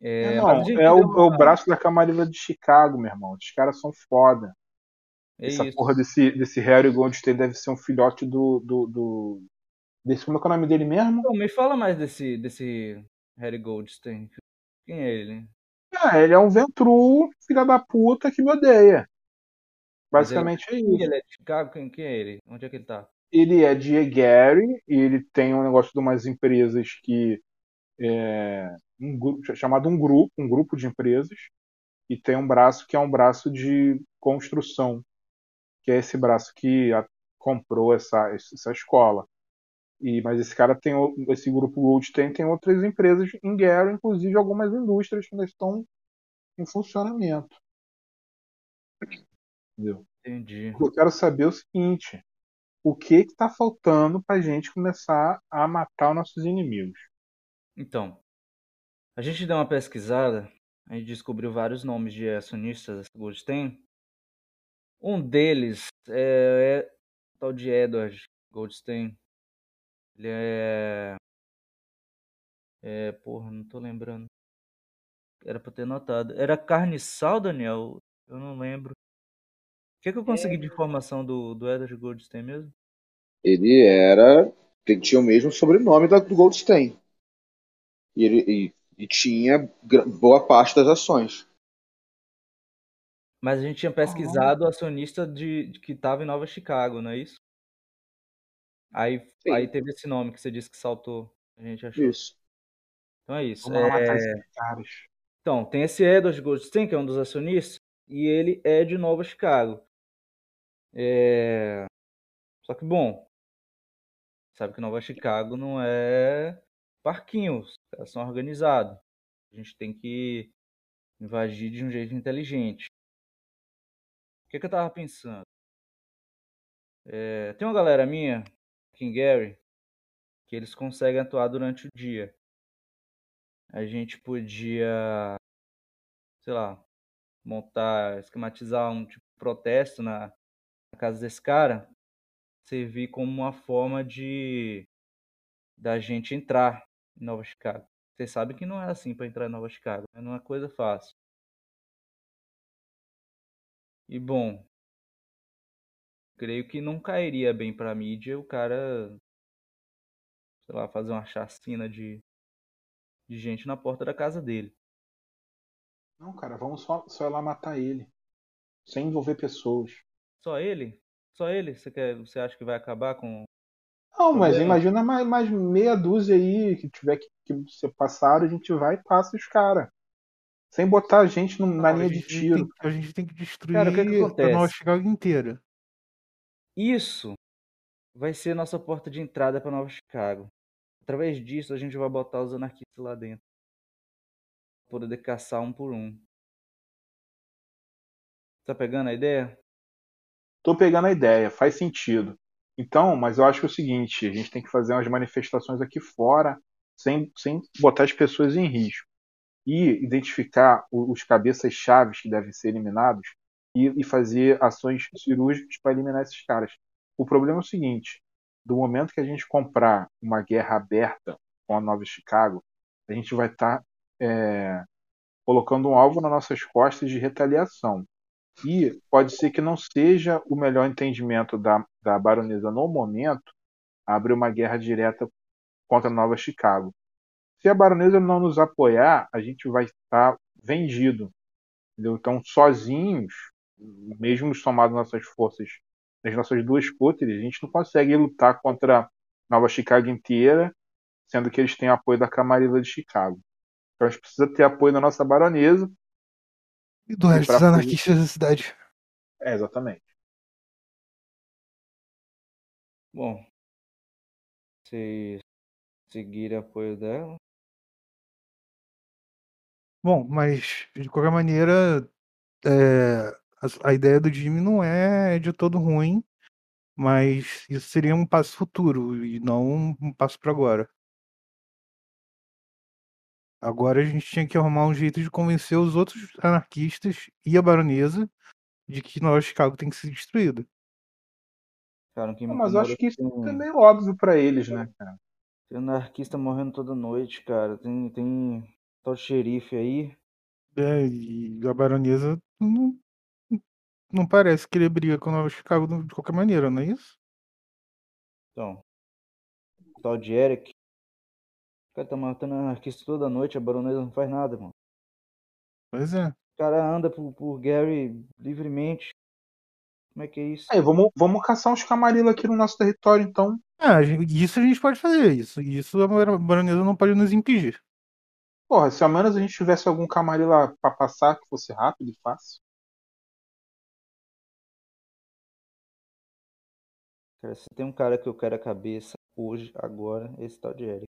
É, É, não, gente é o, é o braço da Camarilha de Chicago, meu irmão. Os caras são foda. É Essa isso. porra desse, desse Harry Goldstein deve ser um filhote do. do, do... Desse, como é que é o nome dele mesmo? Então, me fala mais desse, desse Harry Goldstein. Quem é ele? Ah, ele é um Ventru, filha da puta, que me odeia. Mas ele- Basicamente é isso. ele é de Chicago? Quem, quem é ele? Onde é que ele tá? Ele é de Gary e ele tem um negócio de umas empresas que é um grupo chamado um grupo, um grupo de empresas e tem um braço que é um braço de construção, que é esse braço que a- comprou essa essa escola. E mas esse cara tem esse grupo Goldstein tem outras empresas em Gary, inclusive algumas indústrias que ainda estão em funcionamento. Entendeu? Entendi. Eu quero saber é o seguinte: o que que tá faltando pra gente começar a matar os nossos inimigos? Então, a gente deu uma pesquisada A gente descobriu vários nomes de acionistas da Goldstein. Um deles é, é o tal de Edward Goldstein. Ele é. É, porra, não tô lembrando. Era pra ter notado. Era carniçal, Daniel? Eu não lembro. O que, que eu consegui de informação do, do Edward Goldstein mesmo? Ele era. Ele tinha o mesmo sobrenome do Goldstein. E, ele, e, e tinha boa parte das ações. Mas a gente tinha pesquisado o acionista de, de que estava em Nova Chicago, não é isso? Aí, Sim. aí teve esse nome que você disse que saltou. A gente achou. Isso. Então é isso. Vamos lá matar É, esses caras. Então, tem esse Edward Goldstein, que é um dos acionistas, e ele é de Nova Chicago. É... Só que, bom, sabe que Nova Chicago não é parquinho, os caras são organizados. A gente tem que invadir de um jeito inteligente. Que, que eu tava pensando? É, tem uma galera minha, em Gary, que eles conseguem atuar durante o dia. A gente podia, sei lá, montar, esquematizar um tipo de protesto na, na casa desse cara, servir como uma forma de da gente entrar em Nova Chicago. Vocês sabem que não é assim para entrar em Nova Chicago, né? não é coisa fácil. E bom, creio que não cairia bem pra mídia o cara, sei lá, fazer uma chacina de, de gente na porta da casa dele. Não, cara, vamos só, só ir lá matar ele. Sem envolver pessoas. Só ele? Só ele? Você, quer, você acha que vai acabar com. Não, mas Problema. imagina mais, mais meia dúzia aí que tiver que, que ser passado, a gente vai e passa os caras. Sem botar a gente no- na linha de tiro. tem- a gente tem que destruir Cara, o que que a Nova? Chicago inteira. Isso vai ser nossa porta de entrada para Nova Chicago. Através disso, a gente vai botar os anarquistas lá dentro. Poder caçar um por um. Tá pegando a ideia? Tô pegando a ideia, faz sentido. Então, mas eu acho que é o seguinte, a gente tem que fazer umas manifestações aqui fora, sem, sem botar as pessoas em risco. E identificar os cabeças chaves que devem ser eliminados e, e fazer ações cirúrgicas para eliminar esses caras. O problema é o seguinte, do momento que a gente comprar uma guerra aberta com a Nova Chicago, a gente vai estar colocando um alvo nas nossas costas de retaliação. E pode ser que não seja o melhor entendimento da, da baronesa no momento abrir uma guerra direta contra Nova Chicago. Se a baronesa não nos apoiar, a gente vai estar vendido. entendeu? Então, sozinhos, mesmo somado nossas forças, nas nossas duas cúteres, a gente não consegue lutar contra Nova Chicago inteira, sendo que eles têm apoio da Camarilla de Chicago. Então, a gente precisa ter apoio da nossa baronesa. E do resto dos anarquistas da cidade. É, exatamente. Bom, se seguir apoio dela. Bom, mas de qualquer maneira, é, a, a ideia do Jimmy não é de todo ruim, mas isso seria um passo futuro e não um passo para agora. Agora a gente tinha que arrumar um jeito de convencer os outros anarquistas e a baronesa de que Nova Chicago tem que ser destruída. Cara, Não, mas eu acho que isso é que é tem, meio óbvio pra eles, né, cara? tem anarquista morrendo toda noite, cara. Tem, tem tal xerife aí. É, e a baronesa não, não parece querer briga com Nova Chicago de qualquer maneira, não é isso? Então, o tal de Eric. O cara tá matando anarquista toda noite, a baronesa não faz nada, mano. Pois é. O cara anda por, por Gary livremente. Como é que é isso? Aí, vamos, vamos caçar uns camarila aqui no nosso território, então. Ah, isso a gente pode fazer, isso, isso a bar- baronesa não pode nos impedir. Porra, se ao menos a gente tivesse algum camarila pra passar que fosse rápido e fácil. Cara, se tem um cara que eu quero a cabeça hoje, agora, esse tal de Eric.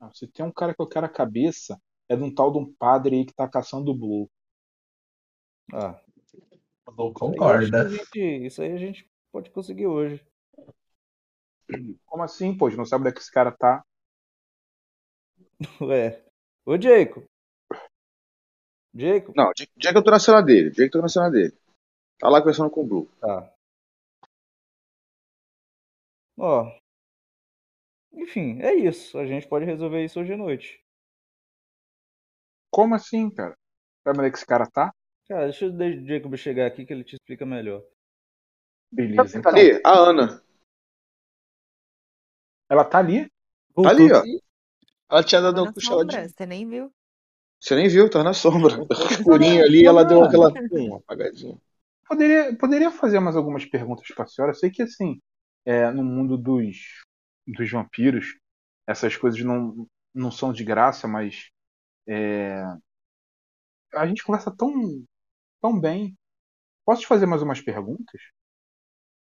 Não, se tem um cara que eu quero a cabeça, é de um tal de um padre aí que tá caçando o Blue. Ah, Não isso aí, concorda. a gente, isso aí a gente pode conseguir hoje. Como assim, pô? A gente não sabe onde é que esse cara tá. Ué. Ô, Jacob. Jacob? Não, eu tô na cena dele. Jack eu tô na cena dele. Tá lá conversando com o Blue. Tá. Ó. Enfim, é isso. A gente pode resolver isso hoje à noite. Como assim, cara? Sabe onde é que esse cara tá? Cara, deixa o Jacob chegar aqui que ele te explica melhor. Beleza, Tá então. ali? A Ana. Ela tá ali? Tá ali, ó. Ela tinha dado uma sombra, você nem viu. Você nem viu, tá na sombra. Escurinho ali, ela deu aquela pum, apagadinha. Poderia, poderia fazer mais algumas perguntas pra senhora. Eu sei que, assim, é, no mundo dos, dos vampiros, essas coisas não, não são de graça, mas é, a gente conversa tão, tão bem. Posso te fazer mais umas perguntas?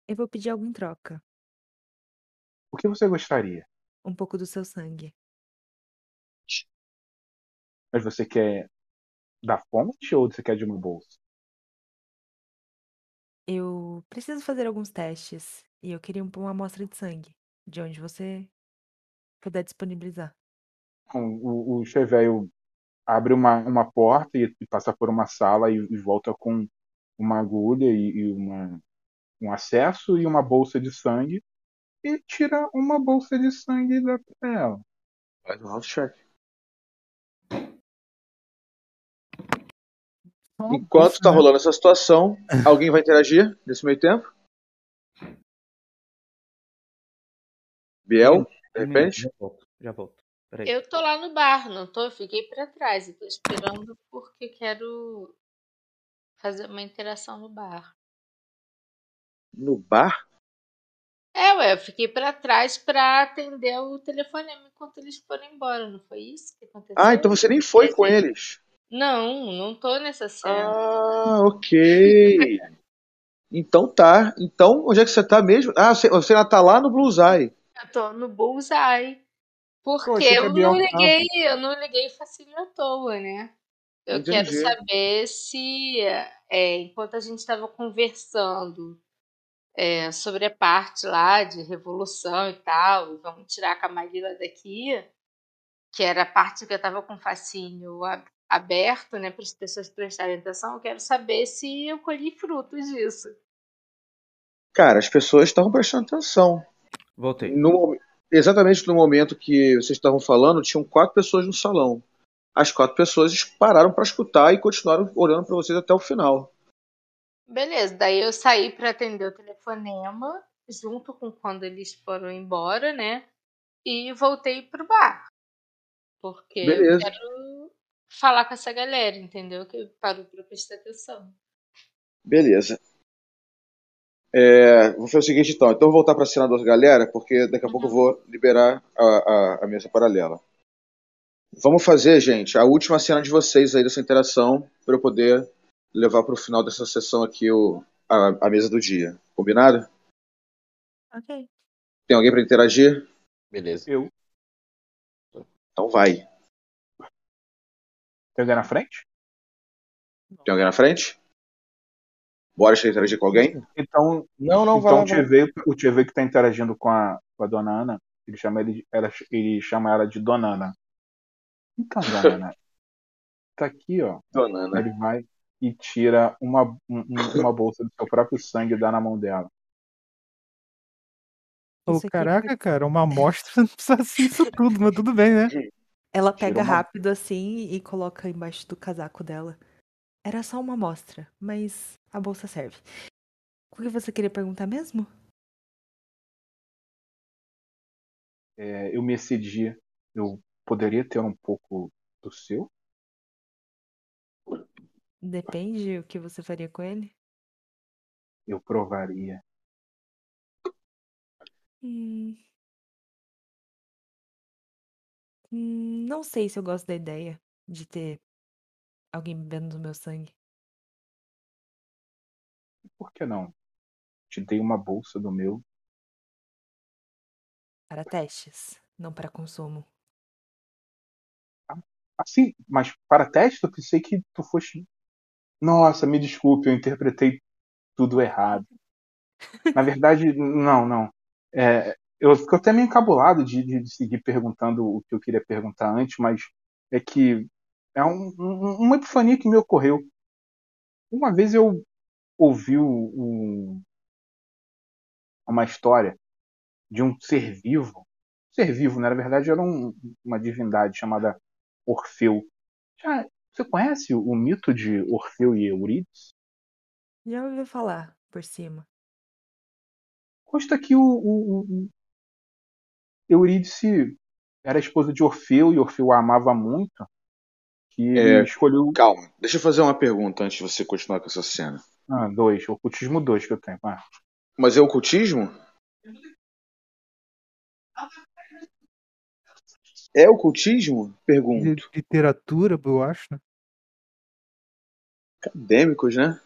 Eu vou pedir algo em troca. O que você gostaria? Um pouco do seu sangue. Mas você quer da fonte ou você quer de uma bolsa? Eu preciso fazer alguns testes e eu queria um- uma amostra de sangue, de onde você puder disponibilizar. Então, O, o Chevelho abre uma, uma porta e, e passa por uma sala e, e volta com uma agulha e, e uma, um acesso e uma bolsa de sangue e tira uma bolsa de sangue e dá pra ela. Faz um health Enquanto tá rolando essa situação, alguém vai interagir nesse meio tempo? Biel, de repente? Já volto. Já volto. Peraí. Eu tô lá no bar, não tô? Eu fiquei pra trás. Eu tô esperando porque quero fazer uma interação no bar. No bar? É, ué, eu fiquei pra trás pra atender o telefonema enquanto eles foram embora, não foi isso que aconteceu? Ah, então você nem foi com eles. Não, não tô nessa cena. Ah, ok. Então tá. Então, onde é que você tá mesmo? Ah, você, você ainda tá lá no Blues Eye. Eu tô no bullseye. Porque a eu não liguei, eu não liguei facinho à toa, né? Eu quero Entendi. saber se, é, enquanto a gente estava conversando é, sobre a parte lá de revolução e tal, e vamos tirar a Camarilla daqui, que era a parte que eu estava com o fascínio aberto, né, para as pessoas prestarem atenção, eu quero saber se eu colhi frutos disso. Cara, as pessoas estavam prestando atenção. Voltei. No exatamente no momento que vocês estavam falando, tinham quatro pessoas no salão. As quatro pessoas pararam para escutar e continuaram olhando para vocês até o final. Beleza, daí eu saí para atender o telefonema, junto com quando eles foram embora, né? E voltei pro bar. Porque eu Beleza. quero falar com essa galera, entendeu? Que parou pra prestar atenção. Beleza. É, vou fazer o seguinte então. Então eu vou voltar para a cena da galera, porque daqui a pouco eu vou liberar a, a, a mesa paralela. Vamos fazer, gente, a última cena de vocês aí dessa interação para eu poder levar para o final dessa sessão aqui o, a, a mesa do dia. Combinado? Ok. Tem alguém para interagir? Beleza. Eu. Então vai. Tem alguém na frente? Tem alguém na frente? Bora interagir com alguém? Então, Não, não, vai então o vai lá. Cheveio, o Cheveio que tá interagindo com a, com a dona Ana, ele chama, ele, ela, ele chama ela de Dona Ana. Então, Dona Ana, tá aqui, ó. Dona Ana. Ele vai e tira uma, um- um- uma bolsa do seu próprio sangue e dá na mão dela. Aqui caraca, cara, uma amostra não precisa ser isso tudo, mas tudo bem, né? Ela Tira pega uma- rápido assim e coloca embaixo do casaco dela. Era só uma amostra, mas a bolsa serve. O que você queria perguntar mesmo? É, eu me excedi. Eu poderia ter um pouco do seu? Depende o que você faria com ele. Eu provaria. Hum. Hum, não sei se eu gosto da ideia de ter alguém bebendo do meu sangue. Por que não? Te dei uma bolsa do meu. Para testes, não para consumo. Assim, mas para teste eu pensei que tu fosse. Nossa, me desculpe, eu interpretei tudo errado. Na verdade, não, não. É, eu fico até meio encabulado de, de seguir perguntando o que eu queria perguntar antes, mas é que é um- um- uma epifania que me ocorreu. Uma vez eu ouvi uma história de um ser vivo. Ser vivo, né? na verdade, era um- uma divindade chamada Orfeu. Já, você conhece o, o mito de Orfeu e Eurídice? Já ouvi falar por cima. Consta que o, o, o- Eurídice era esposa de Orfeu e Orfeu a amava muito, que É, escolheu. Calma, deixa eu fazer uma pergunta antes de você continuar com essa cena. Ah, dois, ocultismo dois que eu tenho. Ah, Mas é ocultismo? É ocultismo? Pergunto. Literatura, eu acho, né? Acadêmicos, né?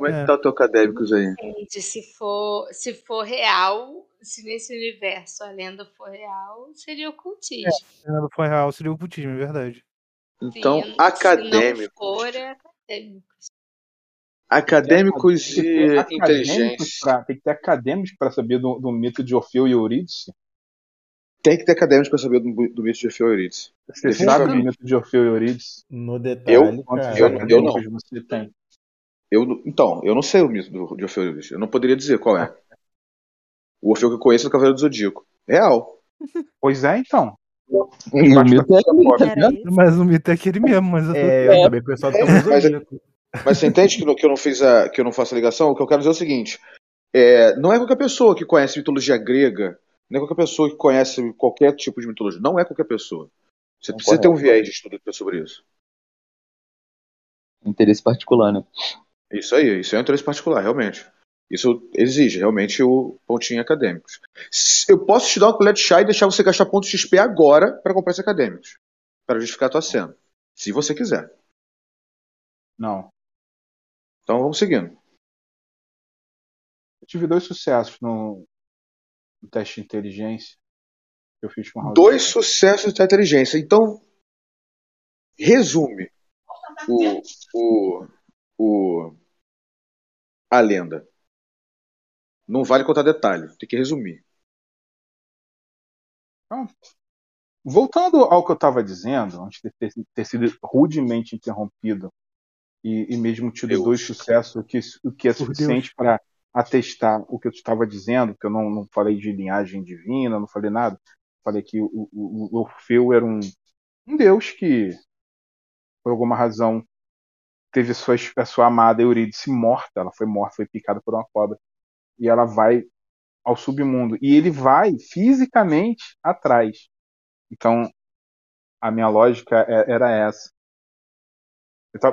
Como é que É. tá o teu acadêmicos aí? Gente, se for, se for real, se nesse universo a lenda for real, seria ocultismo. Se não for real, seria ocultismo, é verdade. Então, não acadêmicos. for, é acadêmico. Acadêmicos que e acadêmicos inteligência. pra- tem que ter acadêmicos para saber do, do mito de Orfeu e Eurídice. Tem que ter acadêmicos para saber do, do mito de Orfeu e Eurídice. Você sabe do mito de Orfeu e Eurídice? No Eu, detalhe, Quantos cara. eu, eu não. você tem? Eu, não- então, eu não sei o mito do, de Orfeu e Eurídice. Eu não poderia dizer qual é. O Orfeu que eu conheço é o Cavaleiro do Zodíaco. Real. Pois é, então. O Basta mito é aquele? Mas o mito é aquele mesmo, mas eu tô... É, eu também pensava que tava Mas, zodíaco. mas você entende que, que eu não fiz a, que eu não faço a ligação? O que eu quero dizer é o seguinte: é, não é qualquer pessoa que conhece mitologia grega, não é qualquer pessoa que conhece qualquer tipo de mitologia. Não é qualquer pessoa. Você precisa ter um viés de estudo sobre isso. Interesse particular, né? Isso aí, isso é um interesse particular, realmente. Isso exige realmente o pontinho acadêmicos. Eu posso te dar uma colher de chá e deixar você gastar pontos XP agora para comprar esses acadêmicos. Para justificar a tua cena. Se você quiser. Não. Então vamos seguindo. Eu tive dois sucessos no, no teste de inteligência que eu fiz com. Dois sucessos da inteligência. Então, resume o, o, o, a lenda. Não vale contar detalhe, tem que resumir. Então, voltando ao que eu estava dizendo, antes de ter, ter sido rudemente interrompido e, e mesmo tido Deus. dois sucessos, o que, o que é suficiente para atestar o que eu estava dizendo, que eu não, não falei de linhagem divina, não falei nada. Falei que o, o, o Orfeu era um, um deus que, por alguma razão, teve a sua, a sua amada Eurídice morta. Ela foi morta, foi picada por uma cobra. E ela vai ao submundo. E ele vai fisicamente atrás. Então, a minha lógica é- era essa.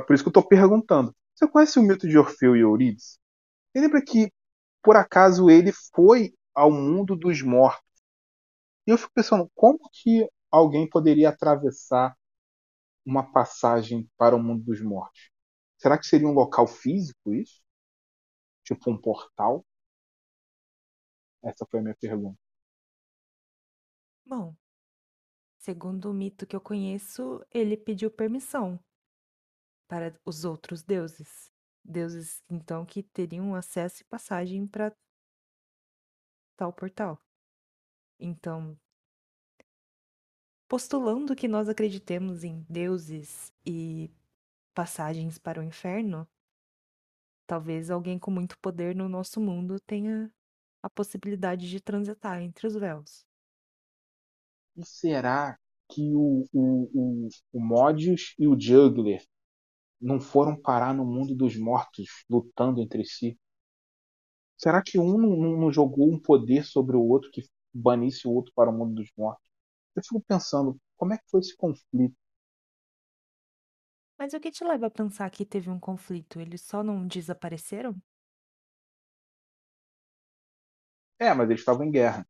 Por isso que eu estou perguntando. Você conhece o mito de Orfeu e Eurídice? Você lembra que, por acaso, ele foi ao mundo dos mortos? E eu fico pensando, como que alguém poderia atravessar uma passagem para o mundo dos mortos? Será que seria um local físico isso? Tipo um portal? Essa foi a minha pergunta. Bom, segundo o mito que eu conheço, ele pediu permissão para os outros deuses. Deuses, então, que teriam acesso e passagem para tal portal. Então, postulando que nós acreditemos em deuses e passagens para o inferno, talvez alguém com muito poder no nosso mundo tenha a possibilidade de transitar entre os véus. E será que o, o, o, o Modius e o Juggler não foram parar no mundo dos mortos lutando entre si? Será que um não, não- jogou um poder sobre o outro que banisse o outro para o mundo dos mortos? Eu fico pensando, como é que foi esse conflito? Mas o que te leva a pensar que teve um conflito? Eles só não desapareceram? É, mas eles estavam em guerra.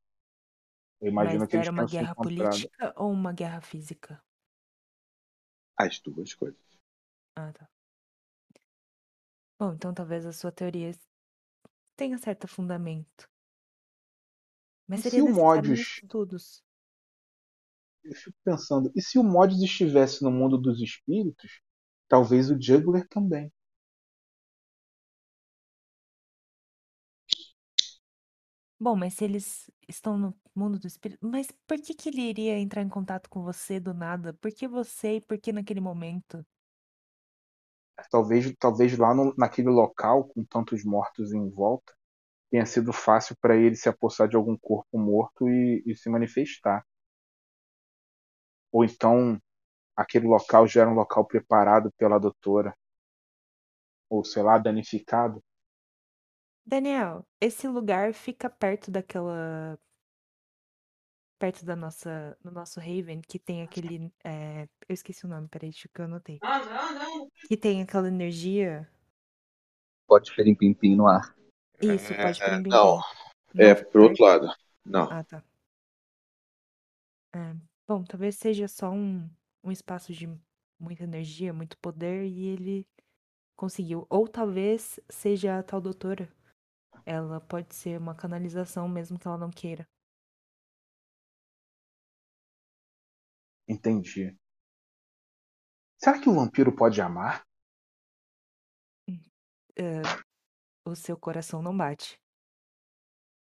Eu imagino Mas que eles era uma tenham se guerra encontrado. política ou uma guerra física? As duas coisas. Ah, tá. Bom, então talvez a sua teoria tenha certo fundamento. Mas E se seria o necessário mais Modius estudos. eu fico pensando, e se o Modius estivesse no mundo dos espíritos, talvez o Juggler também. Bom, mas se eles estão no mundo do espírito, mas por que que ele iria entrar em contato com você do nada? Por que você e por que naquele momento? Talvez, talvez lá no, naquele local, com tantos mortos em volta, tenha sido fácil para ele se apossar de algum corpo morto e, e se manifestar. Ou então aquele local já era um local preparado pela doutora. Ou sei lá, danificado. Daniel, esse lugar fica perto daquela. Perto da nossa. Do nosso Raven, que tem aquele. é, Eu esqueci o nome, peraí, deixa que eu anotei. Que tem aquela energia. Pode ferir pim no ar. Isso, pode É, pim não. Não É pro outro lado. Não. Ah, tá. É, bom, talvez seja só um, um espaço de muita energia, muito poder, e ele conseguiu. Ou talvez seja a tal doutora. Ela pode ser uma canalização mesmo que ela não queira. Entendi. Será que o vampiro pode amar? É, o seu coração não bate.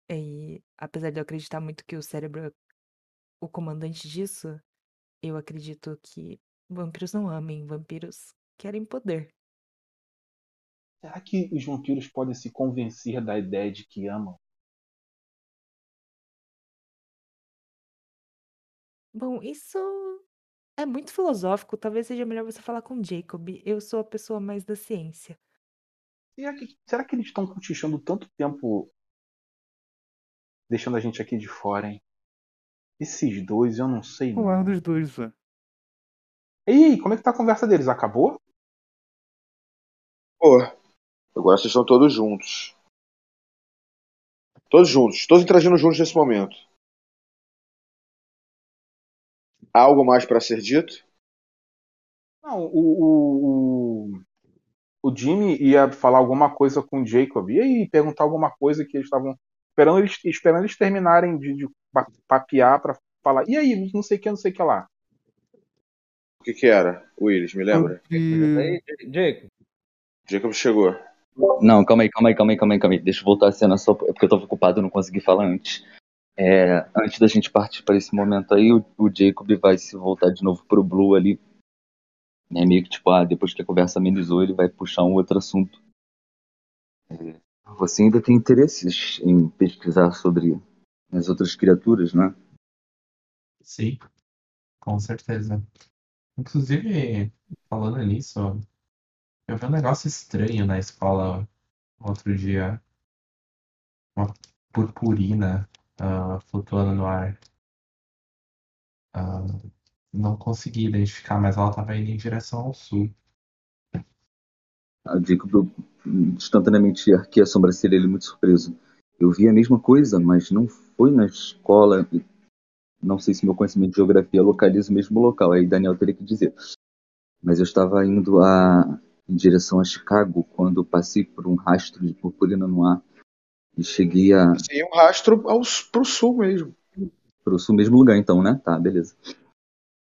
E apesar de eu acreditar muito que o cérebro é o comandante disso, eu acredito que vampiros não amem, vampiros querem poder. Será que os vampiros podem se convencer da ideia de que amam? Bom, isso é muito filosófico. Talvez seja melhor você falar com Jacob. Eu sou a pessoa mais da ciência. Será que, será que eles estão cochichando tanto tempo deixando a gente aqui de fora, hein? Esses dois, eu não sei O ar dos dois, ué. Ei, como é que tá a conversa deles? Acabou? Pô, agora vocês estão todos juntos. Todos juntos, todos interagindo juntos nesse momento. Há algo mais para ser dito? Não, o, o, o, o Jimmy ia falar alguma coisa com o Jacob. E aí, perguntar alguma coisa que eles estavam esperando eles, esperando eles terminarem de, de pa- papear pra falar. E aí, não sei o que, não sei o que lá. O que que era, Willis? Me lembra? Aí, Jacob, Jacob chegou. Não, calma aí, calma aí, calma aí, calma aí, calma aí. Deixa eu voltar a cena só é porque eu tava ocupado e não consegui falar antes. É, antes da gente partir para esse momento aí, o, o Jacob vai se voltar de novo pro Blue ali. Né, meio que tipo, ah, depois que a conversa amenizou, ele vai puxar um outro assunto. É, você ainda tem interesses em pesquisar sobre as outras criaturas, né? Sim, com certeza. Inclusive, falando nisso, eu vi um negócio estranho na escola outro dia. Uma purpurina ah, flutuando no ar. Ah, não consegui identificar, mas ela estava indo em direção ao sul. A Jacob instantaneamente arqueia a sobrancelha, ele muito surpreso. Eu vi a mesma coisa, mas não foi na escola. Não sei se meu conhecimento de geografia localiza o mesmo local, aí Daniel teria que dizer. Mas eu estava indo a, em direção a Chicago quando passei por um rastro de purpurina no ar e cheguei a, Tem um rastro aos, pro sul mesmo. pro sul, mesmo lugar então, né? Tá, beleza.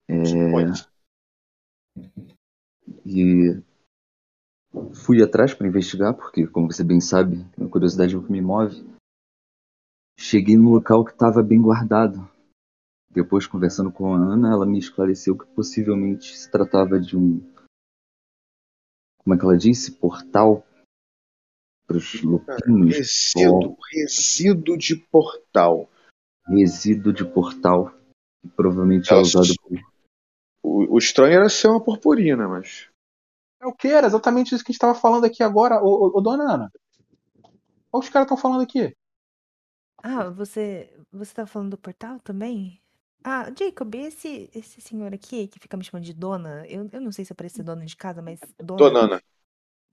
É, e fui atrás para investigar, porque, como você bem sabe, a curiosidade é o que me move. Cheguei no local que estava bem guardado. Depois, conversando com a Ana, ela me esclareceu que possivelmente se tratava de um. Como é que ela disse? Portal para os lupinhos. Resíduo, resíduo de portal. Resíduo de portal. Que provavelmente é usado por. O, o estranho era ser uma purpurina, mas. É o que? Era exatamente isso que a gente tava falando aqui agora, ô, ô, ô dona Ana. Olha os caras estão falando aqui. Ah, você. Você tá falando do portal também? Ah, Jacob, esse, esse senhor aqui que fica me chamando de dona, eu, eu não sei se ser dona de casa, mas dona. Donana.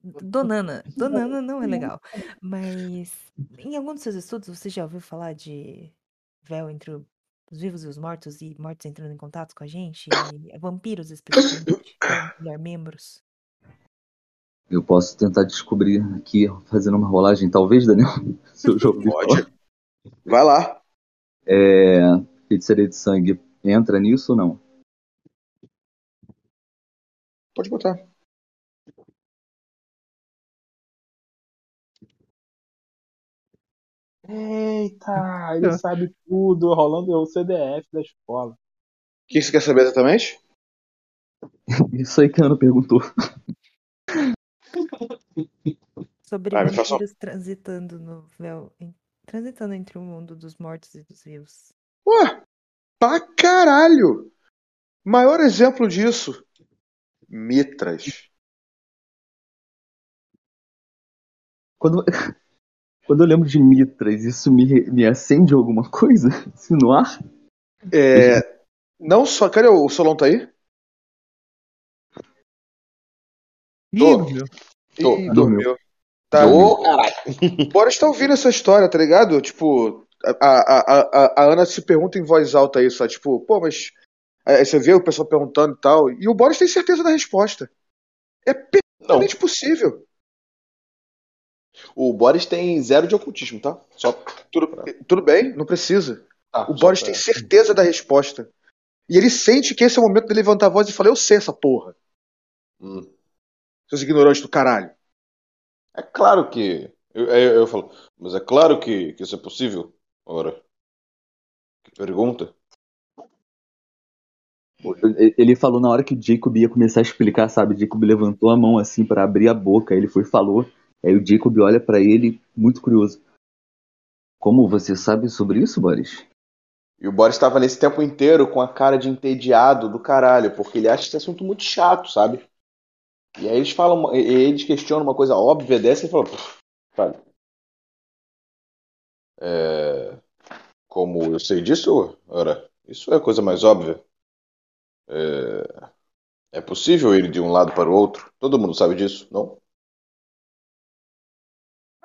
Donana. Donana não é legal. Mas em algum dos seus estudos você já ouviu falar de véu entre o- os vivos e os mortos e mortos entrando em contato com a gente? E vampiros especificamente? ou mulher membros? Eu posso tentar descobrir aqui, fazendo uma rolagem, talvez, Daniel? Se eu já ouvi falar. Pode. Vai lá. É, feitiçaria de sangue entra nisso ou não? Pode botar. Eita, ele sabe tudo, rolando o CDF da escola. O que você quer saber exatamente? Isso aí que a Ana perguntou. Sobre Ah, me vampiros transitando no véu. em- Transitando entre o mundo dos mortos e dos vivos. Ué, pra caralho! Maior exemplo disso. Mitras. Quando, quando eu lembro de Mitras, isso me, me acende alguma coisa? Assim, no ar? É, não só. Cadê o Solon tá aí? Dormiu. Dormiu. Tá. Ô, caralho. Bora estar ouvindo essa história, tá ligado? Tipo, a, a, a, a Ana se pergunta em voz alta isso, ó, tipo, pô, mas. Aí você vê o pessoal perguntando e tal, e o Boris tem certeza da resposta. É perfeitamente possível. O Boris tem zero de ocultismo, tá? Só Tudo, tudo bem, não precisa. tá, O Boris pra- tem certeza da resposta. E ele sente que esse é o momento de levantar a voz e falar: Eu sei essa porra. Hum. Seus ignorantes do caralho. É claro que. Eu, eu, eu falo, mas é claro que, que isso é possível. Ora. Que pergunta. Ele falou na hora que o Jacob ia começar a explicar, sabe? O Jacob levantou a mão assim pra abrir a boca, ele foi e falou. Aí o Jacob olha pra ele, muito curioso. Como você sabe sobre isso, Boris? E o Boris estava nesse tempo inteiro com a cara de entediado do caralho, porque ele acha esse assunto muito chato, sabe? E aí eles falam, eles questionam uma coisa óbvia dessa e falam, "Pff, sabe? É, como eu sei disso, ora, isso é a coisa mais óbvia. É, é possível ir de um lado para o outro? Todo mundo sabe disso, não?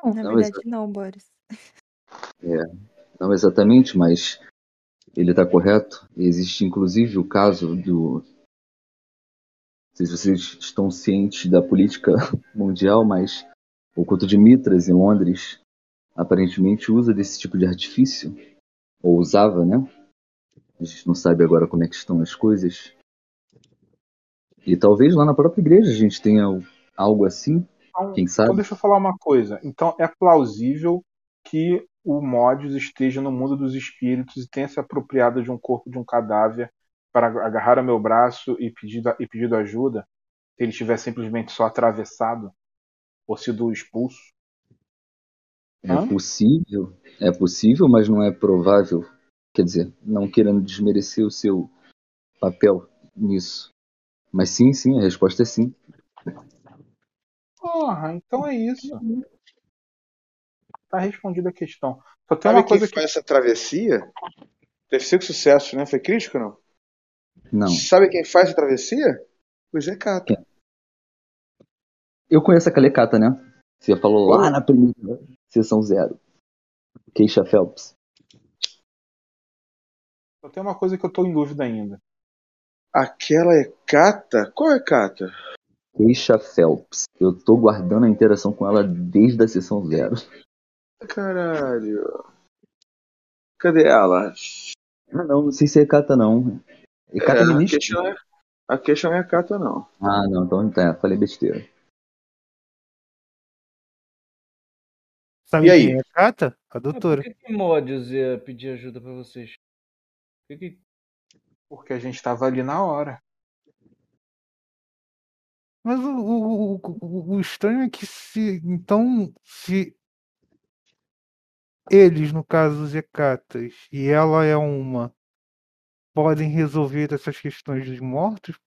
Na Não, verdade, não, Boris. Não exatamente, mas ele tá correto. Existe inclusive o caso do. Sei se vocês estão cientes da política mundial, mas o culto de Mitras em Londres aparentemente usa desse tipo de artifício. Ou usava, né? A gente não sabe agora como é que estão as coisas. E talvez lá na própria igreja a gente tenha algo assim, Então, quem sabe? então deixa eu falar uma coisa. Então é plausível que o Modius esteja no mundo dos espíritos e tenha se apropriado de um corpo de um cadáver para agarrar o meu braço e pedido, e pedido ajuda, se ele tiver simplesmente só atravessado ou sido expulso. É Hã? possível, é possível, mas não é provável. Quer dizer, não querendo desmerecer o seu papel nisso. Mas sim, sim, a resposta é sim. Porra, então é isso. Tá respondida a questão. Só tem Sabe uma quem coisa que. faz essa travessia? Teve cinco sucessos, né? Foi crítico ou não? Não. Sabe quem faz essa travessia? O Zé. Eu conheço a Calecata, né? Você falou lá na primeira sessão zero. Queixa Phelps. Só tem uma coisa que eu tô em dúvida ainda. Aquela é Cata? Qual é Cata? Queixa Phelps. Eu tô guardando a interação com ela desde a sessão zero. Caralho. Cadê ela? Ah, não, não sei se é Cata, não. É Cata É, no a Místico? queixa não é, a queixa não é Cata, não. Ah, não, então tá, falei besteira. Sabe E aí? é Kata? A Mas Por doutora. que, que Modius ia pedir ajuda pra vocês? Por que que- Porque a gente tava ali na hora. Mas o, o, o, o- o estranho é que se. Então, se eles, no caso, os Hecatas, e ela é uma, podem resolver essas questões dos mortos,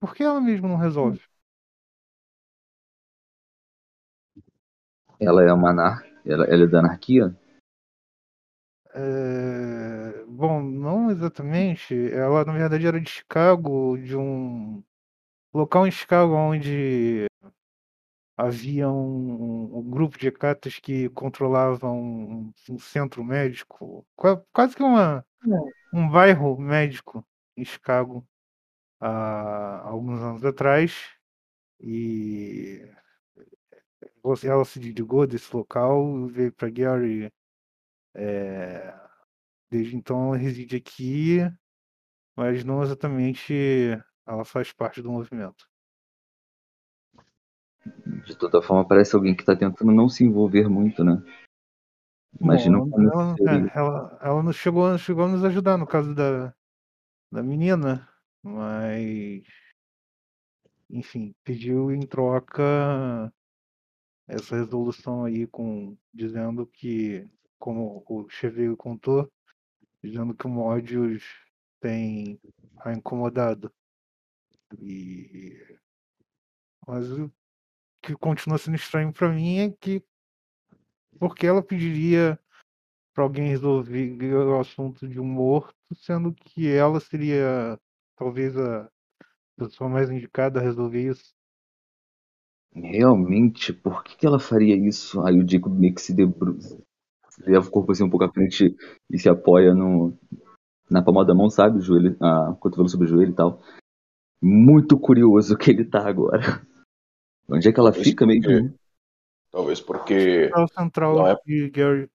por que ela mesma não resolve? Ela é uma anar... ela, ela é da anarquia? É, Bom, não exatamente. Ela, na verdade, era de Chicago, de um local em Chicago onde havia um, um grupo de Hecatas que controlava um, um centro médico, qua- quase que uma, um bairro médico em Chicago há alguns anos atrás. E ela se desligou desse local, veio para Gary. é, desde então ela reside aqui, mas não exatamente ela faz parte do movimento. De toda forma, parece alguém que tá tentando não se envolver muito, né? Imagino Bom, ela, é, ela, ela não chegou, chegou a nos ajudar no caso da, da menina, mas enfim, pediu em troca essa resolução aí com dizendo que, como o Cheveio contou, dizendo que o Modius tem a incomodado. E mas o que continua sendo estranho pra mim é que por que ela pediria pra alguém resolver o assunto de um morto, sendo que ela seria talvez a pessoa mais indicada a resolver isso. Realmente, por que, que ela faria isso? Aí o Jacob meio que se debruça, leva o corpo assim um pouco à frente e se apoia no, na palma da mão, sabe? O joelho, a cotovelo sobre o joelho e tal. Muito curioso que ele tá agora. Onde é que ela fica mesmo? Talvez porque. É o central Não é- de Gary.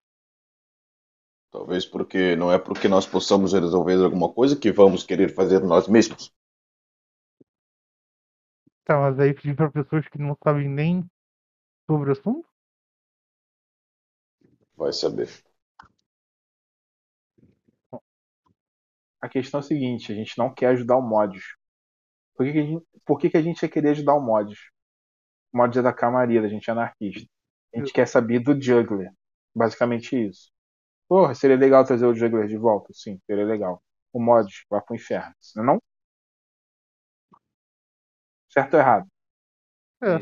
Talvez porque não é porque nós possamos resolver alguma coisa que vamos querer fazer nós mesmos. Tá, mas aí pedir pra pessoas que não sabem nem sobre o assunto? Vai saber. A questão é a seguinte, a gente não quer ajudar o Modius. Por que, que a gente, por que, que a gente ia querer ajudar o Modius? O Modius é da Camarilla, a gente é anarquista. A gente quer saber do Juggler. Basicamente isso. Porra, seria legal trazer o Juggler de volta? Sim, seria legal. O Modius vai pro inferno. Não é não? Certo ou errado? É.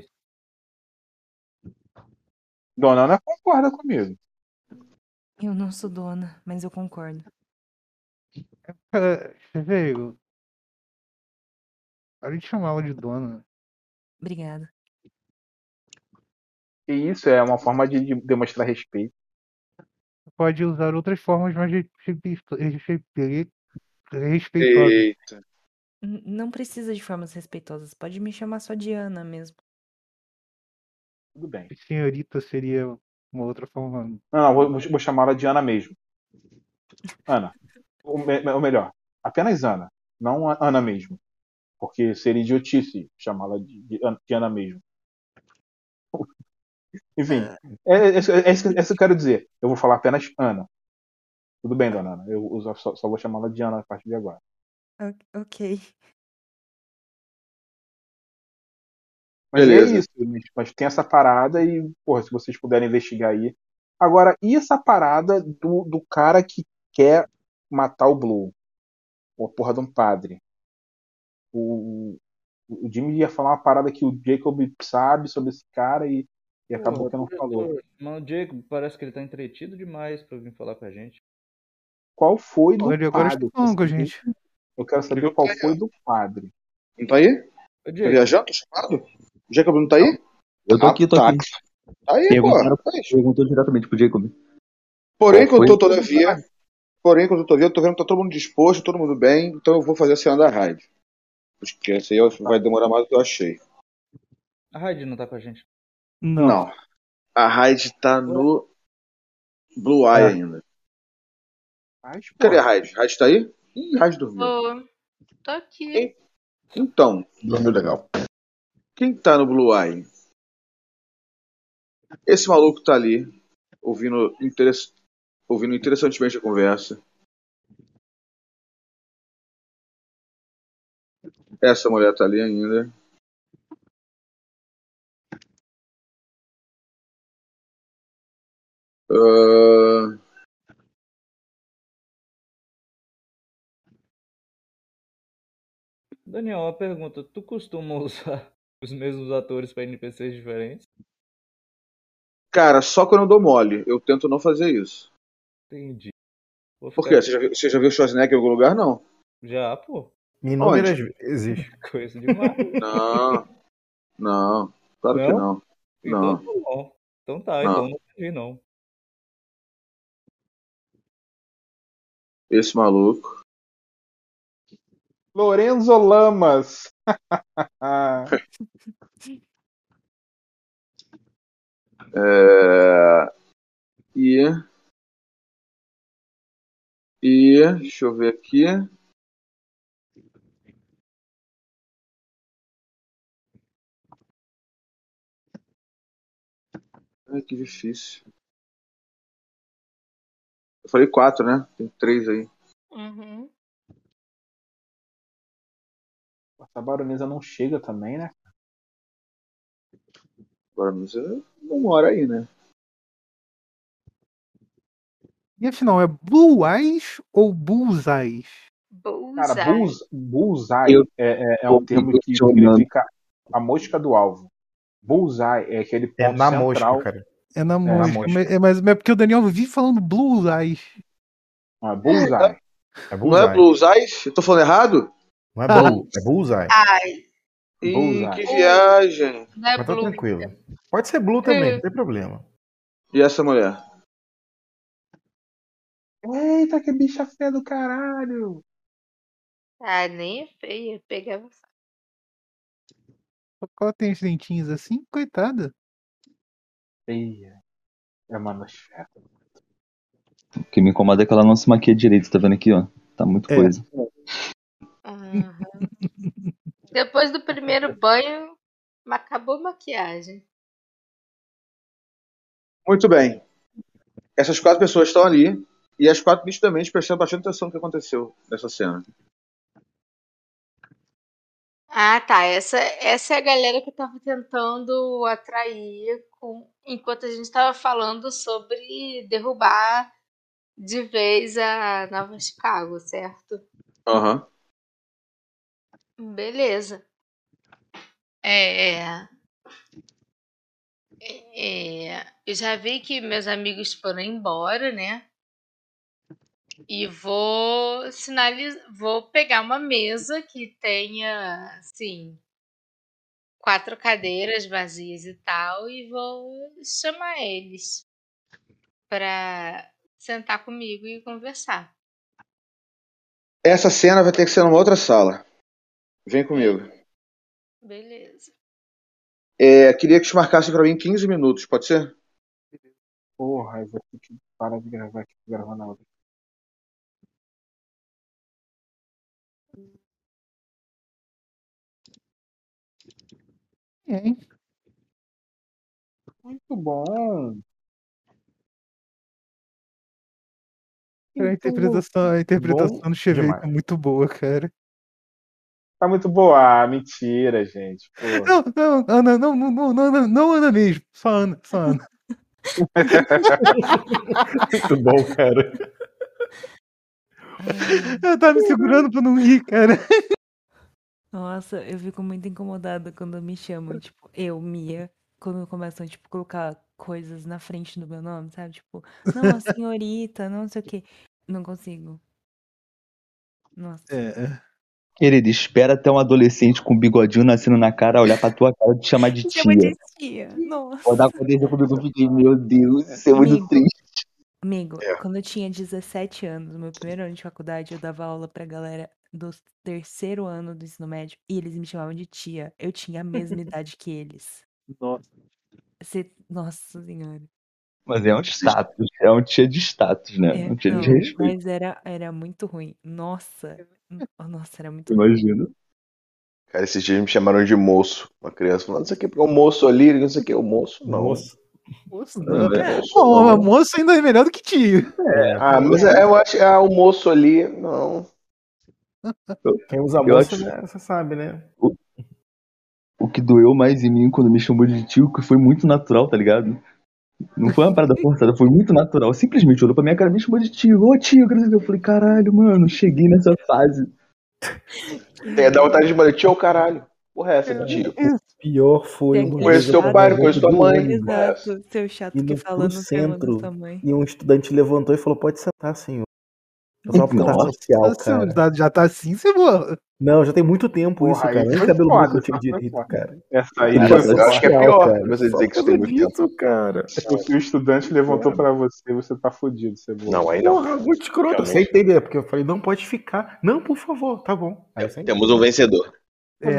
Dona Ana concorda comigo. Eu não sou dona, mas eu concordo. Cara, você veio. Para de chamar ela de dona. Obrigada. E isso é uma forma de, de demonstrar respeito. Pode usar outras formas mais respe- respe- respeitosas. Não precisa de formas respeitosas. Pode me chamar só de Ana mesmo. Tudo bem. Senhorita seria uma outra forma. Não, não, vou, vou chamar ela de Ana mesmo. Ana. Ou, me- ou melhor, apenas Ana. Não Ana mesmo. Porque seria idiotice chamá-la de, de Ana- de Ana mesmo. Enfim, é, é, é, isso- é isso que- é isso que eu quero dizer. Eu vou falar apenas Ana. Tudo bem, dona Ana. Eu só, só vou chamá-la de Ana a partir de agora. Ok. Mas Beleza. é isso, mas, mas tem essa parada e, porra, se vocês puderem investigar aí. Agora, e essa parada do, do cara que quer matar o Blue? O porra de um padre. O, o Jimmy ia falar uma parada que o Jacob sabe sobre esse cara e, e acabou que não falou. Mano, o Jacob parece que ele tá entretido demais pra vir falar com a gente. Qual foi do Ele agora padre? está falando com a gente. Eu quero saber qual foi do padre. Não tá aí? Ô, Tá viajando? Tá chamado? O Jacob não tá aí? Eu tô aqui, tô Ah, aqui. Tá aí, pô. Perguntaram- Tá. Perguntou diretamente pro Jacob. Porém, Qual foi? contudo, todavia, porém, todavia, eu tô vendo que tá todo mundo disposto, todo mundo bem, então eu vou fazer a cena da raid. Porque essa aí vai demorar mais do que eu achei. a Raid não tá com a gente. Não. Não. A raid tá no Blue Eye É. ainda. Mas, Cadê a raid? Raid tá aí? Ih, raid dormiu. Tô, tô aqui. Então, Dormiu legal. quem tá no Blue Eye? Esse maluco tá ali, ouvindo, interess... ouvindo interessantemente a conversa. Essa mulher tá ali ainda. Ah, Daniel, uma pergunta. Tu costuma usar os mesmos atores pra NPCs diferentes? cara, só quando eu dou mole. Eu tento não fazer isso. Entendi. Vou Por quê? Você já viu, você já viu Schwarzenegger em algum lugar? Não. Já, pô. Inúmeras vezes. Coisa demais. Não. Não. Claro que não. Então Não. tá bom. Então tá, Não. então não entendi não. Esse maluco. Lorenzo Lamas. É... E. E. Deixa eu ver aqui. Ai, que difícil. Falei quatro, né? Tem três aí. Uhum. Essa baronesa não chega também, né? Não sei, não mora aí, né? E afinal, é Blue Eyes ou Bullseyes? Cara, Bullseye. bulls, bullseye Eu- é, é, é um termo que significa a mosca do alvo. Bullseye é aquele ponto É na central. mosca, cara. É na mosca. Mas, é, mas é porque o Daniel vive falando Blue Eyes. Ah, bullseye. É Não é bullseye. Blues Eyes? Eu tô falando errado? Não é bull, é bullseye. Ai, Ih, Bullseye. que viagem. não é Mas tá Blue. tranquilo. Pode ser blue também, não tem problema. E essa mulher? Eita, que bicha feia do caralho. Ah, nem é feia. Pegava. Só porque ela tem os dentinhos assim, coitada. Feia. É uma nosfera. O que me incomoda é que ela não se maquia direito, tá vendo aqui, ó? Tá muito É. coisa. Uhum. Depois do primeiro banho, acabou a maquiagem. Muito bem. Essas quatro pessoas estão ali e as quatro nitidamente prestando bastante atenção no que aconteceu nessa cena. Ah, tá. Essa, essa é a galera que eu tava tentando atrair enquanto a gente tava falando sobre derrubar de vez a Nova Chicago, certo? Aham. Beleza. É, é, eu já vi que meus amigos foram embora, né? E vou sinalizar, vou pegar uma mesa que tenha, assim, quatro cadeiras vazias e tal, e vou chamar eles para sentar comigo e conversar. Essa cena vai ter que ser numa outra sala. Vem comigo. Beleza. É, queria que te marcasse pra mim 15 minutos, pode ser? Porra, eu vou ter que parar de gravar aqui, tô gravando a outra. Muito bom. A Muito interpretação, a interpretação bom do demais. é muito boa, cara. Tá muito boa. Ah, mentira, gente. Pô. Não, não, Ana, não, não, não, não, Ana, não, Ana mesmo. Só Ana, só Ana. Muito bom, cara. Eu tava me segurando pra não rir, cara. Nossa, eu fico muito incomodada quando me chamam, tipo, eu, Mia, quando começam, tipo, colocar coisas na frente do meu nome, sabe? Tipo, não, a senhorita, não sei o quê. Não consigo. Nossa. É, Querido, espera até um adolescente com bigodinho nascendo na cara olhar pra tua cara e te chamar de tia. Chama de tia. Nossa. Quando aconteceu comigo, eu fiquei, meu Deus, isso é muito Amigo. triste. Amigo, quando eu tinha 17 anos, no meu primeiro ano de faculdade, eu dava aula pra galera do terceiro ano do ensino médio e eles me chamavam de tia. Eu tinha a mesma idade que eles. nossa. Você... Nossa senhora. Mas é um status, é um tia de status, né? É, um tia de não, respeito, mas era, era muito ruim. Nossa. n- Nossa, era muito ruim. imagina. Cara, esses dias me chamaram de moço. Uma criança falando, não sei o que, porque é um moço ali, não sei o que, o moço não. Moço. Moço, Não, não. é moço, não. a moça ainda é melhor do que tio. Ah, mas é- eu acho que ah, o moço ali, não. Quem usa moça, acho- né, você sabe, né? O que doeu mais em mim quando me chamou de tio, que foi muito natural, tá ligado? Não foi uma parada forçada, foi muito natural. Simplesmente olhou pra minha cara e me chamou de tio. Ô tio, o eu falei, caralho, mano, cheguei nessa fase. É, dá vontade de falar, tio, caralho. Porra, é essa de tio? Pior foi Tem uma aquele Conheço vez eu teu chato- pai, conheço tua mãe. Exato, seu chato que falando o tema centro. mãe. E um estudante levantou e falou: pode sentar, senhor. Eu sou uma puta Nossa, social, Nossa, cara. já- já tá assim, você morre. Não, já tem muito tempo isso, Porra, cara. Nem cabelo foda, branco eu tive direito, foda. cara. Essa aí Cara, foi essa- Eu acho que é Social, pior cara. você dizer que isso tem muito tempo. Cara. Se o estudante levantou pra você, você tá fudido, Cebola. Não, aí não. Porra, muito escroto. Eu entender, porque eu falei, não pode ficar. Não, por favor, tá bom. Aí eu. Temos um vencedor. É.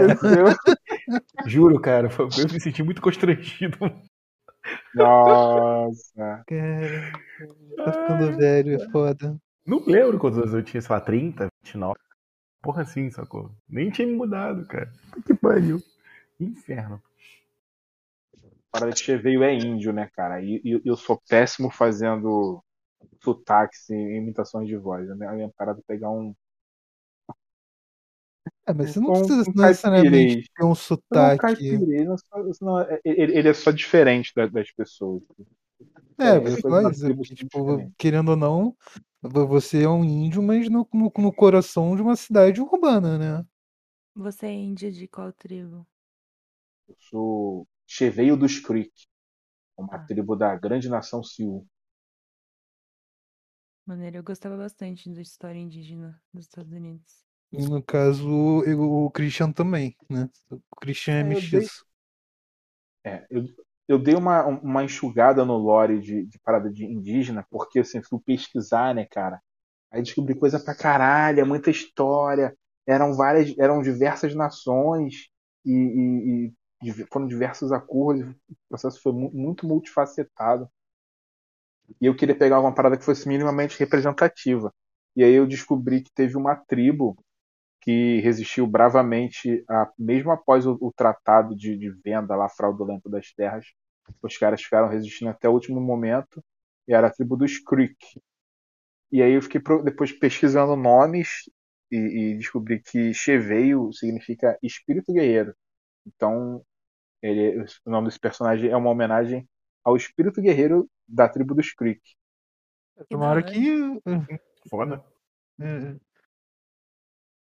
Juro, cara, eu me senti muito constrangido. Nossa. Cara, tá ficando velho, é foda. Não lembro quantos anos eu tinha, sei lá, 30, 29. Porra assim, sacou? Nem tinha me mudado, cara. Que pariu. Inferno. Parada de cheveio é índio, né, cara? E e- eu sou péssimo fazendo sotaques e imitações de voz. A minha, a minha parada é pegar um. É, mas você não um, precisa um necessariamente ter um sotaque. Não, é- ele, ele é só diferente da- das pessoas. É, É, mas é tipo, querendo ou não, vo- você é um índio, mas no, no, no coração de uma cidade urbana, né? Você é índia de qual tribo? Eu sou Cheveio dos Creek, uma Ah. tribo da grande nação Sioux. Maneiro, eu gostava bastante da história indígena dos Estados Unidos. E no caso, eu- o Christian também, né? O Christian é É, eu dei- mestiço. É, eu, eu dei uma, uma enxugada no lore de, de parada de indígena, porque assim, fui pesquisar, né, cara? Aí descobri coisa pra caralho, muita história. Eram várias, eram diversas nações e, e- e foram diversos acordos. O processo foi mu- muito multifacetado. E eu queria pegar uma parada que fosse minimamente representativa. E aí eu descobri que teve uma tribo que resistiu bravamente, a, mesmo após o, o tratado de, de venda lá fraudulenta das terras. Os caras ficaram resistindo até o último momento. E era a tribo dos Creek. E aí eu fiquei pro- depois pesquisando nomes e, e descobri que Cheveio significa espírito guerreiro. Então, ele, o nome desse personagem é uma homenagem ao espírito guerreiro da tribo dos Creek. Tomara que. Foda. é,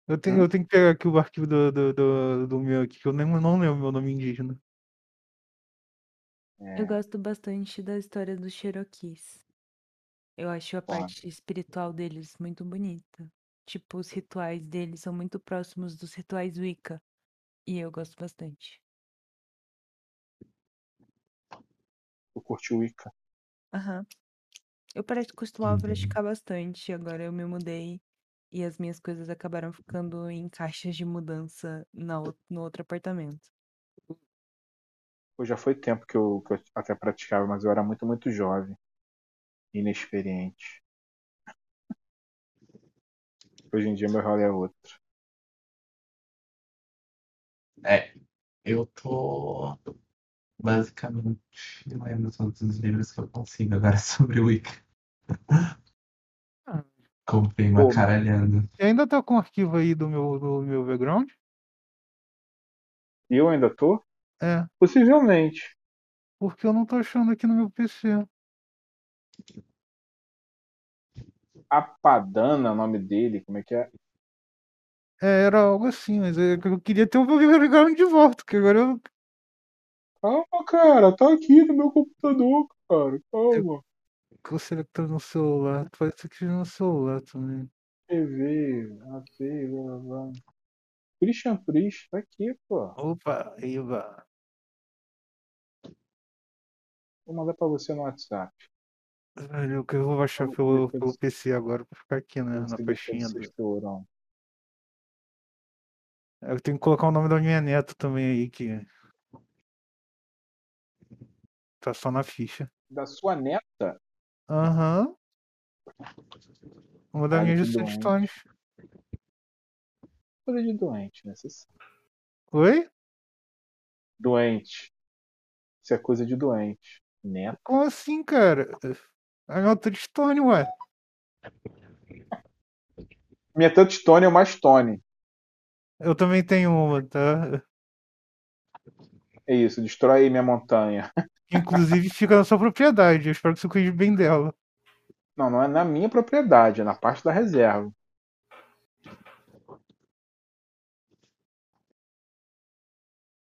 Eu tenho, eu tenho que pegar aqui o arquivo do, do, do, do meu aqui, que eu nem, não lembro meu nome indígena. É, Eu gosto bastante da história dos Cherokees. Eu acho a parte espiritual deles muito bonita. Tipo, os rituais deles são muito próximos dos rituais Wicca. E eu gosto bastante. eu curti o Wicca. Aham. Eu parece costumava Uhum. praticar bastante, agora eu me mudei e as minhas coisas acabaram ficando em caixas de mudança na, ou- no outro apartamento. Pô, já foi tempo que eu, que eu até praticava, mas eu era muito, muito jovem. Inexperiente. Hoje em dia meu rolê é outro. É, eu tô basicamente lendo todos os livros que eu consigo agora sobre Wicca. Comprei uma Pô. Você ainda tá com o arquivo aí do meu, do meu background? Eu ainda tô? É, Possivelmente. porque eu não tô achando aqui no meu PC. Apadana, é o nome dele, como é que é? É, era algo assim, mas é que eu queria ter o meu background de volta, porque agora eu. Calma, cara, tá aqui no meu computador, cara. Calma. Vou selecionar no celular. Isso aqui no celular também. TV, AP, blá, blá. Christian Priest, tá aqui, pô. Opa, aí vai. Vou mandar pra você no WhatsApp. Velho, que eu vou baixar pelo, pelo PC agora pra ficar aqui né, na você dele. se estourão. Eu tenho que colocar o nome da minha neta também aí, que tá só na ficha. Da sua neta? Aham. Uma das Caralho, minhas doente. sugestões. Coisa de doente, né? Você sabe. Oi? Doente. Isso é coisa de doente. Neto. Como assim, cara? A minha Tristone, ué. Minha Touchstone é uma Stone. Eu também tenho uma, tá? É isso, destrói aí minha montanha. Inclusive fica na sua propriedade. Eu espero que você cuide bem dela. Não, não é na minha propriedade, é na parte da reserva.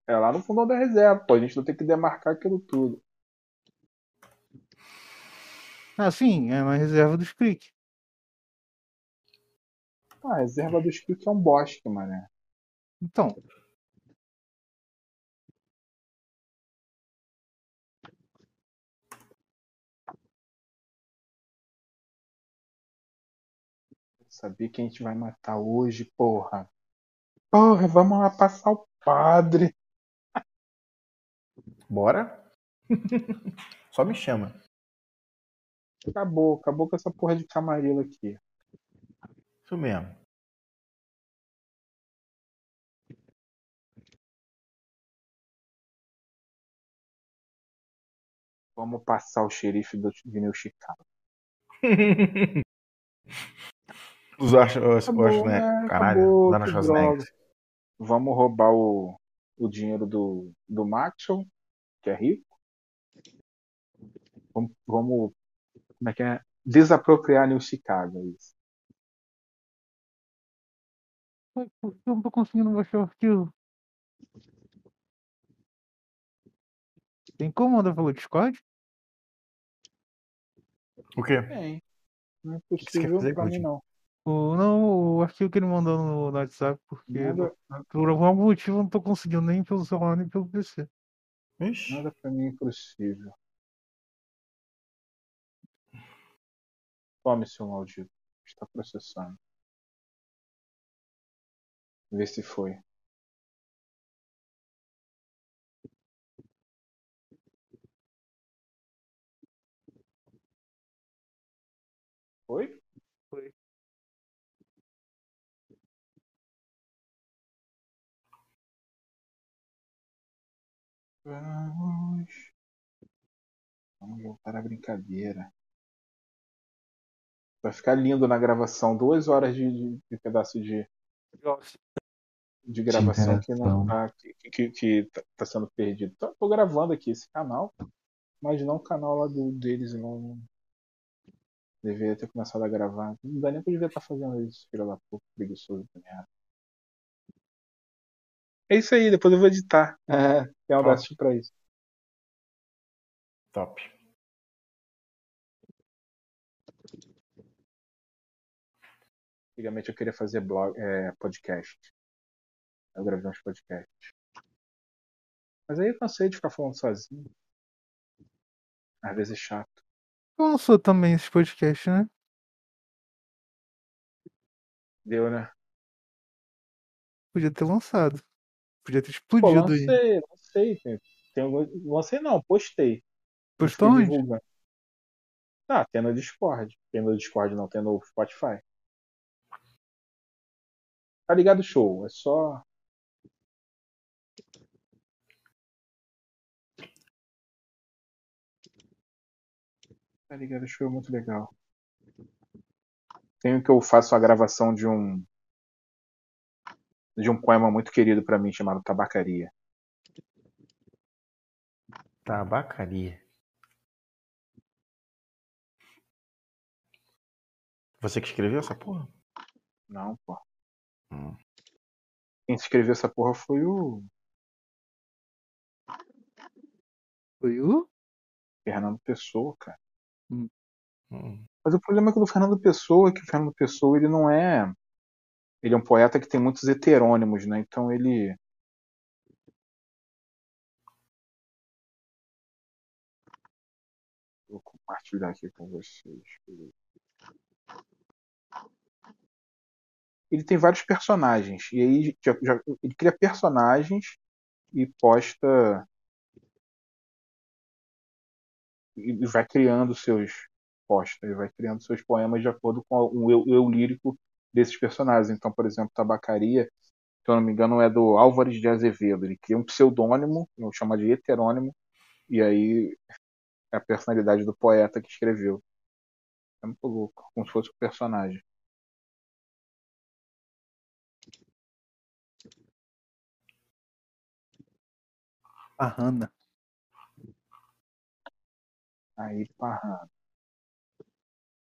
É lá no fundão da reserva, pô. A gente não tem que demarcar aquilo tudo. Ah, sim, é na reserva dos Creek. Ah, a reserva dos Creek é um bosque, mané. Então, Sabia que a gente vai matar hoje, porra. Porra, vamos lá passar o padre. Bora? Só me chama. Acabou, acabou com essa porra de camarila aqui. Isso mesmo. Vamos passar o xerife do de New Chicago. Os os- né? Caralho, Acabou, Dana Schwarzenegger. Vamos roubar o, o dinheiro do, do Maxwell, que é rico. Vamos, vamos. Como é que é? Desapropriar New Chicago. é Isso. Ué, por que eu não tô conseguindo baixar o arquivo? Tem como mandar pelo Discord? O quê? Bem, não é possível pra mim, não. O, não, o arquivo que ele mandou no, no WhatsApp, porque Nada, por algum motivo eu não tô conseguindo nem pelo celular nem pelo PC. Ixi. nada pra mim é impossível. Tome, seu maldito. Está processando. Vê se foi. Foi? Foi. Vamos. Vamos voltar à brincadeira. Vai ficar lindo na gravação. Duas horas de, de- de pedaço de, de gravação que não tá, que, que, que tá, tá sendo perdido. Tô, tô gravando aqui esse canal, mas não o canal lá do, deles. Não deveria ter começado a gravar. Não dá nem pra devia estar fazendo isso, filho da puta, preguiçoso da merda. É isso aí, depois eu vou editar. É, tem Audacity pra isso. Top. Antigamente eu queria fazer blog, é, podcast. Eu gravei uns podcasts. Mas aí eu cansei de ficar falando sozinho. Às vezes é chato. Eu não sou também esse podcast, né? Deu, né? Podia ter lançado. Podia ter Pô, explodido aí. lancei, lancei. Tem, tem algum- lancei não, postei. Não Postou onde? Ah, tem no Discord. Tem no Discord não, tem no Spotify. Tá ligado o show, é só. Tá ligado o show é muito legal. Tem que eu faço a gravação de um de um poema muito querido pra mim chamado Tabacaria. Tabacaria. Você que escreveu essa porra? Não, pô. Hum. Quem escreveu essa porra foi o Foi o? Fernando Pessoa, cara. Hum. Mas o problema é que o do Fernando Pessoa é que o Fernando Pessoa ele não é. Ele é um poeta que tem muitos heterônimos, né? Então ele. Vou compartilhar aqui com vocês. Ele tem vários personagens. E aí já- já- ele cria personagens e posta. E vai criando seus posta, ele vai criando seus poemas de acordo com o eu, eu lírico desses personagens. Então, por exemplo, Tabacaria, se eu não me engano, é do Álvares de Azevedo. Ele cria um pseudônimo, eu chamo de heterônimo, e aí é a personalidade do poeta que escreveu. É muito louco, como se fosse um personagem. A Hannah. Aí, parra.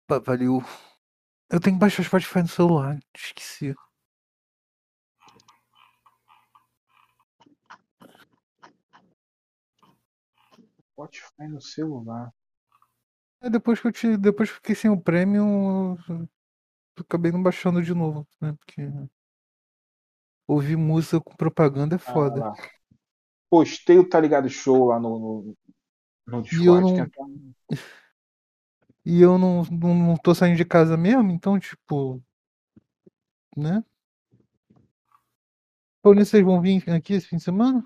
Pa- Valeu. Eu tenho que baixar o Spotify no celular. Esqueci. Spotify no celular. É, depois que eu te, depois que fiquei sem o eu acabei não baixando de novo, né? Porque ouvir música com propaganda é Ah, foda. lá. Postei o Tá Ligado Show lá no, no, no E eu Discord. não, e eu não, não, não tô saindo de casa mesmo, então, tipo, né? Paulinho, vocês vão vir aqui esse fim de semana?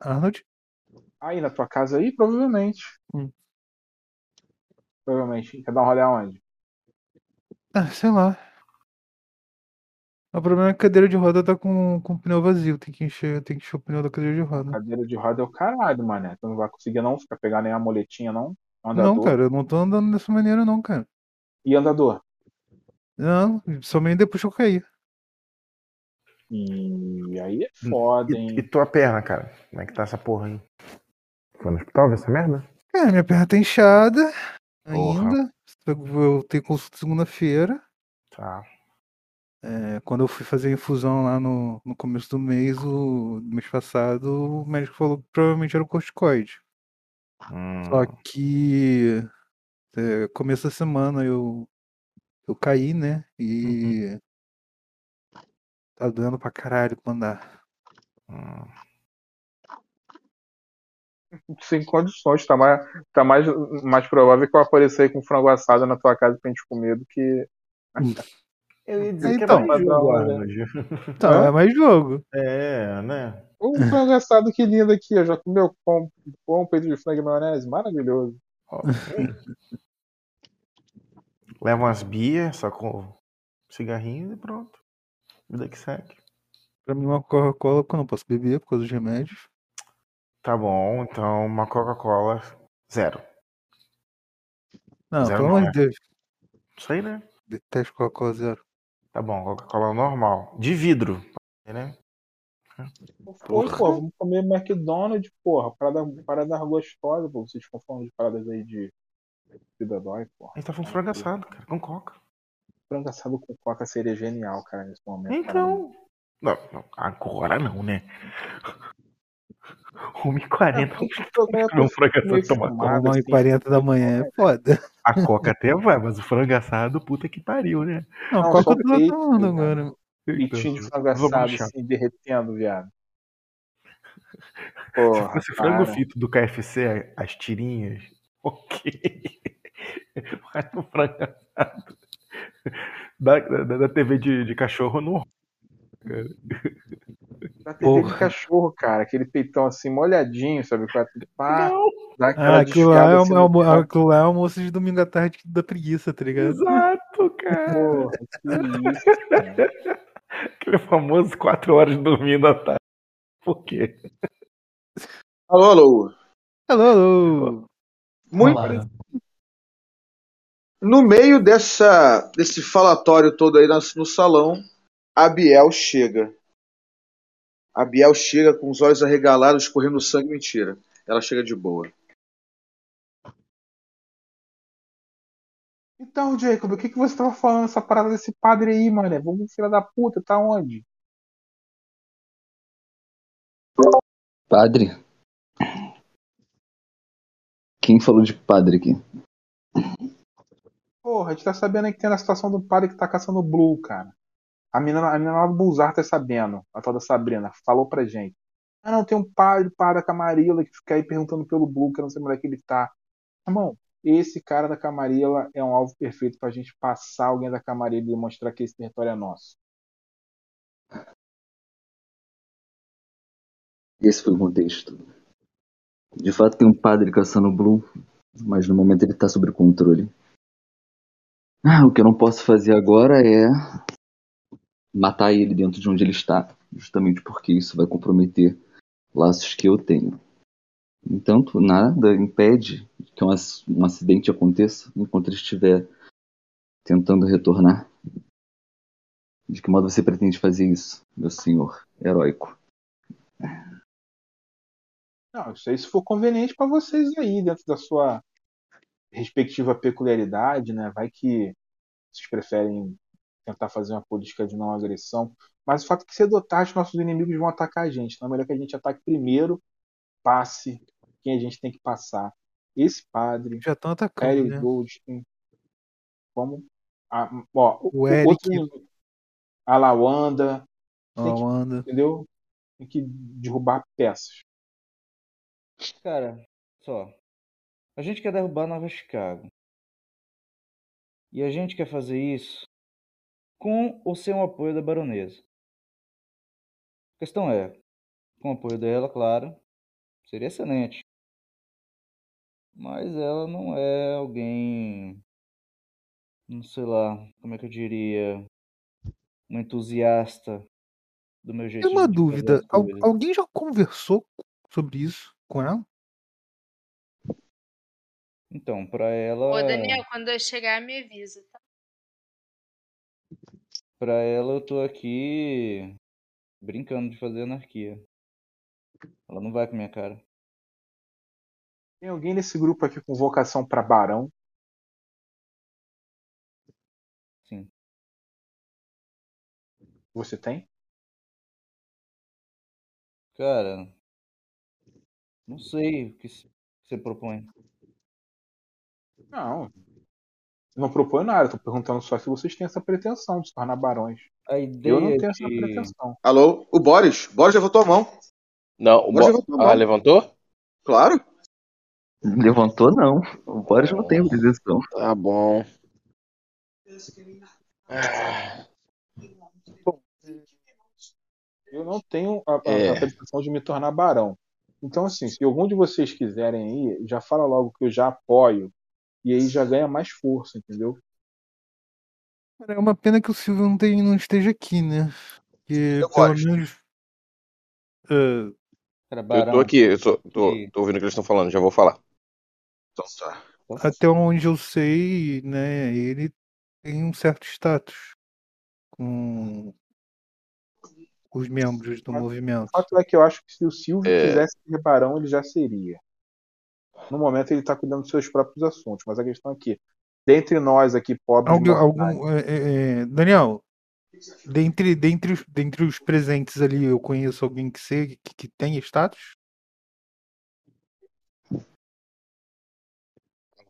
Arnold? Aí na tua casa aí, provavelmente. Hum. Provavelmente. Quer dar um rolê aonde? Ah, sei lá. O problema é que a cadeira de roda tá com, com o pneu vazio. Tem que encher, tem que encher o pneu da cadeira de roda. Cadeira de roda é o caralho, mané. Tu não vai conseguir não ficar pegar nem a moletinha, não? Não, Andador. cara, eu não tô andando dessa maneira, não, cara. E andador? Não, somente depois que eu cair. E aí é foda, hein? E, e tua perna, cara? Como é que tá essa porra aí? Foi no hospital ver essa merda? É, minha perna tá inchada Porra. ainda. Eu tenho consulta segunda-feira. Tá. É, quando eu fui fazer a infusão lá no, no começo do mês, o do mês passado, o médico falou que provavelmente era o corticoide. Só Hum, que é, começo da semana eu, eu caí, né? E tá doendo pra caralho pra andar. hum. Sem condições. Tá mais, tá mais, mais provável que eu apareça aí com frango assado na tua casa pra gente comer do que. Eu ia dizer Então, que é mais jogo, Arnold. Então, Hã? é mais jogo. É, né? O frango assado que lindo aqui, ó. Já comeu pão, pão peito de frango e maionese? Maravilhoso. Ó, Leva umas bias, só com cigarrinho e pronto. Vida que segue. Pra mim, uma Coca-Cola que eu não posso beber por causa dos remédios. Tá bom, então uma Coca-Cola zero. Não, Zero pelo não amor é. de Deus. Isso aí, né? Detesto Coca-Cola zero. Tá bom, Coca-Cola normal. De vidro. Né? Foi, pô, vamos comer McDonald's, porra. Parada, parada gostosa, pô. Vocês ficam falando de paradas aí de vida dói, porra. A gente tá falando de frango assado, cara, com coca. Frango assado com coca seria genial, cara, nesse momento. Então. Não, não, agora não, né? 1h40 Cara. um frango assado assim, 1h40 da manhã é foda. A coca até vai, mas o frango assado, puta que pariu, né? Não, Não, Coca só eu tô tomando né? agora. Pitinho de frango assado, assim, derretendo, viado. Se Porra, fosse frango frito do KFC, as tirinhas, ok. Mas o frango assado da, da, da TV de, de cachorro não. Da TV Porra. de cachorro, cara. Aquele peitão assim, molhadinho, sabe? Pá, Não, dá aquela Ah, aquilo lá, é, desfiada o- assim é, o- pão. aquilo lá é o almoço de domingo à tarde da preguiça, tá ligado? exato, cara. Porra, que isso, cara. Aquele famoso 4 horas dormindo à tarde. Por quê? Alô, alô. Alô, alô. Muito Olá. no meio dessa desse falatório todo aí no, no salão, a Biel chega. A Biel chega com os olhos arregalados, escorrendo sangue. Mentira. Ela chega de boa. Então, Jacob, o que, que você tava falando essa parada desse padre aí, mano? Vamos, filha da puta, tá onde? Padre? Quem falou de padre aqui? Porra, a gente tá sabendo aí que tem a situação do padre que tá caçando o Blue, cara. A menina, a menina lá do Bulzar tá sabendo, a tal da Sabrina, falou pra gente. Ah, não, tem um padre, da Camarilla, que fica aí perguntando pelo Blue, que eu não sei onde é que ele tá. Irmão, esse cara da Camarilla é um alvo perfeito pra gente passar alguém da Camarilla e demonstrar que esse território é nosso. Esse foi o contexto. De fato, tem um padre caçando o Blue, mas no momento ele tá sob controle. Ah, o que eu não posso fazer agora é matar ele dentro de onde ele está, justamente porque isso vai comprometer laços que eu tenho. Entanto, nada impede que um, ac- acidente aconteça enquanto ele estiver tentando retornar. De que modo você pretende fazer isso, meu senhor heróico? Não, isso aí se for conveniente pra vocês aí, dentro da sua respectiva peculiaridade, né? Vai que vocês preferem tentar fazer uma política de não agressão. Mas o fato é que cedo ou tarde nossos inimigos vão atacar a gente. Então é melhor que a gente ataque primeiro, passe quem a gente tem que passar. Esse padre, Já estão atacando, Eric né? Goldstein, como a, ó, O o Eric. outro inimigo, a Lawanda, tem que, entendeu? Tem que derrubar peças. Cara, só. A gente quer derrubar Nova Chicago. E a gente quer fazer isso com ou sem o apoio da baronesa. A questão é, com o apoio dela, claro, seria excelente. Mas ela não é alguém, não sei lá, como é que eu diria, um entusiasta do meu jeito Tem uma dúvida. al- alguém já conversou sobre isso com ela? Então, pra ela, Ô, Daniel, quando eu chegar, me avisa, tá? Pra ela eu tô aqui brincando de fazer anarquia. Ela não vai com a minha cara. Tem alguém nesse grupo aqui com vocação pra barão? Sim. Você tem? Cara, não sei o que você propõe. Não. Eu não proponho nada, tô perguntando só se vocês têm essa pretensão de se tornar barões. A Eu não ideia tenho essa de pretensão. Alô? O Boris? Boris levantou a mão. Não, o Boris Bo... levantou a mão. Ah, levantou? Claro. Levantou, não. O Boris não tem pretensão. Tá bom. Ah, Eu não tenho a, a- É. a pretensão de me tornar barão. Então, assim, se algum de vocês quiserem ir, já fala logo que eu já apoio. E aí já ganha mais força, entendeu? Cara, É uma pena que o Silvio não, tem- não esteja aqui, né? Porque Eu pelo gosto. menos. Cara, Eu tô aqui, eu tô, tô, E- tô ouvindo o que eles estão falando, já vou falar. Então tá. até onde eu sei, né? Ele tem um certo status com os membros do movimento. O fato é que eu acho que se o Silvio É. quisesse ser barão, ele já seria. No momento ele está cuidando dos seus próprios assuntos, mas a questão é que, dentre nós aqui, pobres Algum, mortais, algum, é, é, é, Daniel, dentre, dentre, os, dentre os presentes ali, eu conheço alguém que, que, que tem status?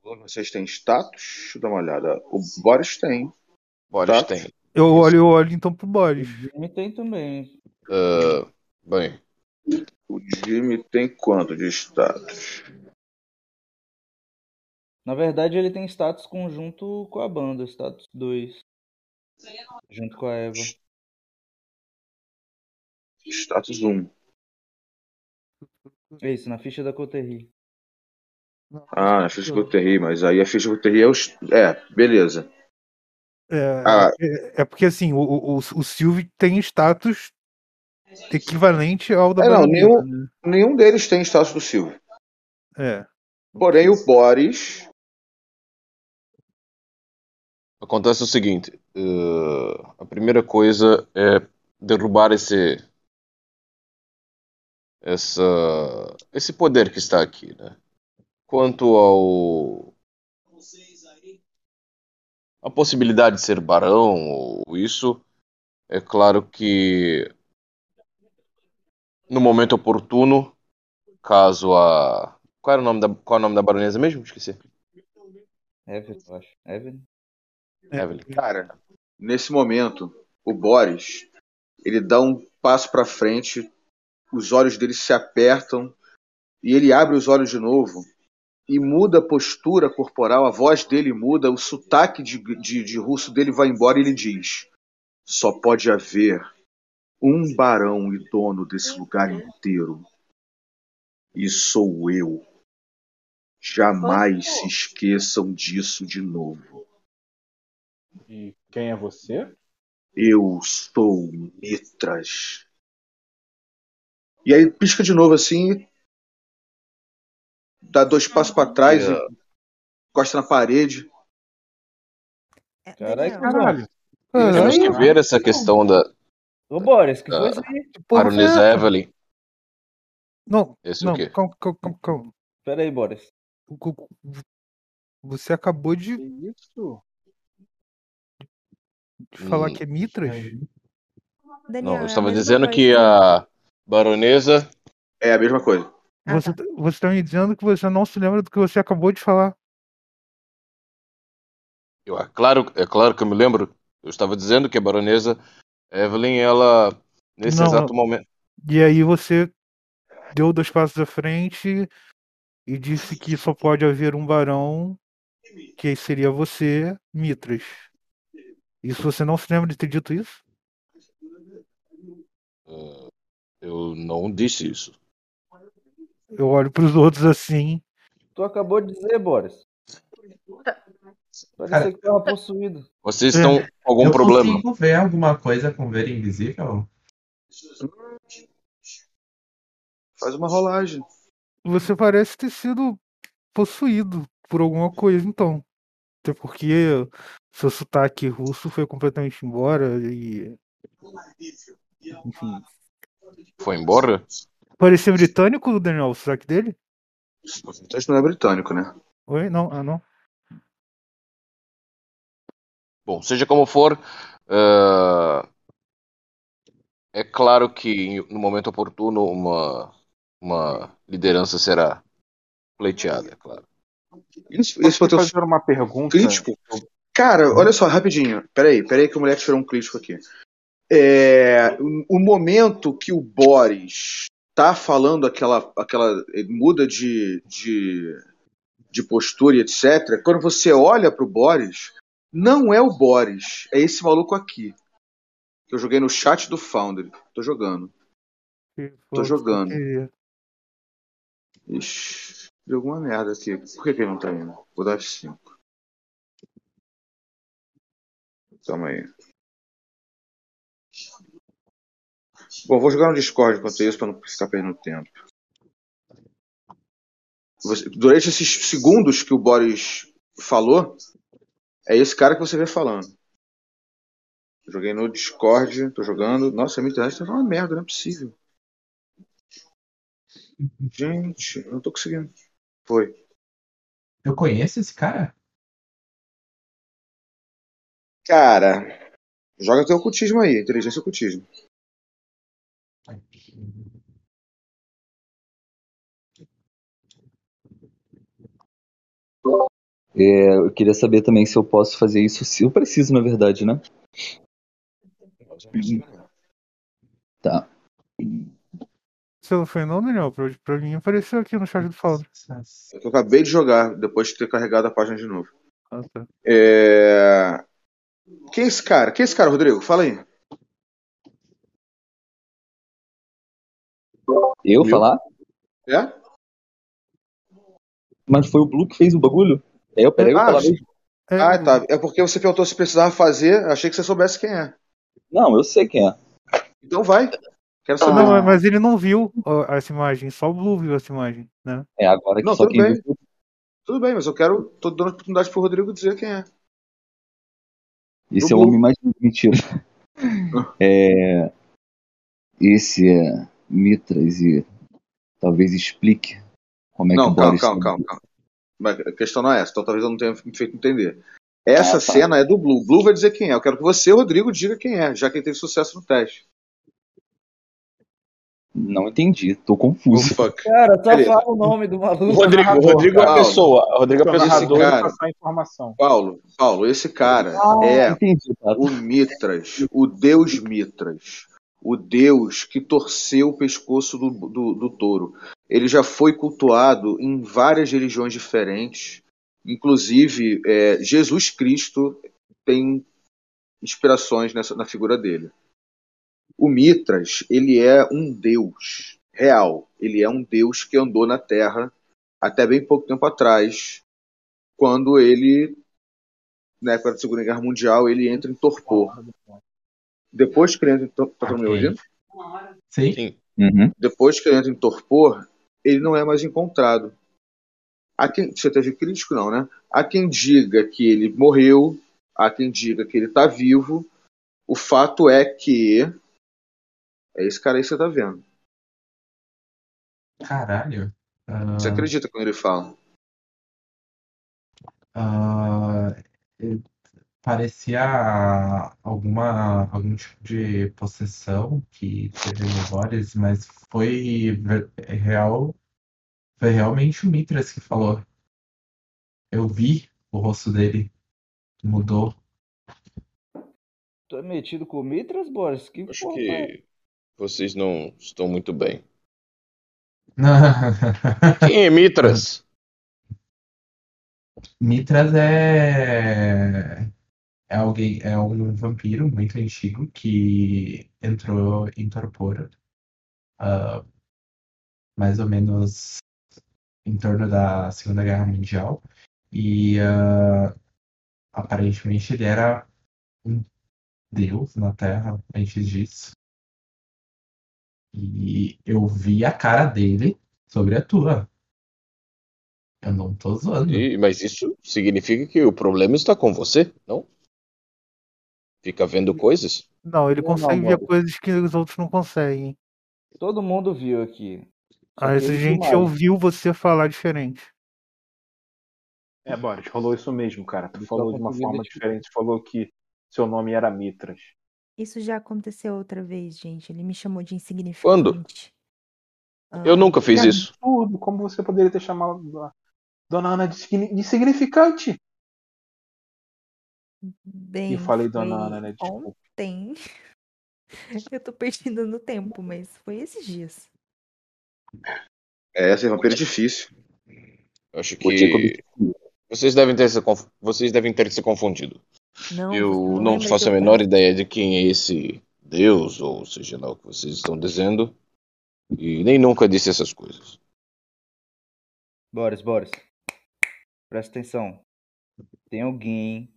Vocês têm status? Deixa eu dar uma olhada. O Boris tem. Boris Tá. tem. Eu olho, eu olho então pro O Boris. Jimmy tem também. Ah, bem, O Jimmy tem quanto de status? Na verdade, ele tem status conjunto com a banda, status 2. Junto com a Eva. Status 1. É isso, na ficha da Coterri. Ah, na ficha do Terry, mas aí a ficha do Terry é os. É, beleza. É, Ah. é, é porque assim, o, o, o o Silvio tem status equivalente ao da É, não, nenhum- né? Nenhum deles tem status do Silvio. É. Porém, o Boris. Acontece o seguinte: ah, a primeira coisa é derrubar esse. Essa, esse poder que está aqui, né? Quanto ao a possibilidade de ser barão ou isso, é claro que no momento oportuno, caso a qual era o nome da qual é o nome da baronesa mesmo? Esqueci. Evelyn, acho. Evelyn? É, Evelyn. Cara, nesse momento, o Boris. Ele dá um passo pra frente, os olhos dele se apertam e ele abre os olhos de novo e muda a postura corporal, a voz dele muda, o sotaque de, de, de russo dele vai embora e ele diz: Só pode haver um barão e dono desse lugar inteiro. E sou eu. Jamais se esqueçam disso de novo. E quem é você? Eu sou Mitras. E aí pisca de novo assim, dá dois passos pra trás É. e encosta na parede. É, Caralho, Caralho. Cara, Temos que ver essa questão da Ô, Boris, que isso aí? essa? Evelyn. Não, Esse o não, quê? calma, calma, calma. Pera aí, Boris. Você acabou de, Que isso? De falar Hum. que é Mitras? Daniel, Não, é eu estava mesma dizendo coisa que a baronesa É a mesma coisa. Ah, Você, tá. você está me dizendo que você não se lembra do que você acabou de falar. Eu, é, claro, é claro que eu me lembro. Eu estava dizendo que a baronesa Evelyn, ela, nesse Não, exato momento. E aí você deu dois passos à frente e disse que só pode haver um barão, que seria você, Mitras. Isso você não se lembra de ter dito isso? ah, eu não disse isso. Eu olho para os outros assim. Tu acabou de dizer, Boris. Parecia que tava possuído. Vocês estão com algum eu problema? consigo ver alguma coisa com ver invisível? Faz uma rolagem. Você parece ter sido possuído por alguma coisa, então. Até porque seu sotaque russo foi completamente embora e. Enfim. Foi embora? Parecia britânico, Daniel, o sotaque dele? Isso não é britânico, né? Oi? Não, ah não. Bom, seja como for, ah, é claro que no momento oportuno uma, uma liderança será pleiteada, é claro. Isso, Posso isso teu fazer uma pergunta? crítico? Cara, olha só, rapidinho. Peraí, peraí que o moleque tirou um crítico aqui. É, o momento que o Boris tá falando aquela. aquela ele muda de, de, de postura e etc. Quando você olha pro Boris, não é o Boris, é esse maluco aqui. Que eu joguei no chat do Foundry. Tô jogando. Tô jogando. Ixi, deu alguma merda aqui. Por que, que ele não tá indo? Vou dar F5. Calma aí. Bom, vou jogar no Discord enquanto isso pra não ficar perdendo tempo. Durante esses segundos que o Boris falou, é esse cara que você vê falando. Joguei no Discord, tô jogando. Nossa, a minha internet tá uma merda, não é possível. Gente, não tô conseguindo. Foi. Eu conheço esse cara? Cara, joga teu ocultismo aí, inteligência e ocultismo. É, eu queria saber também se eu posso fazer isso, se eu preciso, na verdade, né? Tá. Você não foi não, Daniel? Pra, pra mim apareceu aqui no chat do que Eu acabei de jogar, depois de ter carregado a página de novo. Ah, tá. É... Quem é esse cara? Quem é esse cara, Rodrigo? Fala aí. Eu falar? É? Mas foi o Blue que fez o bagulho? É, eu peraí, eu Ah, falar mesmo. É, Ah, tá. É porque você perguntou se precisava fazer, achei que você soubesse quem é. Não, eu sei quem é. Então vai. Quero saber. Não, mas ele não viu essa imagem, só o Blue viu essa imagem, né? É agora que Não, só tudo quem bem. viu. Tudo bem, mas eu quero. tô dando oportunidade pro Rodrigo dizer quem é. Esse é o homem mais mentira. É, esse é Mitras e talvez explique como é Não, que o calma, Boris calma, calma, calma. Mas a questão não é essa, então talvez eu não tenha me feito entender. Essa Ah, tá. cena é do Blue. Blue vai dizer quem é. Eu quero que você, Rodrigo, diga quem é, já que ele teve sucesso no teste. Não entendi, tô confuso. Cara, só Beleza. fala o nome do maluco. O Rodrigo, narrador, Rodrigo é a pessoa. Rodrigo é a O pessoa. narrador cara- passar a informação. Paulo, Paulo, esse cara Ah, é entendi, tá. o Mitras, o deus Mitras, o deus que torceu o pescoço do, do, do touro. Ele já foi cultuado em várias religiões diferentes, inclusive é, Jesus Cristo tem inspirações nessa, na figura dele. O Mitras, ele é um deus real, ele é um deus que andou na Terra até bem pouco tempo atrás, quando ele na época da Segunda Guerra Mundial, ele entra em torpor. Depois que ele entra em torpor, tá me ouvindo? Sim? Sim. Uhum. Depois que ele entra em torpor, ele não é mais encontrado. Há quem, você teve crítico não, né? Há quem diga que ele morreu, há quem diga que ele está vivo. O fato é que é esse cara aí que você tá vendo. Caralho. Ah, Você acredita quando ele fala? ah, eh, parecia alguma, algum tipo de possessão que teve no Boris, mas foi ver- real, foi realmente o Mitras que falou. Eu vi o rosto dele, mudou. Tu é metido com o Mitras, Boris? Que Acho porra é? que vocês não estão muito bem. Quem é Mitras? Mitras é é alguém, é um vampiro muito antigo que entrou em torpor, ah, mais ou menos em torno da Segunda Guerra Mundial e ah, aparentemente ele era um deus na Terra antes disso. E eu vi a cara dele sobre a tua. Eu não tô zoando. E- mas isso significa que o problema está com você, não? Fica vendo coisas? Não, ele Eu não, consegue ver coisas que os outros não conseguem. Todo mundo viu aqui. Só A viu gente mais. ouviu você falar diferente. É, Boris, rolou isso mesmo, cara. Tu falou de uma forma diferente. Falou que seu nome era Mitras. Isso já aconteceu outra vez, gente. Ele me chamou de Quando? insignificante. Eu Ah, nunca fiz isso. absurdo! Como você poderia ter chamado a Dona Ana de signi- de insignificante? bem, E falei Dona Ana, né? Ontem. Eu tô perdendo no tempo, mas foi esses dias. É, ser vampiro é difícil. Eu acho que vocês devem ter se, conf... vocês devem ter se confundido. Não, Eu não não faço a menor ideia de quem é esse Deus, ou seja lá o que vocês estão dizendo. E nem nunca disse essas coisas. Boris, Boris. Presta atenção. Tem alguém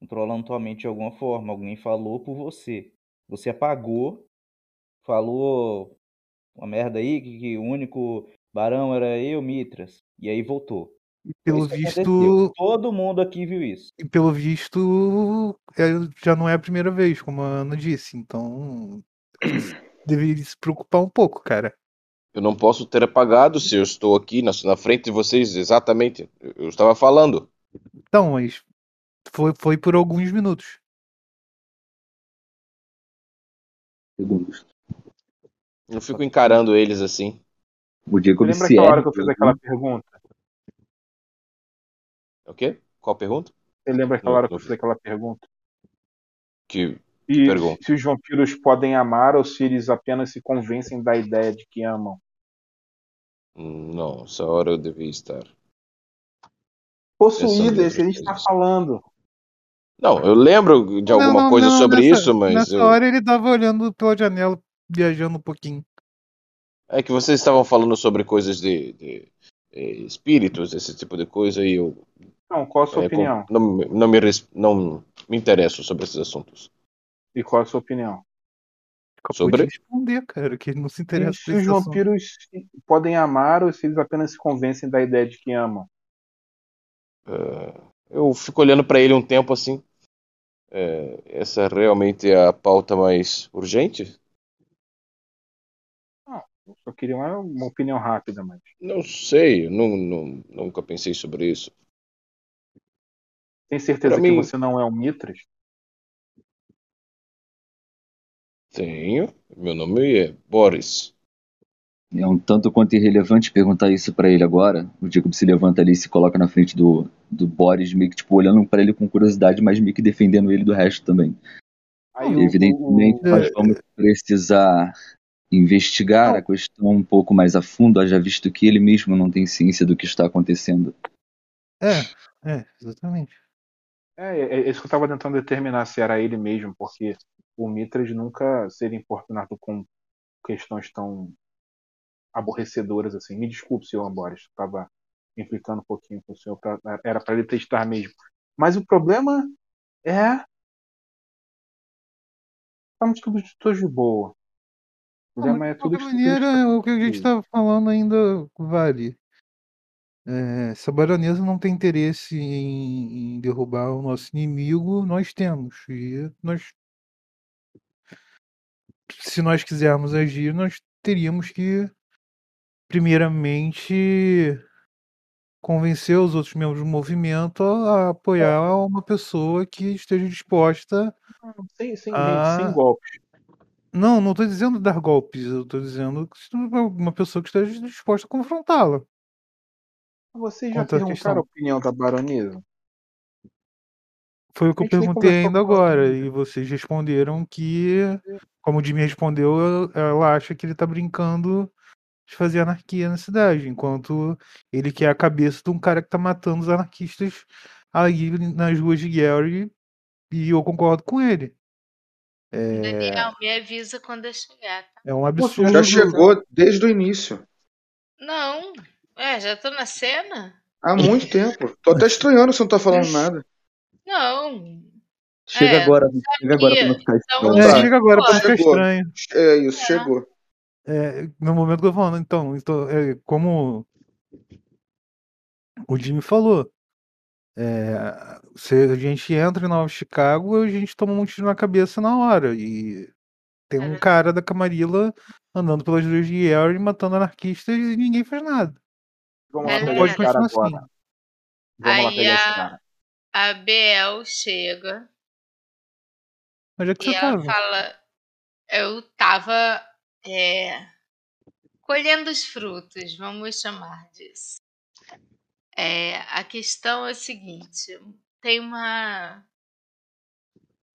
controlando tua mente de alguma forma. Alguém falou por você. Você apagou, falou uma merda aí, que, que o único barão era eu, Mitras. E aí voltou. E pelo isso visto, Todo mundo aqui viu isso. e pelo visto, é, já não é a primeira vez, como a Ana disse. Então, deveria se preocupar um pouco, cara. Eu não posso ter apagado se eu estou aqui na, na frente de vocês exatamente. Eu, estava falando. Então, mas foi, foi por alguns minutos. segundos. Eu fico encarando eles assim. O Jacob lembra aquela hora que eu fiz aquela pergunta? O quê? Qual a pergunta? Você lembra aquela Não, hora que não eu fiz aquela pergunta? Que E pergunta? se os vampiros podem amar ou se eles apenas se convencem da ideia de que amam? Não, essa hora eu devia estar. Em esse a gente tá coisas. falando. Não, eu lembro de Não, alguma não, coisa não, sobre nessa, isso, mas nessa eu... hora ele tava olhando pela janela, viajando um pouquinho. é que vocês estavam falando sobre coisas de, de, eh, espíritos, esse tipo de coisa, e eu Não, qual a sua com- opinião? não, me- não, me, não me interesso sobre esses assuntos. E qual a sua opinião? Acabou Sobre? de responder, cara, que ele não se E interessa se por os vampiros podem amar ou se eles apenas se convencem da ideia de que amam? Eh, eu fico olhando para ele um tempo assim. Eh, essa realmente é a pauta mais urgente? Eu só queria uma, uma opinião rápida, mas. Não sei, eu não, não, nunca pensei sobre isso. Tem certeza Pra que mim- você não é o Mitras? Tenho, meu nome é Boris. É um tanto quanto irrelevante perguntar isso pra ele agora. O Jacob se levanta ali e se coloca na frente do, do Boris, meio que tipo, olhando pra ele com curiosidade, mas meio que defendendo ele do resto também. Aí Evidentemente, o- nós vamos precisar investigar a questão um pouco mais a fundo, haja visto que ele mesmo não tem ciência do que está acontecendo. É, é, exatamente. É, é, é isso que eu estava tentando determinar se era ele mesmo, porque o Mitras nunca seria importunado com questões tão aborrecedoras assim. Me desculpe, senhor Amboris, estava implicando um pouquinho com o senhor, pra- era para ele testar mesmo. Mas o problema é. Estamos tudo, todos de boa. O Não, problema é de tudo qualquer que eles maneira, o que a gente estava falando ainda vale. É, se a baronesa não tem interesse em, em derrubar o nosso inimigo, nós temos. E nós, se nós quisermos agir, nós teríamos que, primeiramente, convencer os outros membros do movimento a apoiar uma pessoa que esteja disposta sem, sem, a. sem golpes. Não, não estou dizendo dar golpes, eu estou dizendo uma pessoa que esteja disposta a confrontá-la. Vocês já perguntaram a questão. opinião da baronesa? Foi o que A eu perguntei ainda agora, e vocês responderam que, como o Jimmy respondeu, ela acha que ele tá brincando de fazer anarquia na cidade, enquanto ele quer a cabeça de um cara que tá matando os anarquistas aí nas ruas de Gary, e eu concordo com ele. É, Daniel, me avisa quando eu chegar, tá? é um Você absurdo. Já chegou desde o início. Não, é, já tô na cena? Há muito tempo. Tô até estranhando se não tá falando nada. Não. Chega É, agora, chega agora pra não ficar Então, estranho. Não É, tá. chega agora pra não ficar estranho. É isso, É. chegou. É, no momento que eu tô falando, então, então é, como o Jimmy falou, é, se a gente entra em Nova Chicago, a gente toma um tiro na cabeça na hora. E tem um É. cara da Camarilla andando pelas ruas de Erie matando anarquistas e ninguém faz nada. Vamos lá Galera. pegar esse cara continuar agora. assim. Vamos lá Aí pegar esse a, cara. a chega Onde é que e você ela tava? fala: Eu tava é, colhendo os frutos, vamos chamar disso. É, a questão é a seguinte: tem uma.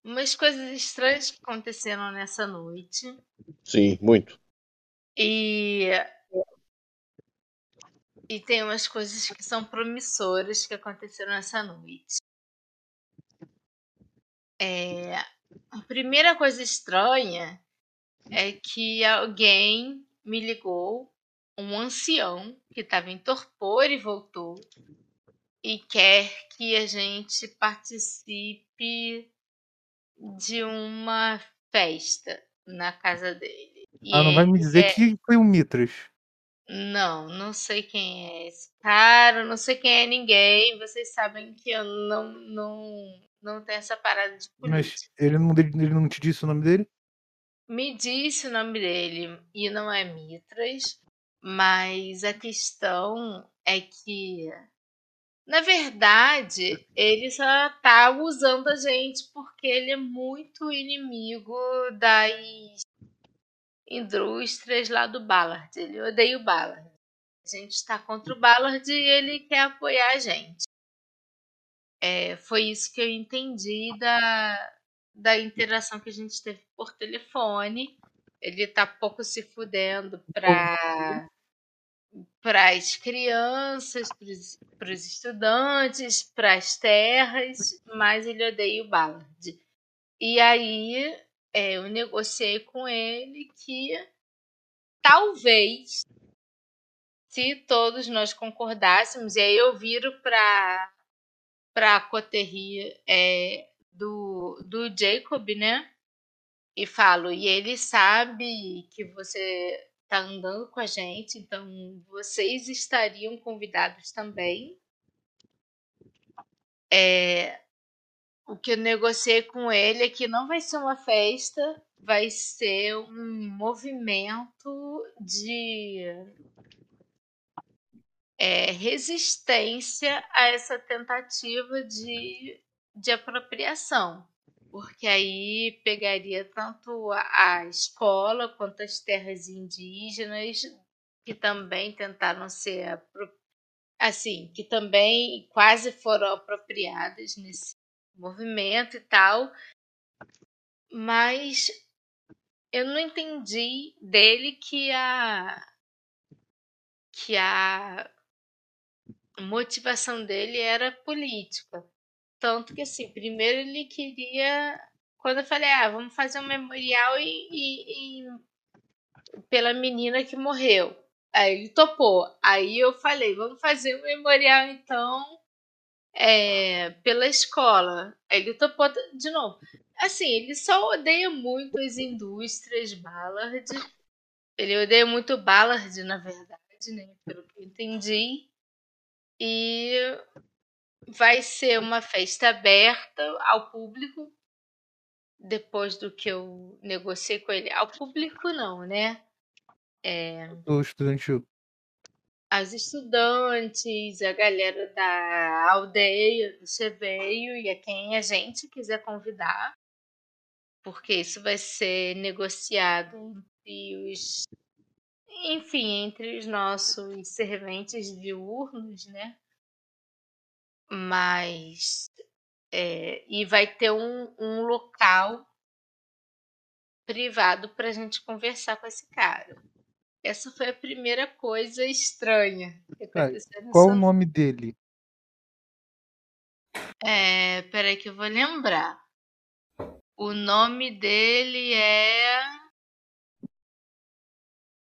Umas coisas estranhas que aconteceram nessa noite. Sim, muito. E, e tem umas coisas que são promissoras que aconteceram nessa noite. É, a primeira coisa estranha é que alguém me ligou, um ancião que estava em torpor e voltou, e quer que a gente participe de uma festa na casa dele. E Ah, não vai me dizer é- que foi o Mitras. Não, não sei quem é esse cara, não sei quem é ninguém. Vocês sabem que eu não, não, não tenho essa parada de Mas política. ele não, ele não te disse o nome dele? Me disse o nome dele e não é Mitras, mas a questão é que, na verdade, ele só tá usando a gente porque ele é muito inimigo das indústrias lá do Ballard. Ele odeia o Ballard. A gente está contra o Ballard e ele quer apoiar a gente. É, foi isso que eu entendi da, da interação que a gente teve por telefone. Ele tá pouco se fudendo para para as crianças, para os estudantes, para as terras, mas ele odeia o Ballard. E aí é, eu negociei com ele que talvez, se todos nós concordássemos, e aí eu viro para para a coterie é, do, do Jacob, né? E falo, e ele sabe que você tá andando com a gente, então vocês estariam convidados também. É, o que eu negociei com ele é que não vai ser uma festa, vai ser um movimento de é, resistência a essa tentativa de, de apropriação. Porque aí pegaria tanto a, a escola quanto as terras indígenas, que também tentaram ser assim, que também quase foram apropriadas nesse movimento e tal. Mas eu não entendi dele que a que a motivação dele era política. Tanto que assim, primeiro ele queria. Quando eu falei, ah, vamos fazer um memorial e, e- e- pela menina que morreu. Aí ele topou. Aí eu falei, vamos fazer um memorial então é, pela escola. Ele topou de novo. Assim, ele só odeia muito as indústrias Ballard. Ele odeia muito Ballard, na verdade, né? Pelo que eu entendi. E vai ser uma festa aberta ao público. Depois do que eu negociei com ele. Ao público não, né? É, Do estudantil. As estudantes, a galera da aldeia do Cheveio e a quem a gente quiser convidar, porque isso vai ser negociado entre os, enfim, entre os nossos serventes diurnos, né? Mas é, e vai ter um, um local privado para a gente conversar com esse cara. Essa foi a primeira coisa estranha que aconteceu Qual o nome dele? É, peraí que eu vou lembrar. O nome dele é.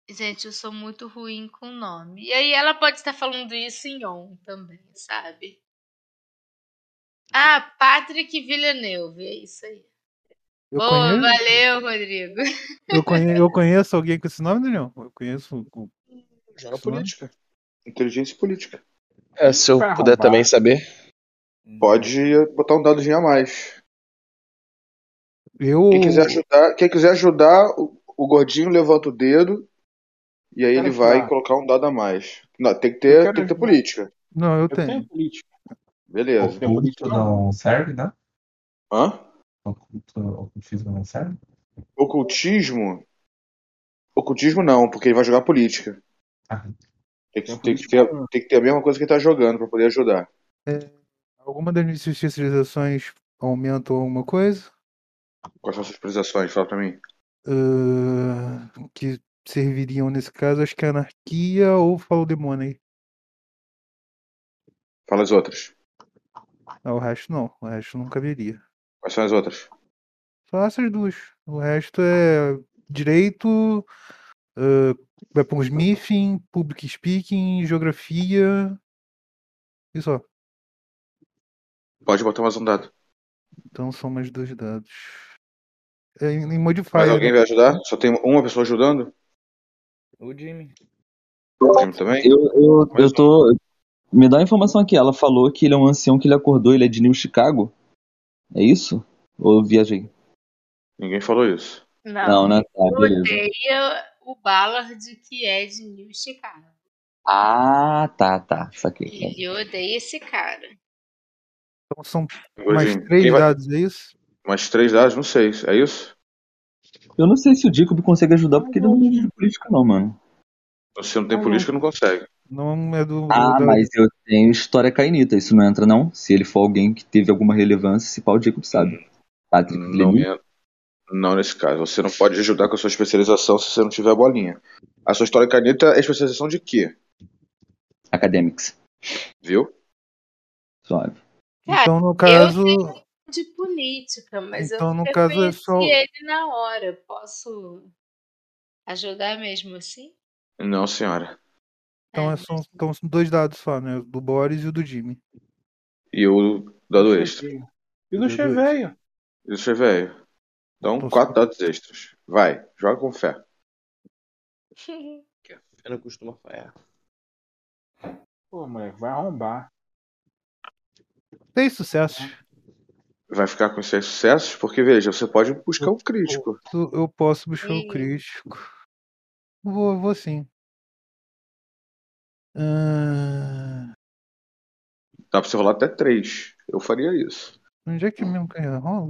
Gente, eu sou muito ruim com nome. E aí ela pode estar falando isso em on também, sabe? Ah, Patrick Villeneuve, é isso aí. Eu Boa, conheço, valeu, Rodrigo. eu, conheço, eu conheço alguém com esse nome, Daniel? Eu conheço. com- Joga Esse nome? política. Inteligência política. É, se eu Vai puder arrombar. também saber. Pode botar um dadozinho a mais. Eu. Quem quiser ajudar, quem quiser ajudar o, o gordinho levanta o dedo e aí ele vai ajudar. colocar um dado a mais. Não, tem que ter, tem que ter política. Não, eu Eu tenho. tenho política. Beleza. Tem política não serve, né? Hã? Oculto, ocultismo não serve? Ocultismo? Ocultismo não, porque ele vai jogar política. Ah, Tem que, Tem que ter, tem que ter a mesma coisa que ele tá jogando pra poder ajudar. Alguma das minhas especializações aumentam alguma coisa? Quais são as suas especializações? Fala pra mim. Ah, que serviriam nesse caso, acho que é anarquia ou fala o demônio aí. Fala as outras. Ah, o resto não, o resto não caberia. Quais são as outras? Só essas duas. O resto é direito, uh, weaponsmithing, public speaking, geografia. E só. Pode botar mais um dado. Então são mais dois dados. É, em, modifier. alguém né? vai ajudar? Só tem uma pessoa ajudando? O Jimmy. O Jimmy também? Eu, eu, eu tô. Me dá uma informação aqui. Ela falou que ele é um ancião que ele acordou, ele é de New Chicago. É isso? Ou eu viajei? Ninguém falou isso. Não, né? Tá, Eu beleza. odeia o Ballard que é de New Chicago. Ah, tá, tá. Saquei. Ele odeia esse cara. Então são mais três vai- dados, é isso? Mais três dados? Não sei. É isso? Eu não sei se o Jacob consegue ajudar porque ele não é de política, não, mano. Se não tem política, não consegue. Não é do. Ah, da- mas eu tenho história cainita. Isso não entra, não? Se ele for alguém que teve alguma relevância, se pau, o Jacob sabe. Patrick Não, é- não nesse caso. Você não pode ajudar com a sua especialização se você não tiver a bolinha. A sua história caneta é especialização de quê? Academics. Viu? Suave. Então, no caso. De política, mas Então, eu no caso, é só- ele na hora. Posso ajudar mesmo assim? Não, senhora. Então, é, são, então são dois dados só, né? Do Boris e o do Jimmy. E o dado extra. E do Cheveio. Isso é velho. Então, Nossa. quatro dados extras. Vai, joga com fé. Que a fé não costuma falhar. Pô, moleque, vai arrombar. Seis sucessos. Vai ficar com seis sucessos, porque veja, você pode buscar um crítico. Eu, eu posso buscar o Ih. crítico. Vou, vou sim. Ah, Dá pra você rolar até três. Eu faria isso. onde é que mesmo que rola?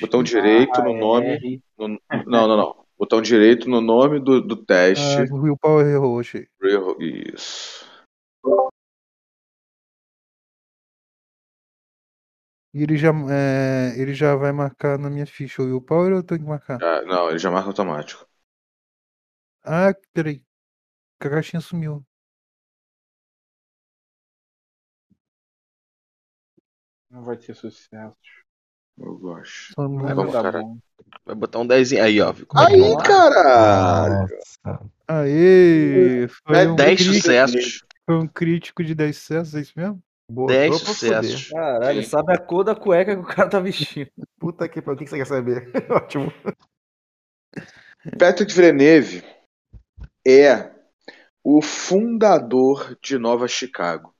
Botão direito no nome. R. no- não, não, não. Botão direito no nome do, do teste. Ah, o Willpower errou, achei. Real- Isso. E ele já, é, ele já vai marcar na minha ficha o Willpower ou eu tenho que marcar? Ah, não, ele já marca automático. Ah, peraí. A caixinha sumiu. Não vai ter sucesso. Eu gosto. Vamos, vai dar cara. bom. Vai botar um 10 aí, ó. É Aí, tá? caralho! Nossa. Aê! Foi É um, 10 crítico, sucessos. foi um crítico de 10 sucessos, é isso mesmo? Botou 10 pra fuder. sucessos. Caralho, sabe a cor da cueca que o cara tá vestindo. Puta que pariu. O que que você quer saber? Ótimo. Patrick Villeneuve é o fundador de Nova Chicago.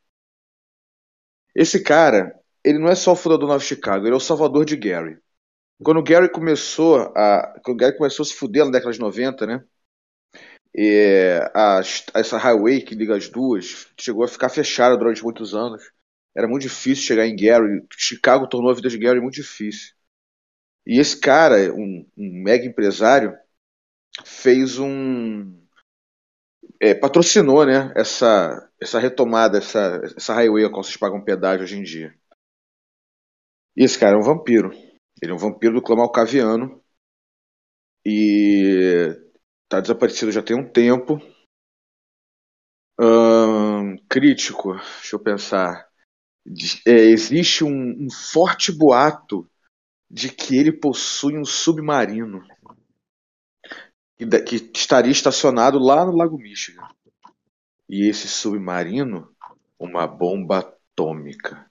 Esse cara, ele não é só o fundador de Nova Chicago, ele é o salvador de Gary. Quando o Gary começou a, quando Gary começou a se fuder na década de 90, né? A- essa highway que liga as duas chegou a ficar fechada durante muitos anos. Era muito difícil chegar em Gary. Chicago tornou a vida de Gary muito difícil. E esse cara, um, um mega empresário, fez um. é, patrocinou né, essa, essa retomada, essa, essa highway a qual vocês pagam pedágio hoje em dia. E esse cara é um vampiro. Ele é um vampiro do clã malcaviano. E tá desaparecido já tem um tempo. Ahn, crítico, deixa eu pensar. É, existe um, um forte boato de que ele possui um submarino que estaria estacionado lá no Lago Michigan. E esse submarino, uma bomba atômica.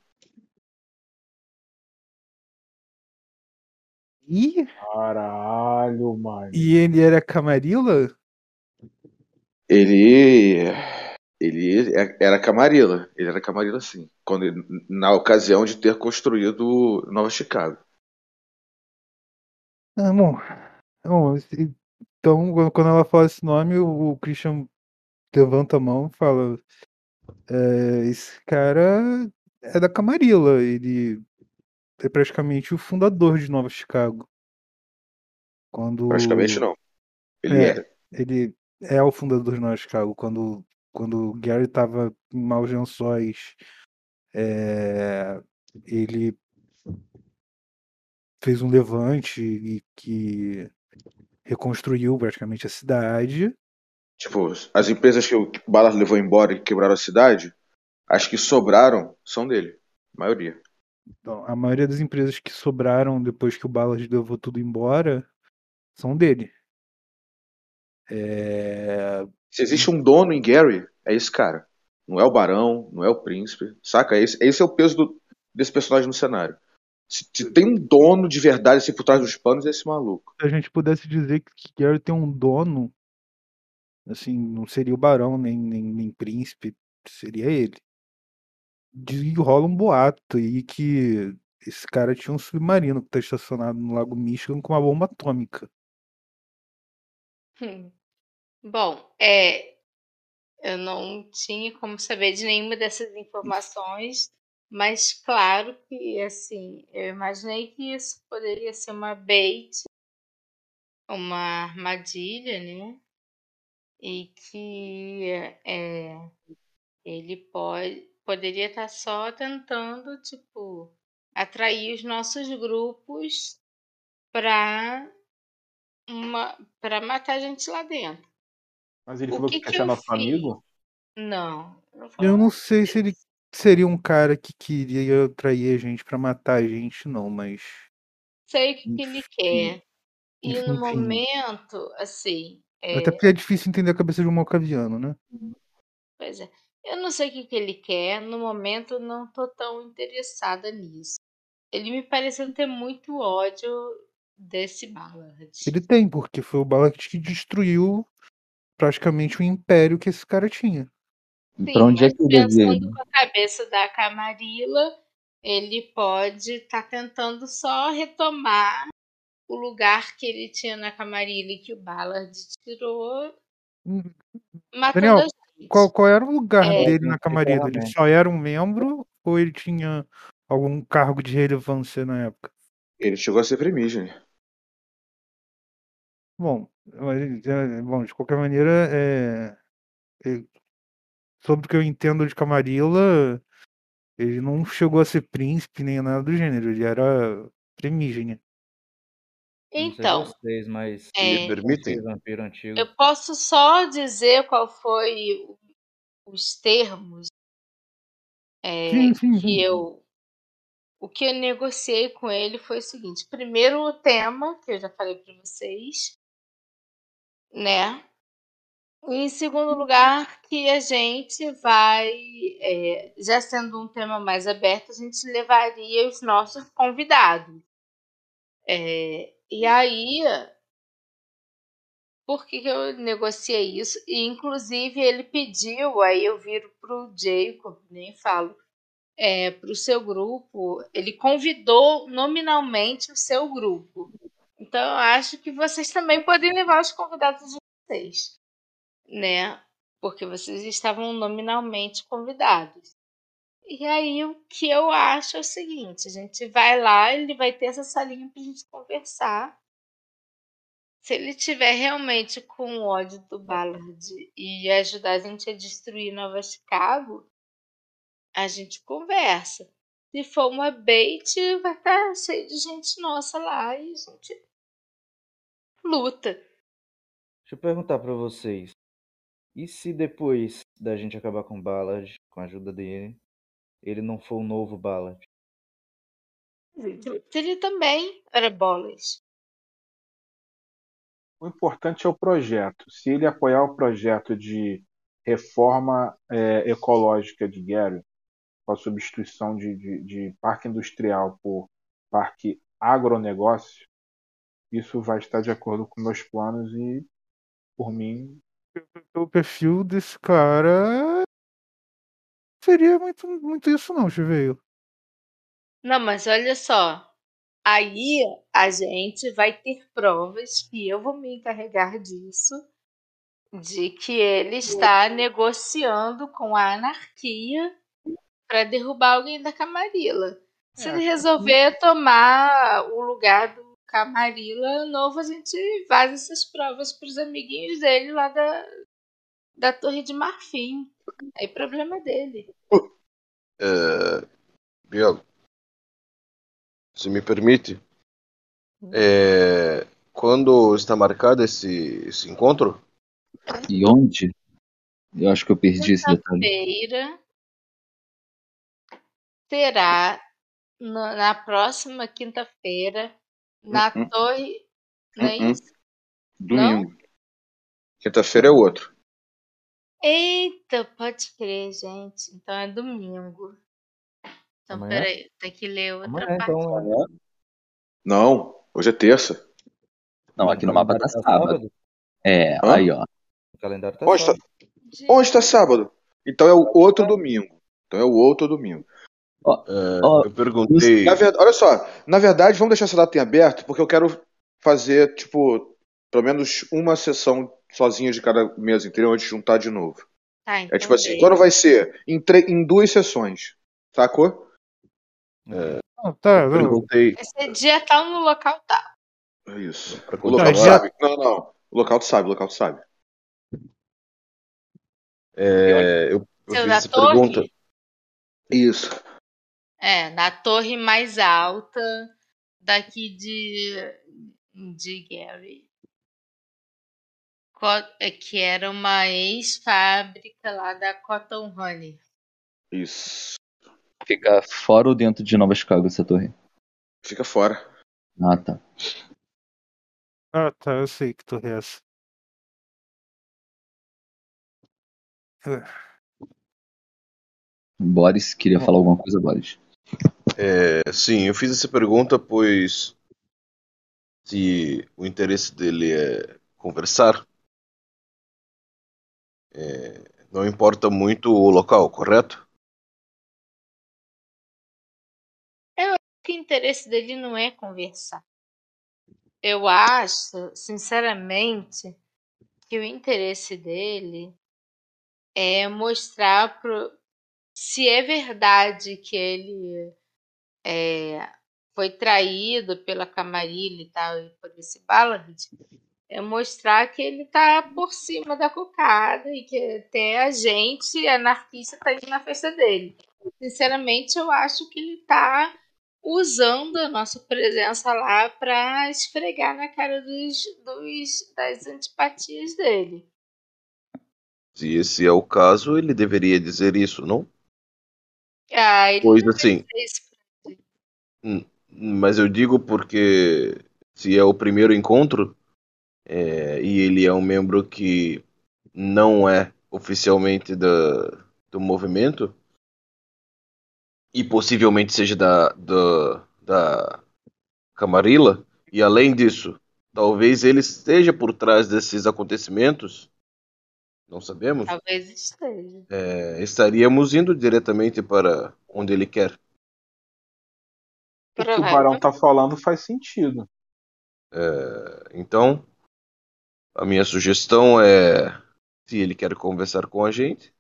E, Caralho, mano. e ele era Camarilla? Ele. Ele era Camarilla. Ele era Camarilla, sim. Quando, ele- na ocasião de ter construído Nova Chicago. Ah, bom. Bom, Então, quando- ela fala esse nome, o o Christian levanta a mão e fala: "É, Esse cara é da Camarilla, ele é praticamente o fundador de Nova Chicago. Quando. Praticamente não. Ele É, era. ele é o fundador de Nova Chicago. Quando, quando o Gary estava em maus lençóis, é, ele fez um levante e que reconstruiu praticamente a cidade. Tipo, as empresas que o Ballard levou embora e quebraram a cidade, as que sobraram são dele. A maioria. Então, a maioria das empresas que sobraram depois que o Ballard levou tudo embora são dele. É, Se existe um dono em Gary, é esse cara. Não é o barão, não é o príncipe. Saca? Esse, esse é o peso do- desse personagem no cenário. Se, se tem um dono de verdade assim por trás dos panos, é esse maluco. se a gente pudesse dizer que Gary tem um dono, assim, não seria o barão nem, nem, nem príncipe, seria ele. Diz que rola um boato aí que esse cara tinha um submarino que tá estacionado no Lago Michigan com uma bomba atômica. Hum. Bom, é, eu não tinha como saber de nenhuma dessas informações, mas claro que, assim, eu imaginei que isso poderia ser uma bait, uma armadilha, né? E que é, ele pode, poderia estar só tentando, tipo, atrair os nossos grupos para uma para matar a gente lá dentro. Mas ele O falou que que quer que ser eu nosso fiz? amigo? Não, não Eu não sei se ele seria um cara que queria atrair a gente pra matar a gente, não, mas. sei o que, que ele quer. E no Enfim. momento, assim, é, Até porque é difícil entender a cabeça de um malcaviano, né? pois é, eu não sei o que, que ele quer. No momento, eu não tô tão interessada nisso. Ele me pareceu ter muito ódio desse Ballard. Ele tem, porque foi o Ballard que destruiu praticamente o império que esse cara tinha. Sim, pra onde é que ele pensando com a cabeça da Camarilla, ele pode estar tentando só retomar o lugar que ele tinha na Camarilla e que o Ballard tirou, Hum, matando Daniel, a gente. Qual, qual era o lugar É, dele na Camarilla? Ele só era um membro ou ele tinha algum cargo de relevância na época? Ele chegou a ser primígene. Bom, mas, é, bom, de qualquer maneira, é, é, sobre o que eu entendo de Camarilla, ele não chegou a ser príncipe nem nada do gênero, ele era primígene. Então, vocês, mas Me é, permitem? vampiro antigo. eu posso só dizer qual foi os termos é, Sim, sim, sim. que eu o que eu negociei com ele foi o seguinte: primeiro o tema que eu já falei para vocês, né? E em segundo lugar, que a gente vai, é, já sendo um tema mais aberto, a gente levaria os nossos convidados. É, e aí, por que, eu negociei isso? E inclusive ele pediu, aí eu viro pro Jacob, nem falo, é, pro seu grupo, ele convidou nominalmente o seu grupo. Então eu acho que vocês também podem levar os convidados de vocês, né? Porque vocês estavam nominalmente convidados. E aí o que eu acho é o seguinte, a gente vai lá, ele vai ter essa salinha pra gente conversar. Se ele tiver realmente com ódio do Ballard e ajudar a gente a destruir Nova Chicago, a gente conversa. Se for uma bait, vai estar cheio de gente nossa lá e a gente luta. Deixa eu perguntar pra vocês. E se depois da gente acabar com o Ballard, com a ajuda dele, ele não for o novo Ballard? Ele também era bolas. O importante é o projeto. Se ele apoiar o projeto de reforma é, ecológica de Gary, com a substituição de, de, de parque industrial por parque agronegócio, isso vai estar de acordo com meus planos e, por mim, O perfil desse cara seria muito, muito isso não, Chiveio. Não, mas olha só. Aí a gente vai ter provas que eu vou me encarregar disso, de que ele está negociando com a anarquia para derrubar alguém da Camarilla. Se ele resolver tomar o lugar do Camarilla novo, a gente vaza essas provas para os amiguinhos dele lá da, da Torre de Marfim. Aí problema dele. É, Biel, se me permite, é, quando está marcado esse, esse encontro? E onde? Eu acho que eu perdi esse detalhe. Quinta-feira será no- na próxima quinta-feira na Uhum. Torre. Não é Uhum. isso? Domingo. Quinta-feira é o outro. Eita, pode crer, gente. Então é domingo. Então, Amanhã? peraí, tem que ler outra Amanhã, parte. então. Não, hoje é terça. Não, aqui no mapa tá calendário sábado. É, Hã? aí ó. O calendário tá Onde tá, sábado. onde tá sábado? Então é o outro domingo. Então é o outro domingo. Ó, eu perguntei. Na verdade, olha só, na verdade, vamos deixar essa data em aberto, porque eu quero fazer, tipo, pelo menos uma sessão sozinha de cada mês inteiro antes de juntar de novo. Tá, É tipo assim, quando vai ser? Em, tre- em duas sessões. Sacou? Ah, tá, Eu não. perguntei. Vai ser dia tal no local tal. É isso. O local continuar. sabe? Não, não. O local tu sabe, o local tu sabe. É, eu, eu Seu fiz da essa torre? pergunta. Isso. É, na torre mais alta daqui de, de Gary. É, Que era uma ex-fábrica lá da Cotton Honey. Isso. Fica fora ou dentro de Nova Chicago essa torre? Fica fora. Ah, tá. Ah, tá, eu sei que torre é essa. Boris, queria falar alguma coisa, Boris? É, sim, eu fiz essa pergunta pois se o interesse dele é conversar, é, não importa muito o local, correto? O interesse dele não é conversar. Eu acho, sinceramente, que o interesse dele é mostrar pro, se é verdade que ele é, foi traído pela Camarilla e tal, e por esse Ballard, é mostrar que ele tá por cima da cocada e que até a gente, anarquista, tá indo na festa dele. Sinceramente, eu acho que ele tá usando a nossa presença lá pra esfregar na cara dos, dos, das antipatias dele. Se esse é o caso, ele deveria dizer isso, não? Ah, ele Pois assim, mas eu digo porque se é o primeiro encontro é, e ele é um membro que não é oficialmente da, do movimento e possivelmente seja da, da, da Camarilla, e além disso, talvez ele esteja por trás desses acontecimentos, não sabemos, Talvez esteja. é, estaríamos indo diretamente para onde ele quer. O que o Barão tá falando faz sentido. É, então, a minha sugestão é, se ele quer conversar com a gente,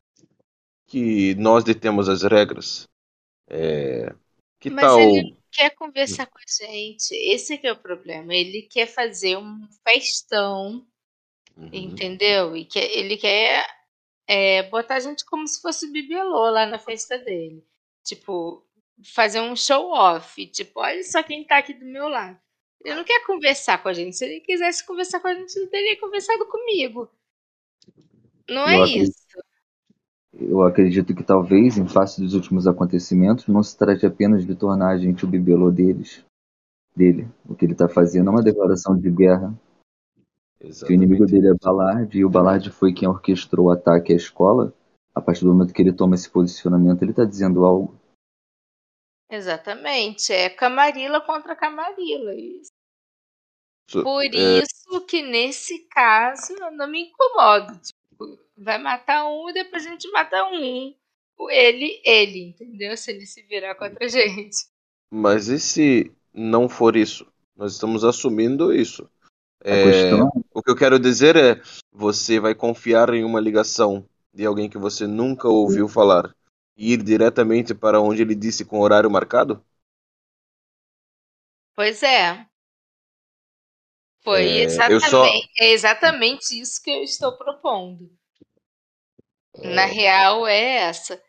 que nós detemos as regras. É, que Mas tal? ele quer conversar com a gente. Esse que é o problema. Ele quer fazer um festão, Uhum. entendeu? E quer, ele quer é, botar a gente como se fosse bibelô lá na festa dele. Tipo, fazer um show off. Tipo, olha só quem tá aqui do meu lado. Ele não quer conversar com a gente. Se ele quisesse conversar com a gente, ele teria conversado comigo. Não é Eu acredito- isso. Eu acredito que talvez, em face dos últimos acontecimentos, não se trate apenas de tornar a gente o bibelô deles, dele. O que ele está fazendo é uma declaração de guerra. Que o inimigo dele é Ballard e o Ballard foi quem orquestrou o ataque à escola. A partir do momento que ele toma esse posicionamento, ele está dizendo algo. Exatamente. É Camarilla contra Camarilla. Isso. Por é, isso que nesse caso eu não me incomodo. Tipo, vai matar um e depois a gente mata um. O Ele, ele, entendeu? Se ele se virar contra a gente. mas e se não for isso? Nós estamos assumindo isso. A É, questão o que eu quero dizer é, você vai confiar em uma ligação de alguém que você nunca ouviu falar e ir diretamente para onde ele disse com horário marcado? Pois é. Foi É, exatamente, só. é exatamente isso que eu estou propondo. Na real é essa.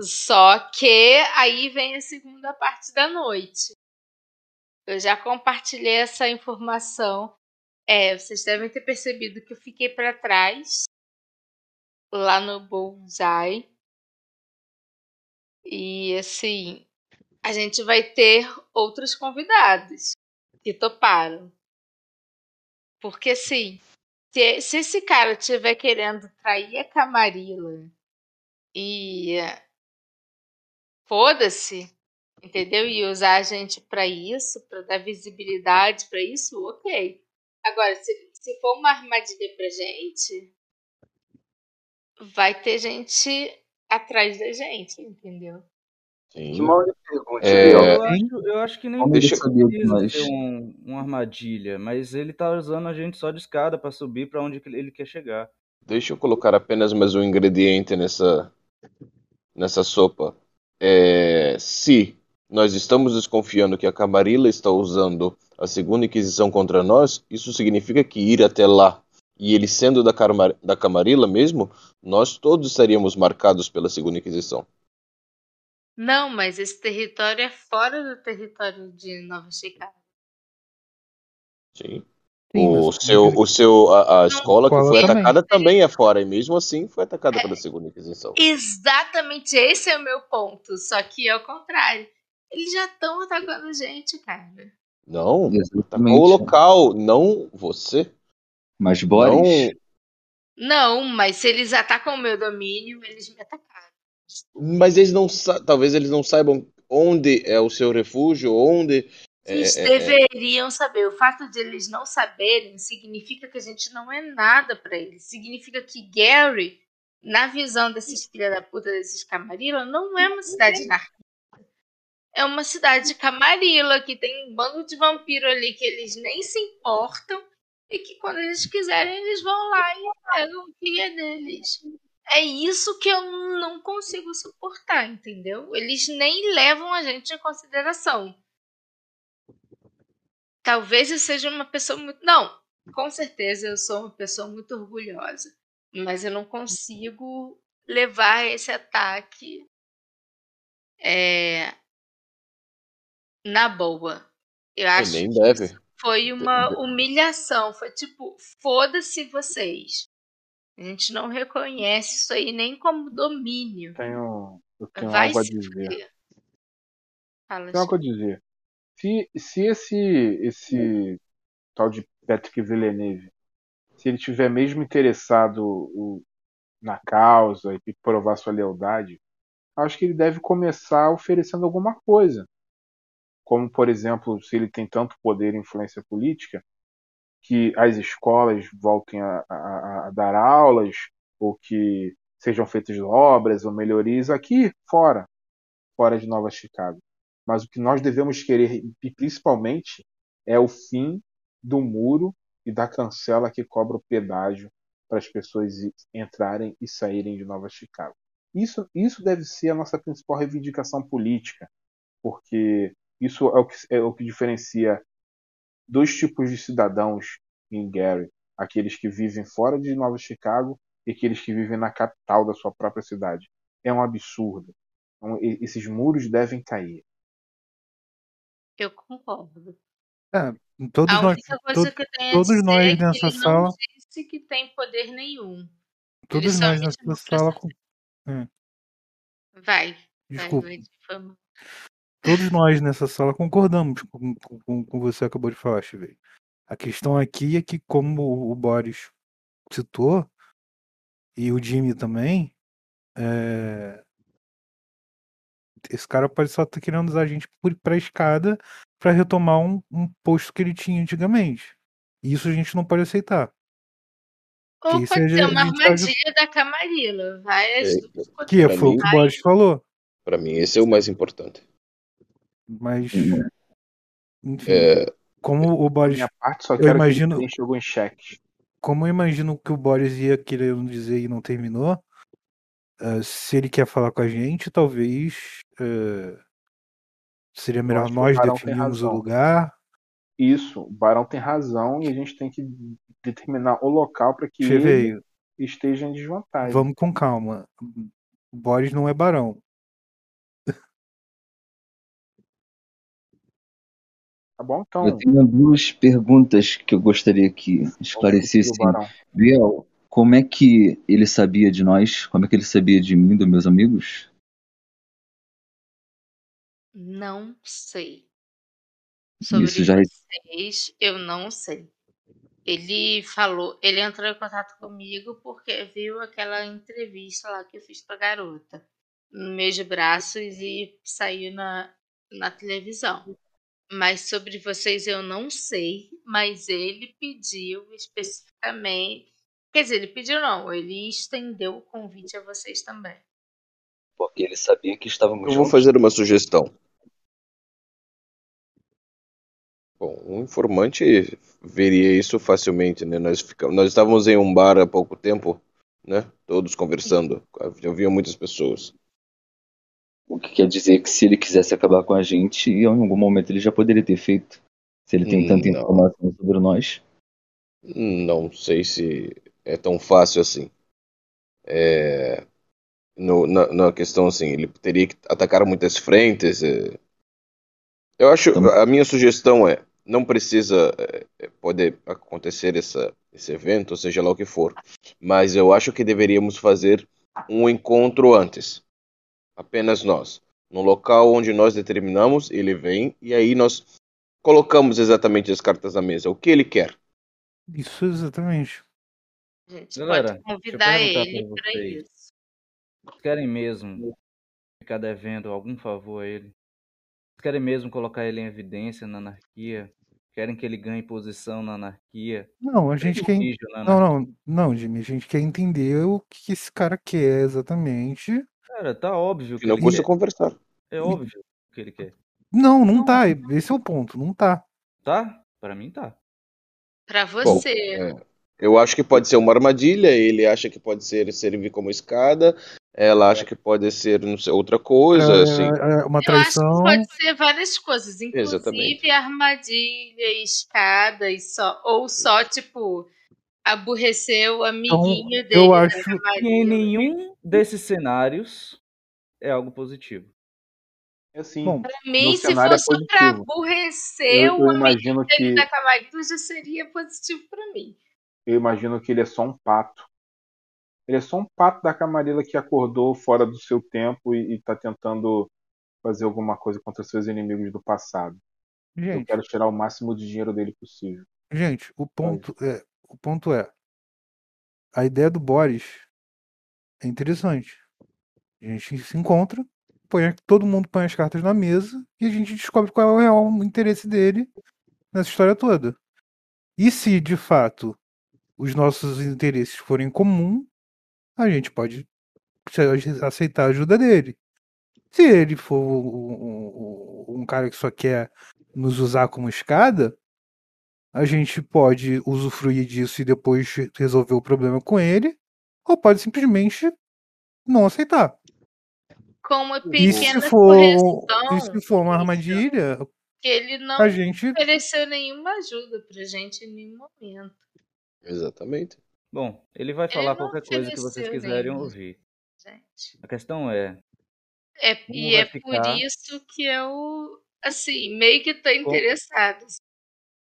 Só que aí vem a segunda parte da noite. Eu já compartilhei essa informação. É, vocês devem ter percebido que eu fiquei para trás lá no Bullseye. E assim, a gente vai ter outros convidados que toparam. Porque assim, se, se esse cara estiver querendo trair a Camarilla e foda-se, entendeu? E usar a gente pra isso, pra dar visibilidade pra isso, ok. Agora, se, se for uma armadilha pra gente, vai ter gente atrás da gente, entendeu? Sim. Uma pergunta, É. Eu acho, eu acho que nem Deixa- que precisa nós. ter um, uma armadilha, mas ele tá usando a gente só de escada pra subir pra onde que ele quer chegar. Deixa eu colocar apenas mais um ingrediente nessa, nessa sopa. É, se nós estamos desconfiando que a Camarilla está usando a segunda Inquisição contra nós, isso significa que ir até lá, e ele sendo da, Carma- da Camarilla mesmo, nós todos estaríamos marcados pela segunda Inquisição. Não, mas esse território é fora do território de Nova Chicago. Sim. Sim, O seu, o seu, a, a escola que foi também. atacada também é fora, e mesmo assim foi atacada pela segunda Inquisição. Exatamente esse é o meu ponto. Só que é o contrário. Eles já estão atacando a gente, cara. Não, atacou o local, não você. Mas Boris, Não, mas se eles atacam o meu domínio, eles me atacaram. Mas eles não talvez eles não saibam onde é o seu refúgio, onde é, Eles é, é, deveriam saber. O fato de eles não saberem significa que a gente não é nada pra eles. Significa que Gary, na visão desses filha da puta, desses Camarilla, não é uma cidade anarquista. É uma cidade de Camarilla, que tem um bando de vampiro ali que eles nem se importam e que quando eles quiserem eles vão lá e pegam o que é deles. É isso que eu não consigo suportar, entendeu? Eles nem levam a gente em consideração. Talvez eu seja uma pessoa muito. Não, com certeza eu sou uma pessoa muito orgulhosa. Mas eu não consigo levar esse ataque é, na boa. Eu acho nem que deve. foi uma humilhação. Foi tipo, foda-se vocês. A gente não reconhece isso aí nem como domínio. Tenho, eu tenho Vai algo a dizer. Fala, Tem algo a dizer. Se, se esse, esse tal de Patrick Villeneuve, se ele tiver mesmo interessado o- na causa e provar sua lealdade, acho que ele deve começar oferecendo alguma coisa. Como, por exemplo, se ele tem tanto poder e influência política, que as escolas voltem a, a- a dar aulas, ou que sejam feitas obras ou melhorias aqui fora, fora de Nova Chicago. Mas o que nós devemos querer, principalmente, é o fim do muro e da cancela que cobra o pedágio para as pessoas entrarem e saírem de Nova Chicago. Isso, isso deve ser a nossa principal reivindicação política, porque isso é o que, é o que diferencia dois tipos de cidadãos em Gary: aqueles que vivem fora de Nova Chicago e aqueles que vivem na capital da sua própria cidade. É um absurdo. Então, e- esses muros devem cair. Eu concordo. É, todos A nós, única coisa to- que eu tenho a todos dizer nós é que nessa ele não sala, disse que tem poder nenhum. Todos nós nessa sala, com- é, Vai, vai, desculpa, vai, difama. Todos nós nessa sala concordamos com, com, com, com você acabou de falar, Chiveio. A questão aqui é que, como o Boris citou, e o Jimmy também, é, esse cara pode só estar querendo usar a gente por- pra escada pra retomar um, um posto que ele tinha antigamente. Isso a gente não pode aceitar. Ou isso pode ser uma tá armadilha da Camarilla. Várias É, Que Pra foi o que o Boris falou. Para mim, esse é o mais importante. Mas. Enfim, É, como o Boris. minha parte, só eu quero imagino- que jogou em xeque. Como eu imagino que o Boris ia querendo dizer e não terminou, eh, se ele quer falar com a gente, talvez eh, seria melhor nós definirmos o lugar. Isso, o Barão tem razão e a gente tem que determinar o local para que Che ele esteja em desvantagem. vamos com calma. O Boris não é barão. Tá bom? Então, Eu tenho duas perguntas que eu gostaria que esclarecessem. Biel, como é que ele sabia de nós? Como é que ele sabia de mim, dos meus amigos? Não sei. Sobre Isso já- vocês, eu não sei. Ele falou, ele entrou em contato comigo porque viu aquela entrevista lá que eu fiz pra garota. No meus braços e saiu na, na televisão. Mas sobre vocês eu não sei, mas ele pediu especificamente. Quer dizer, ele pediu não, ele estendeu o convite a vocês também. Porque ele sabia que estávamos eu vou juntos. fazer uma sugestão. Bom, um informante veria isso facilmente, né? Nós, ficamos, nós estávamos em um bar há pouco tempo, né? Todos conversando. Havia muitas pessoas. O que quer dizer que se ele quisesse acabar com a gente, em algum momento ele já poderia ter feito. Se ele tem Hum, tanta não. informação sobre nós. Não sei se é tão fácil assim. É, no, na, na questão assim, ele teria que atacar muitas frentes. é. Eu acho, Então- a minha sugestão é, não precisa é, é, poder acontecer essa, esse evento, seja lá o que for, mas eu acho que deveríamos fazer um encontro antes, apenas nós, no local onde nós determinamos, ele vem e aí nós colocamos exatamente as cartas na mesa, o que ele quer. Isso exatamente. A gente Galera, pode convidar ele pra para isso. Vocês querem mesmo ficar devendo algum favor a ele? Vocês querem mesmo colocar ele em evidência na anarquia? Querem que ele ganhe posição na anarquia? Não, a gente quer. Não, não, não, Jimmy. A gente quer entender o que esse cara quer exatamente. Cara, tá óbvio que não ele custa quer. conversar. É óbvio que ele quer. Não, não tá. Esse é o ponto. Não tá. Tá? Pra mim tá. Para Bom, você. é, eu acho que pode ser uma armadilha, ele acha que pode ser servir como escada, ela acha que pode ser não sei, outra coisa, É, assim. é uma Eu acho traição. que pode ser várias coisas, inclusive Exatamente. armadilha, escada e só, ou só tipo aborrecer o amiguinho Então, dele. eu da acho- E em nenhum desses cenários é algo positivo. É assim, Bom, Pra mim, se é fosse pra positivo. aborrecer eu, o eu imagino dele que da Camarilla, já seria positivo pra mim. eu imagino que ele é só um pato. Ele é só um pato da camarilla que acordou fora do seu tempo e, está tentando fazer alguma coisa contra seus inimigos do passado. Eu gente, quero tirar o máximo de dinheiro dele possível. gente, o ponto é, o ponto é, a ideia do Boris é interessante. A gente se encontra, põe, todo mundo põe as cartas na mesa e a gente descobre qual é o real interesse dele nessa história toda. E se de fato os nossos interesses forem em comum, a gente pode aceitar a ajuda dele. Se ele for um, um- um cara que só quer nos usar como escada, a gente pode usufruir disso e depois resolver o problema com ele, ou pode simplesmente não aceitar. Com uma E se pequena for, e correção, se for uma armadilha, que ele não a gente ofereceu nenhuma ajuda pra gente em nenhum momento. Exatamente. Bom, ele vai Ele falar não qualquer coisa que vocês quiserem nenhuma. ouvir. Gente. A questão é, É, e é por ficar? isso que eu, assim, meio que tô interessada.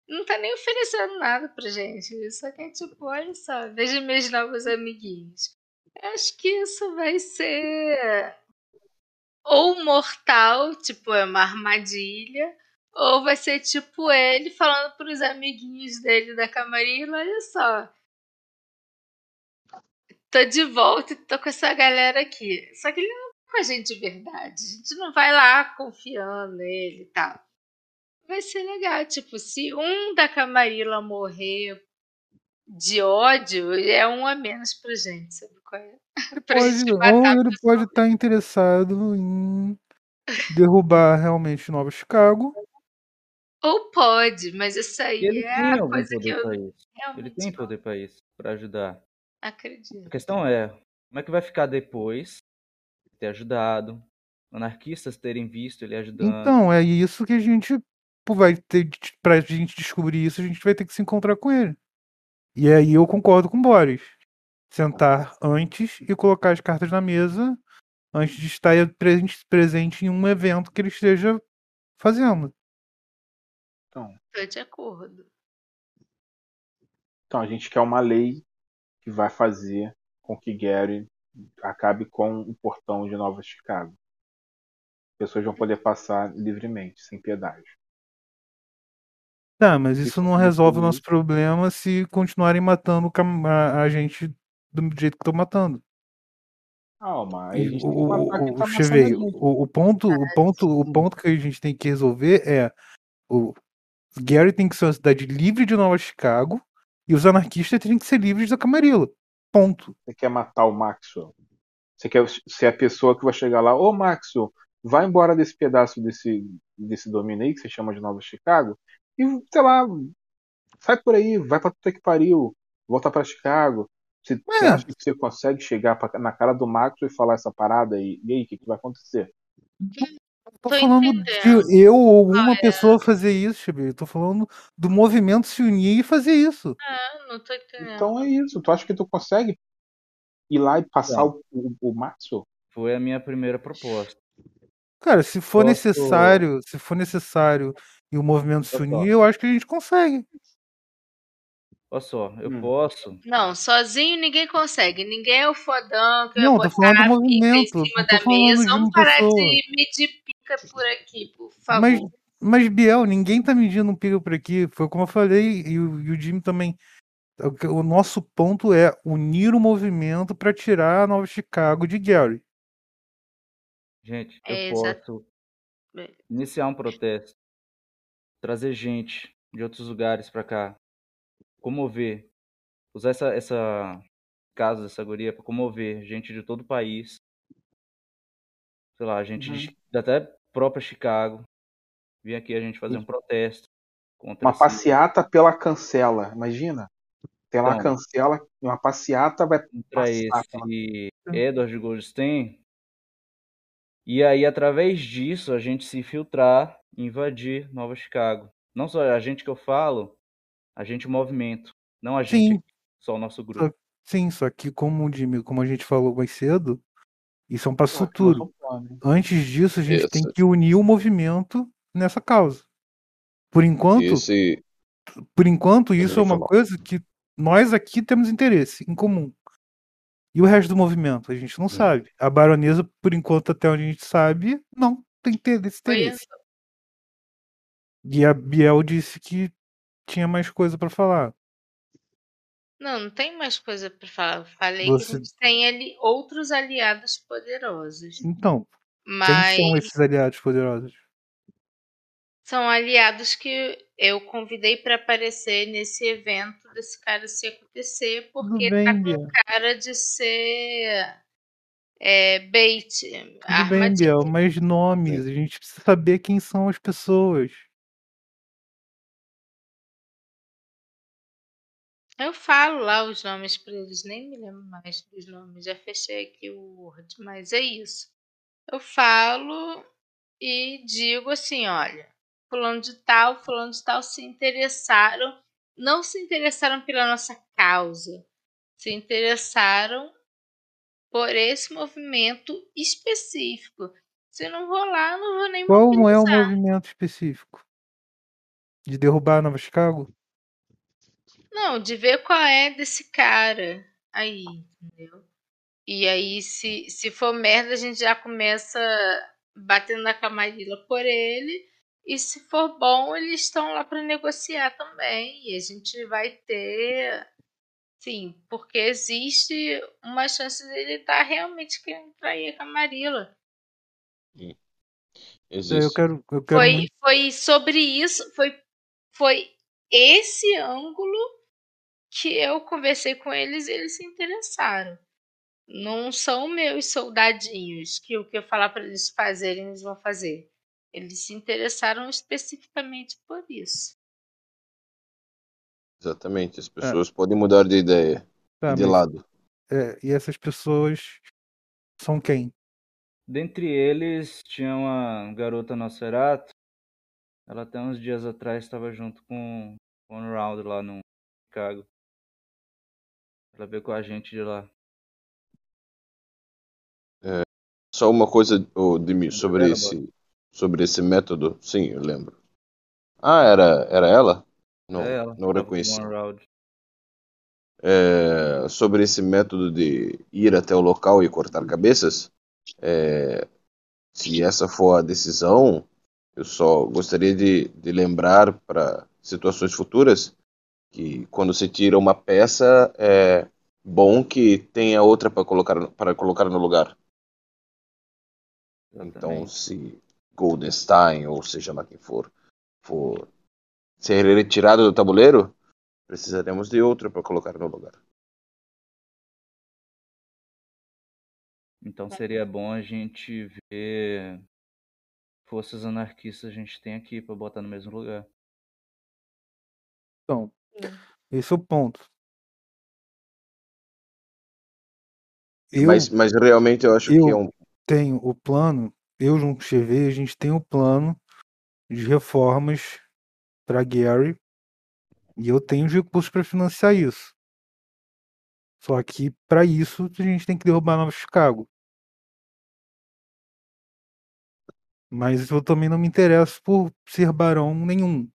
Não tá nem oferecendo nada pra gente. Só que é tipo, olha só, veja meus novos amiguinhos. Acho que isso vai ser ou mortal, tipo, é uma armadilha, ou vai ser tipo ele falando pros amiguinhos dele da Camarilla, olha só. Tô de volta e tô com essa galera aqui. Só que ele não tá com a gente de verdade. A gente não vai lá confiando nele e tal. Vai ser legal, tipo, se um da Camarilla morrer de ódio, é um a menos pra gente, sabe qual é? Ele Pra pode, gente ou matar ele pode estar interessado em derrubar realmente Nova Chicago. Ou pode, mas isso aí Ele é tem a algum coisa que poder eu pra isso. Ele tem poder pra isso, pra ajudar. A acredito. questão é, como é que vai ficar depois de ter ajudado, anarquistas terem visto ele ajudando? Então, é isso que a gente vai ter. de- Pra gente descobrir isso, a gente vai ter que se encontrar com ele. E aí eu concordo com o Boris. Sentar antes e colocar as cartas na mesa antes de estar presente, presente em um evento que ele esteja fazendo. Então, Tô de acordo. então a gente quer uma lei que vai fazer com que Gary acabe com o portão de Nova Chicago. Pessoas vão poder passar livremente, sem piedade. Tá, mas isso não resolve o nosso problema se continuarem matando a, a gente do jeito que estão matando. Calma, aí a gente o, tem que matar o, tá gente. o, o ponto, o ponto, o ponto que a gente tem que resolver é o Gary tem que ser uma cidade livre de Nova Chicago e os anarquistas têm que ser livres da Camarilla. Ponto. Você quer matar o Maxwell? Você quer ser a pessoa que vai chegar lá, ô Maxwell, vai embora desse pedaço desse, desse domínio aí que você chama de Nova Chicago e, sei lá, sai por aí, vai pra puta que pariu, volta pra Chicago. Você, você É. acha que você consegue chegar pra- na cara do Maxwell e falar essa parada aí? E aí, o que, que vai acontecer? Tô Tô falando entendendo. de eu ou uma pessoa fazer isso, Cheveio. Tô falando do movimento se unir e fazer isso. Ah, não tô entendendo. Então é isso. Tu acha que tu consegue ir lá e passar Não. o, o, o Maxwell? Foi a minha primeira proposta. Cara, se for Posso- necessário, se for necessário e o movimento se unir, eu acho que a gente consegue. Olha só, eu Hum. posso. Não, sozinho ninguém consegue. Ninguém é o fodão que Não, vai tô falando do pica em movimento, cima não tô da falando mesa. Vamos parar pessoa. de medir pica por aqui, por favor. Mas, mas Biel, ninguém tá medindo um pico por aqui. Foi como eu falei, e o, e o Jimmy também. O, que- o nosso ponto é unir o movimento para tirar a Nova Chicago de Gary. Gente, eu É, exato. posso iniciar um protesto, trazer gente de outros lugares pra cá, comover, usar essa, essa caso dessa guria pra comover gente de todo o país, sei lá, gente de, da até própria Chicago, vir aqui a gente fazer um protesto contra Uma esse- passeata pela cancela, imagina. Tem lá a Então. cancela, uma passeata vai contra passar esse Edward Goldstein. E aí, através disso, a gente se infiltrar e invadir Nova Chicago. Não só a gente que eu falo, a gente o movimento. Não a gente, Sim. só o nosso grupo. Sim, só que como o Jimmy, como a gente falou mais cedo, isso é um passo Pô, futuro. Antes disso, a gente tem Isso. que unir o movimento nessa causa. Por enquanto, Isso e por enquanto, isso é uma falar. coisa que nós aqui temos interesse em comum. E o resto do movimento, a gente não sabe. A baronesa, por enquanto, até onde a gente sabe, não tem ter- esse Foi interesse. E a Biel disse que tinha mais coisa pra falar. Não, não tem mais coisa pra falar. Eu falei que Você- a gente tem ali outros aliados poderosos. Então, Mas quem são esses aliados poderosos? são aliados que eu convidei pra aparecer nesse evento desse cara se acontecer, porque bem, tá com cara de ser é, bait, Tudo bem. Biel, mas nomes, a gente precisa saber quem são as pessoas. Eu falo lá os nomes pra eles, nem me lembro mais dos nomes, já fechei aqui o Word, mas é isso. Eu falo e digo assim, olha, fulano de tal, fulano de tal se interessaram, não se interessaram pela nossa causa, se interessaram por esse movimento específico. Se não rolar, não vou nem Qual é o mobilizar. movimento específico? De derrubar Nova Chicago? Não, de ver qual é desse cara aí, entendeu? E aí, se, se for merda, a gente já começa batendo na camarila por ele. E se for bom, eles estão lá para negociar também. E a gente vai ter. Sim, porque existe uma chance dele estar realmente querendo trair a camarila. Eu Existe. quero, eu quero Foi, muito. foi sobre isso, foi, foi esse ângulo que eu conversei com eles e eles se interessaram. Não são meus soldadinhos que o que eu falar para eles fazerem, eles vão fazer. Eles se interessaram especificamente por isso. Exatamente. As pessoas podem mudar de ideia. Tá, de mas- lado. é, e essas pessoas são quem? Dentre eles tinha uma garota Nosferatu. Ela até uns dias atrás estava junto com o Round lá no Chicago. Ela veio com a gente de lá. Só uma coisa, ô, Demi, sobre esse, sobre esse método. Sim, eu lembro. Ah, era, era ela? Não, é ela. não reconheci. É, sobre esse método de ir até o local e cortar cabeças, é, se essa for a decisão, eu só gostaria de, de lembrar para situações futuras que quando se tira uma peça, é bom que tenha outra para colocar, colocar no lugar. Então, se Goldenstein, ou seja lá quem for, for ser retirado do tabuleiro, precisaremos de outro para colocar no lugar. Então seria bom a gente ver forças anarquistas a gente tem aqui pra botar no mesmo lugar. Então, esse é o ponto. Eu Mas, mas realmente eu acho que é eu- um. tenho o plano, eu junto com o Chevy, a gente tem o plano de reformas para Gary e eu tenho os recursos para financiar isso. Só que para isso a gente tem que derrubar Nova Chicago. Mas eu também não me interesso por ser barão nenhum.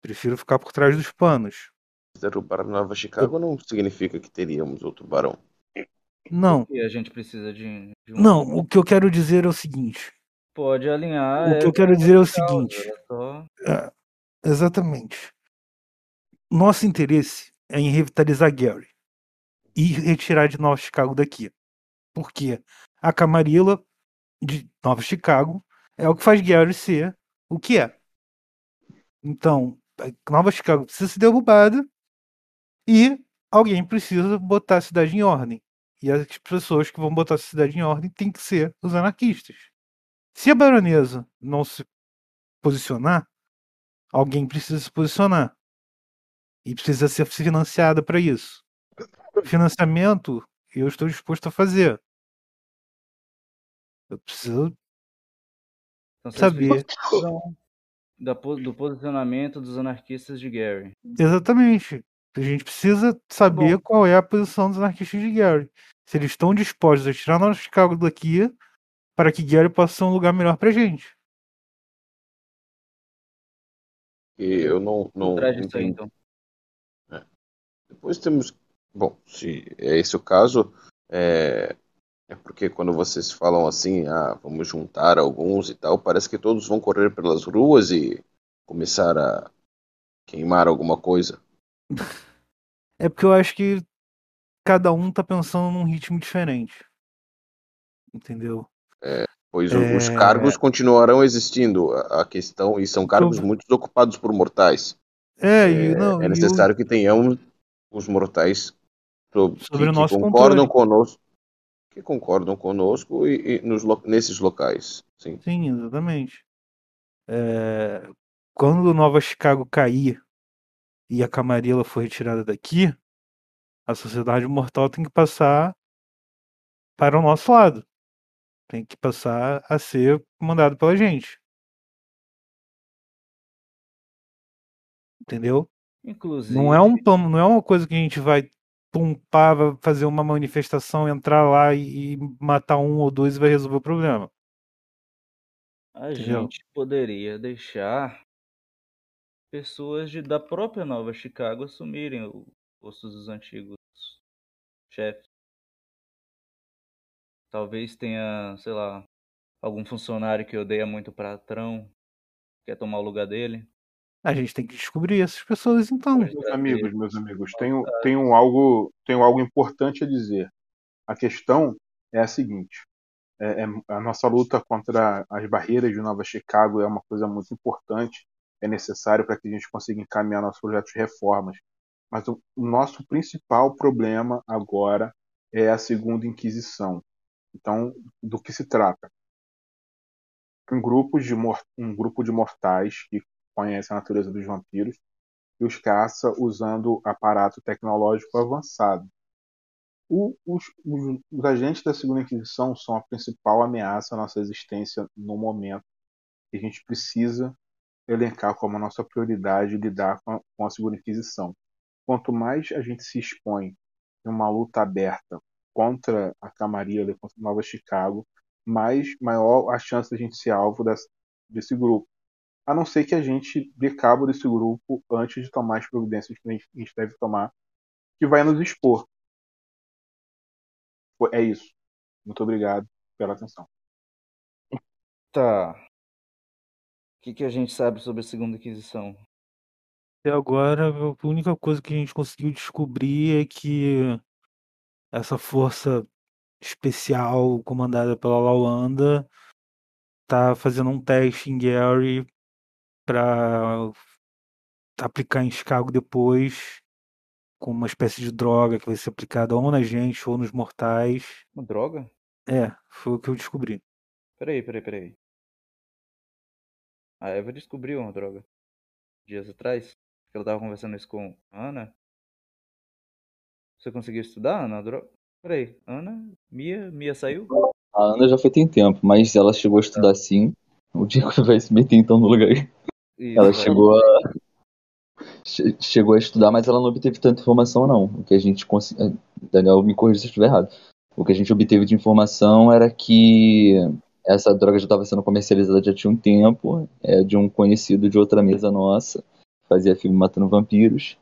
Prefiro ficar por trás dos panos. Derrubar Nova Chicago não significa que teríamos outro barão. Não, a gente precisa de, de um. não, o que eu quero dizer é o seguinte. Pode alinhar. O que eu essa quero dizer é o seguinte. era só- É, exatamente. Nosso interesse é em revitalizar Gary e retirar de Nova Chicago daqui. Porque a Camarilla de Nova Chicago é o que faz Gary ser o que é. Então, Nova Chicago precisa ser derrubada e alguém precisa botar a cidade em ordem. E as pessoas que vão botar a cidade em ordem têm que ser os anarquistas. Se a baronesa não se posicionar, alguém precisa se posicionar. E precisa ser financiada para isso. Financiamento eu estou disposto a fazer. Eu preciso Então saber po- do posicionamento dos anarquistas de Gary. exatamente. A gente precisa saber qual é a posição dos anarquistas de Gary. Se eles estão dispostos a tirar Nova Chicago daqui para que Gary possa ser um lugar melhor pra gente. E eu não, não disso aí, então. Depois temos. Bom, se é esse o caso, é, é porque quando vocês falam assim, ah, vamos juntar alguns e tal, parece que todos vão correr pelas ruas e começar a queimar alguma coisa. É porque eu acho que cada um tá pensando num ritmo diferente. Entendeu? Pois o- os É. cargos continuarão existindo. A questão, e são cargos muito ocupados por mortais. É, É, não, é necessário que tenhamos os mortais so- que, Sobre o que nosso concordam controle. conosco, que concordam conosco e, e nos, nesses locais. Sim. Sim, exatamente. É, quando Nova Chicago cair e a Camarilla for retirada daqui, a sociedade mortal tem que passar para o nosso lado. Tem que passar a ser comandado pela gente. Entendeu? Inclusive, Não é um plano, não é uma coisa que a gente vai pumpar, vai fazer uma manifestação, entrar lá e, e matar um ou dois e vai resolver o problema. a entendeu? gente poderia deixar pessoas de, da própria Nova Chicago assumirem o posto dos antigos chefes. Talvez tenha, sei lá, algum funcionário que odeia muito o patrão, quer tomar o lugar dele. A gente tem que descobrir essas pessoas então. Meus amigos, meus amigos, tenho, tenho, algo, tenho algo importante a dizer. A questão é a seguinte: é, é, a nossa luta contra as barreiras de Nova Chicago é uma coisa muito importante, é necessário para que a gente consiga encaminhar nossos projetos de reformas. Mas o, nosso principal problema agora é a Segunda Inquisição. Então, do que se trata? Um grupo de, um grupo de mortais que conhecem a natureza dos vampiros e os caça usando aparato tecnológico avançado. O, os, os, os, agentes da Segunda Inquisição são a principal ameaça à nossa existência no momento. E a gente precisa elencar como a nossa prioridade lidar com a, com a Segunda Inquisição. Quanto mais a gente se expõe em uma luta aberta contra a Camarilha, contra Nova Chicago, mais maior a chance da gente ser alvo desse, desse grupo. A não ser que a gente dê cabo desse grupo antes de tomar as providências que a gente, a gente deve tomar, que vai nos expor. É isso. Muito obrigado pela atenção. Tá. O que, que a gente sabe sobre a Segunda Inquisição? Até agora, a única coisa que a gente conseguiu descobrir é que essa força especial comandada pela Lawanda tá fazendo um teste em Gary para aplicar em Chicago depois com uma espécie de droga que vai ser aplicada ou na gente ou nos mortais. Uma droga? É, foi o que eu descobri. Peraí, peraí, peraí. A Eva descobriu uma droga dias atrás. Ela tava conversando isso com a Ana. Você conseguiu estudar, Ana? Droga? Peraí, Ana? Mia? Mia saiu? A Ana já foi tem tempo, mas ela chegou a estudar sim. O Diego vai se meter então no lugar. Isso, ela chegou a. Chegou a estudar, mas ela não obteve tanta informação, não. O que a gente conseguiu. Daniel, me corrija se eu estiver errado. O que a gente obteve de informação era que essa droga já estava sendo comercializada já tinha um tempo, é de um conhecido de outra mesa nossa, fazia filme Matando Vampiros.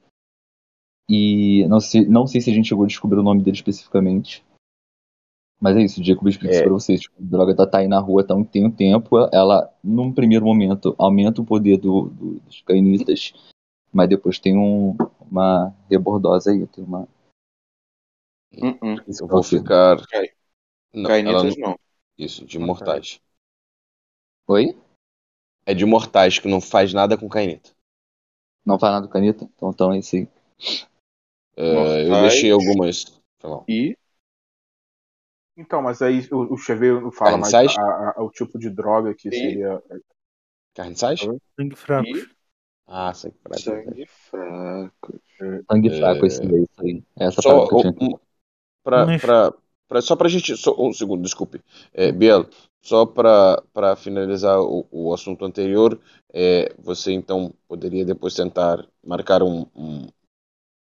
E não sei, não sei se a gente chegou a descobrir o nome dele especificamente. Mas é isso, o Jacob explica é. isso pra vocês. Tipo, a droga tá, tá aí na rua tá um, tem um tempo. Ela, num primeiro momento, aumenta o poder do, do, dos cainitas. Mas depois tem um, uma rebordosa aí. Tem uma. Uh -uh. Eu vou ficar. Não, cainitas não, não. Isso, de mortais. Oi? É de mortais, que não faz nada com cainita. Não faz nada com caneta? Então, então é isso aí. É, eu deixei algumas. E? Então, mas aí o, o Cheveiro fala mais a, a, a, o tipo de droga que e? seria. Carniçais? Sangue fraco. Ah, sangue fraco. Sangue fraco. Sangue fraco, é... esse daí. Essa só, que eu tinha um, pra, Mas... pra, pra, só pra gente. Só, um segundo, desculpe. É, Biel, só para finalizar o, o, assunto anterior, é, você então poderia depois tentar marcar um, um,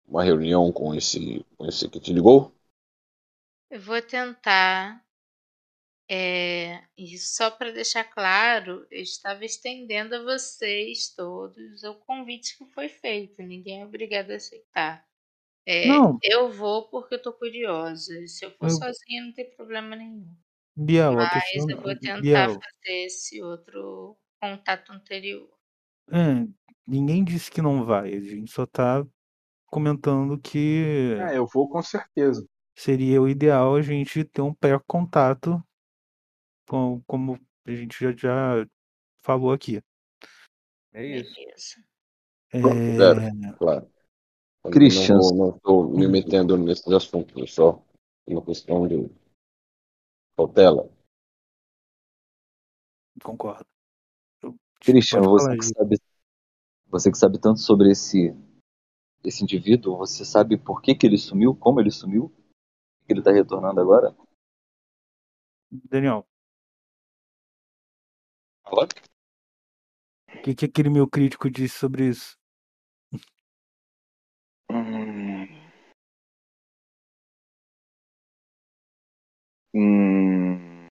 uma reunião com esse, com esse que te ligou? Eu vou tentar. É, e só para deixar claro, eu estava estendendo a vocês todos o convite que foi feito. Ninguém é obrigado a aceitar. É, não. Eu vou porque eu tô curiosa. Se eu for eu... sozinha, não tem problema nenhum. Biel, Mas questão... eu vou tentar Biel. fazer esse outro contato anterior. É, ninguém disse que não vai. A gente só tá comentando que. É, eu vou com certeza. Seria o ideal a gente ter um pré-contato, com, como a gente já, já falou aqui. É isso. É... Claro, claro. Christian. Não estou me metendo nesses assuntos, é só uma questão de cautela. Concordo. Christian, você que, sabe, você que sabe tanto sobre esse esse indivíduo, você sabe por que, que ele sumiu, como ele sumiu, que ele está retornando agora? Daniel. Fala. O que, que aquele meu crítico disse sobre isso? Hum... Hum...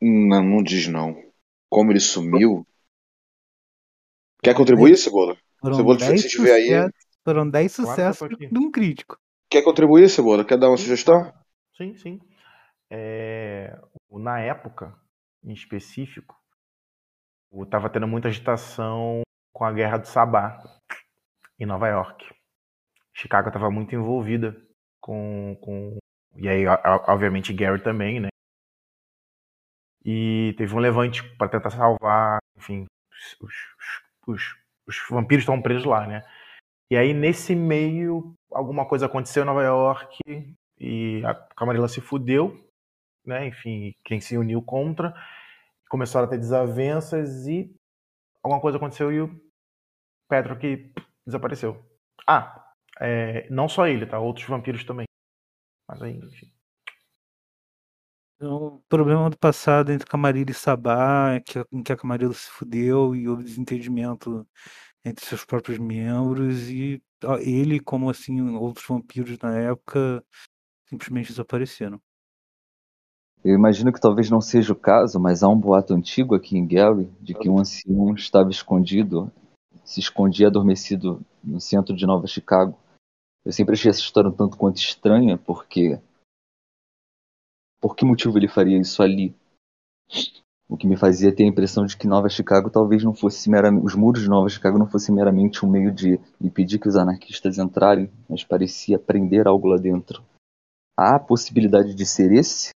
Não, não diz não. Como ele sumiu? Quer contribuir, Cebola? Foram Cebola, 10 se tiver aí. foram 10 Claro que eu sucessos de um crítico. Quer contribuir, Cebola? Quer dar uma sugestão? Sim, sim. É, na época, em específico, estava tendo muita agitação com a guerra do Sabá em Nova York. Chicago estava muito envolvida com, com e aí, obviamente, Gary também, né? E teve um levante para tentar salvar, enfim, os, os- os- os vampiros estão presos lá, né? E aí, nesse meio, alguma coisa aconteceu em Nova York e a Camarilla se fudeu, né? Enfim, quem se uniu contra, começaram a ter desavenças e alguma coisa aconteceu e o Patrick desapareceu. Ah, é, não só ele, tá? Outros vampiros também. Mas aí, enfim. Então, o problema do passado entre Camarilla e Sabá é que, em que a Camarilla se fudeu e houve desentendimento entre seus próprios membros e ele, como assim outros vampiros na época, simplesmente desapareceram. Eu imagino que talvez não seja o caso, mas há um boato antigo aqui em Gary de que um ancião estava escondido, se escondia adormecido no centro de Nova Chicago. Eu sempre achei essa história um tanto quanto estranha, porque. Por que motivo ele faria isso ali? O que me fazia ter a impressão de que Nova Chicago talvez não fosse meramente. Os muros de Nova Chicago não fossem meramente um meio de impedir que os anarquistas entrarem, mas parecia prender algo lá dentro. Há a possibilidade de ser esse?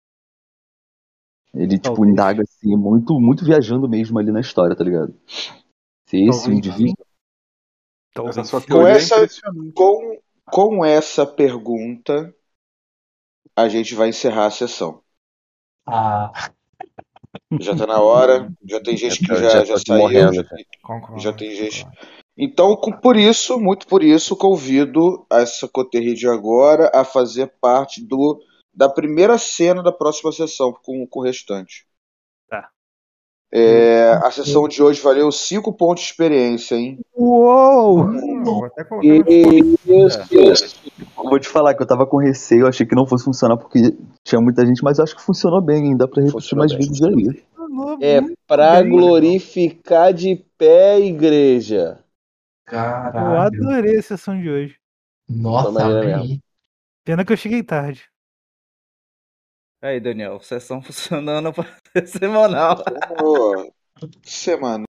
Ele, tipo, Talvez. indaga assim, muito, muito viajando mesmo ali na história, tá ligado? Se esse Talvez indivíduo. Essa Talvez. Com essa- é impressionante. Com, com essa pergunta, a gente vai encerrar a sessão. Ah, Já tá na hora, já tem gente que já, já já tô saiu. morrendo, já- Concordo. Já tem gente. concordo. Então, com- por isso, muito por isso, convido essa coterri de agora a fazer parte do da primeira cena da próxima sessão com, com o restante. Tá. É, a sessão de hoje valeu 5 pontos de experiência, hein? Uou! Vou Isso. Eu te falar que eu tava com receio, eu achei que não fosse funcionar porque tinha muita gente, mas eu acho que funcionou bem, hein? Dá pra repetir mais bem, vezes aí. É pra bem. glorificar de pé, igreja. Eu caralho. adorei a sessão de hoje. Nossa. Pena que eu cheguei tarde. Aí, Daniel, sessão funcionando ser semanal. Ô, semana.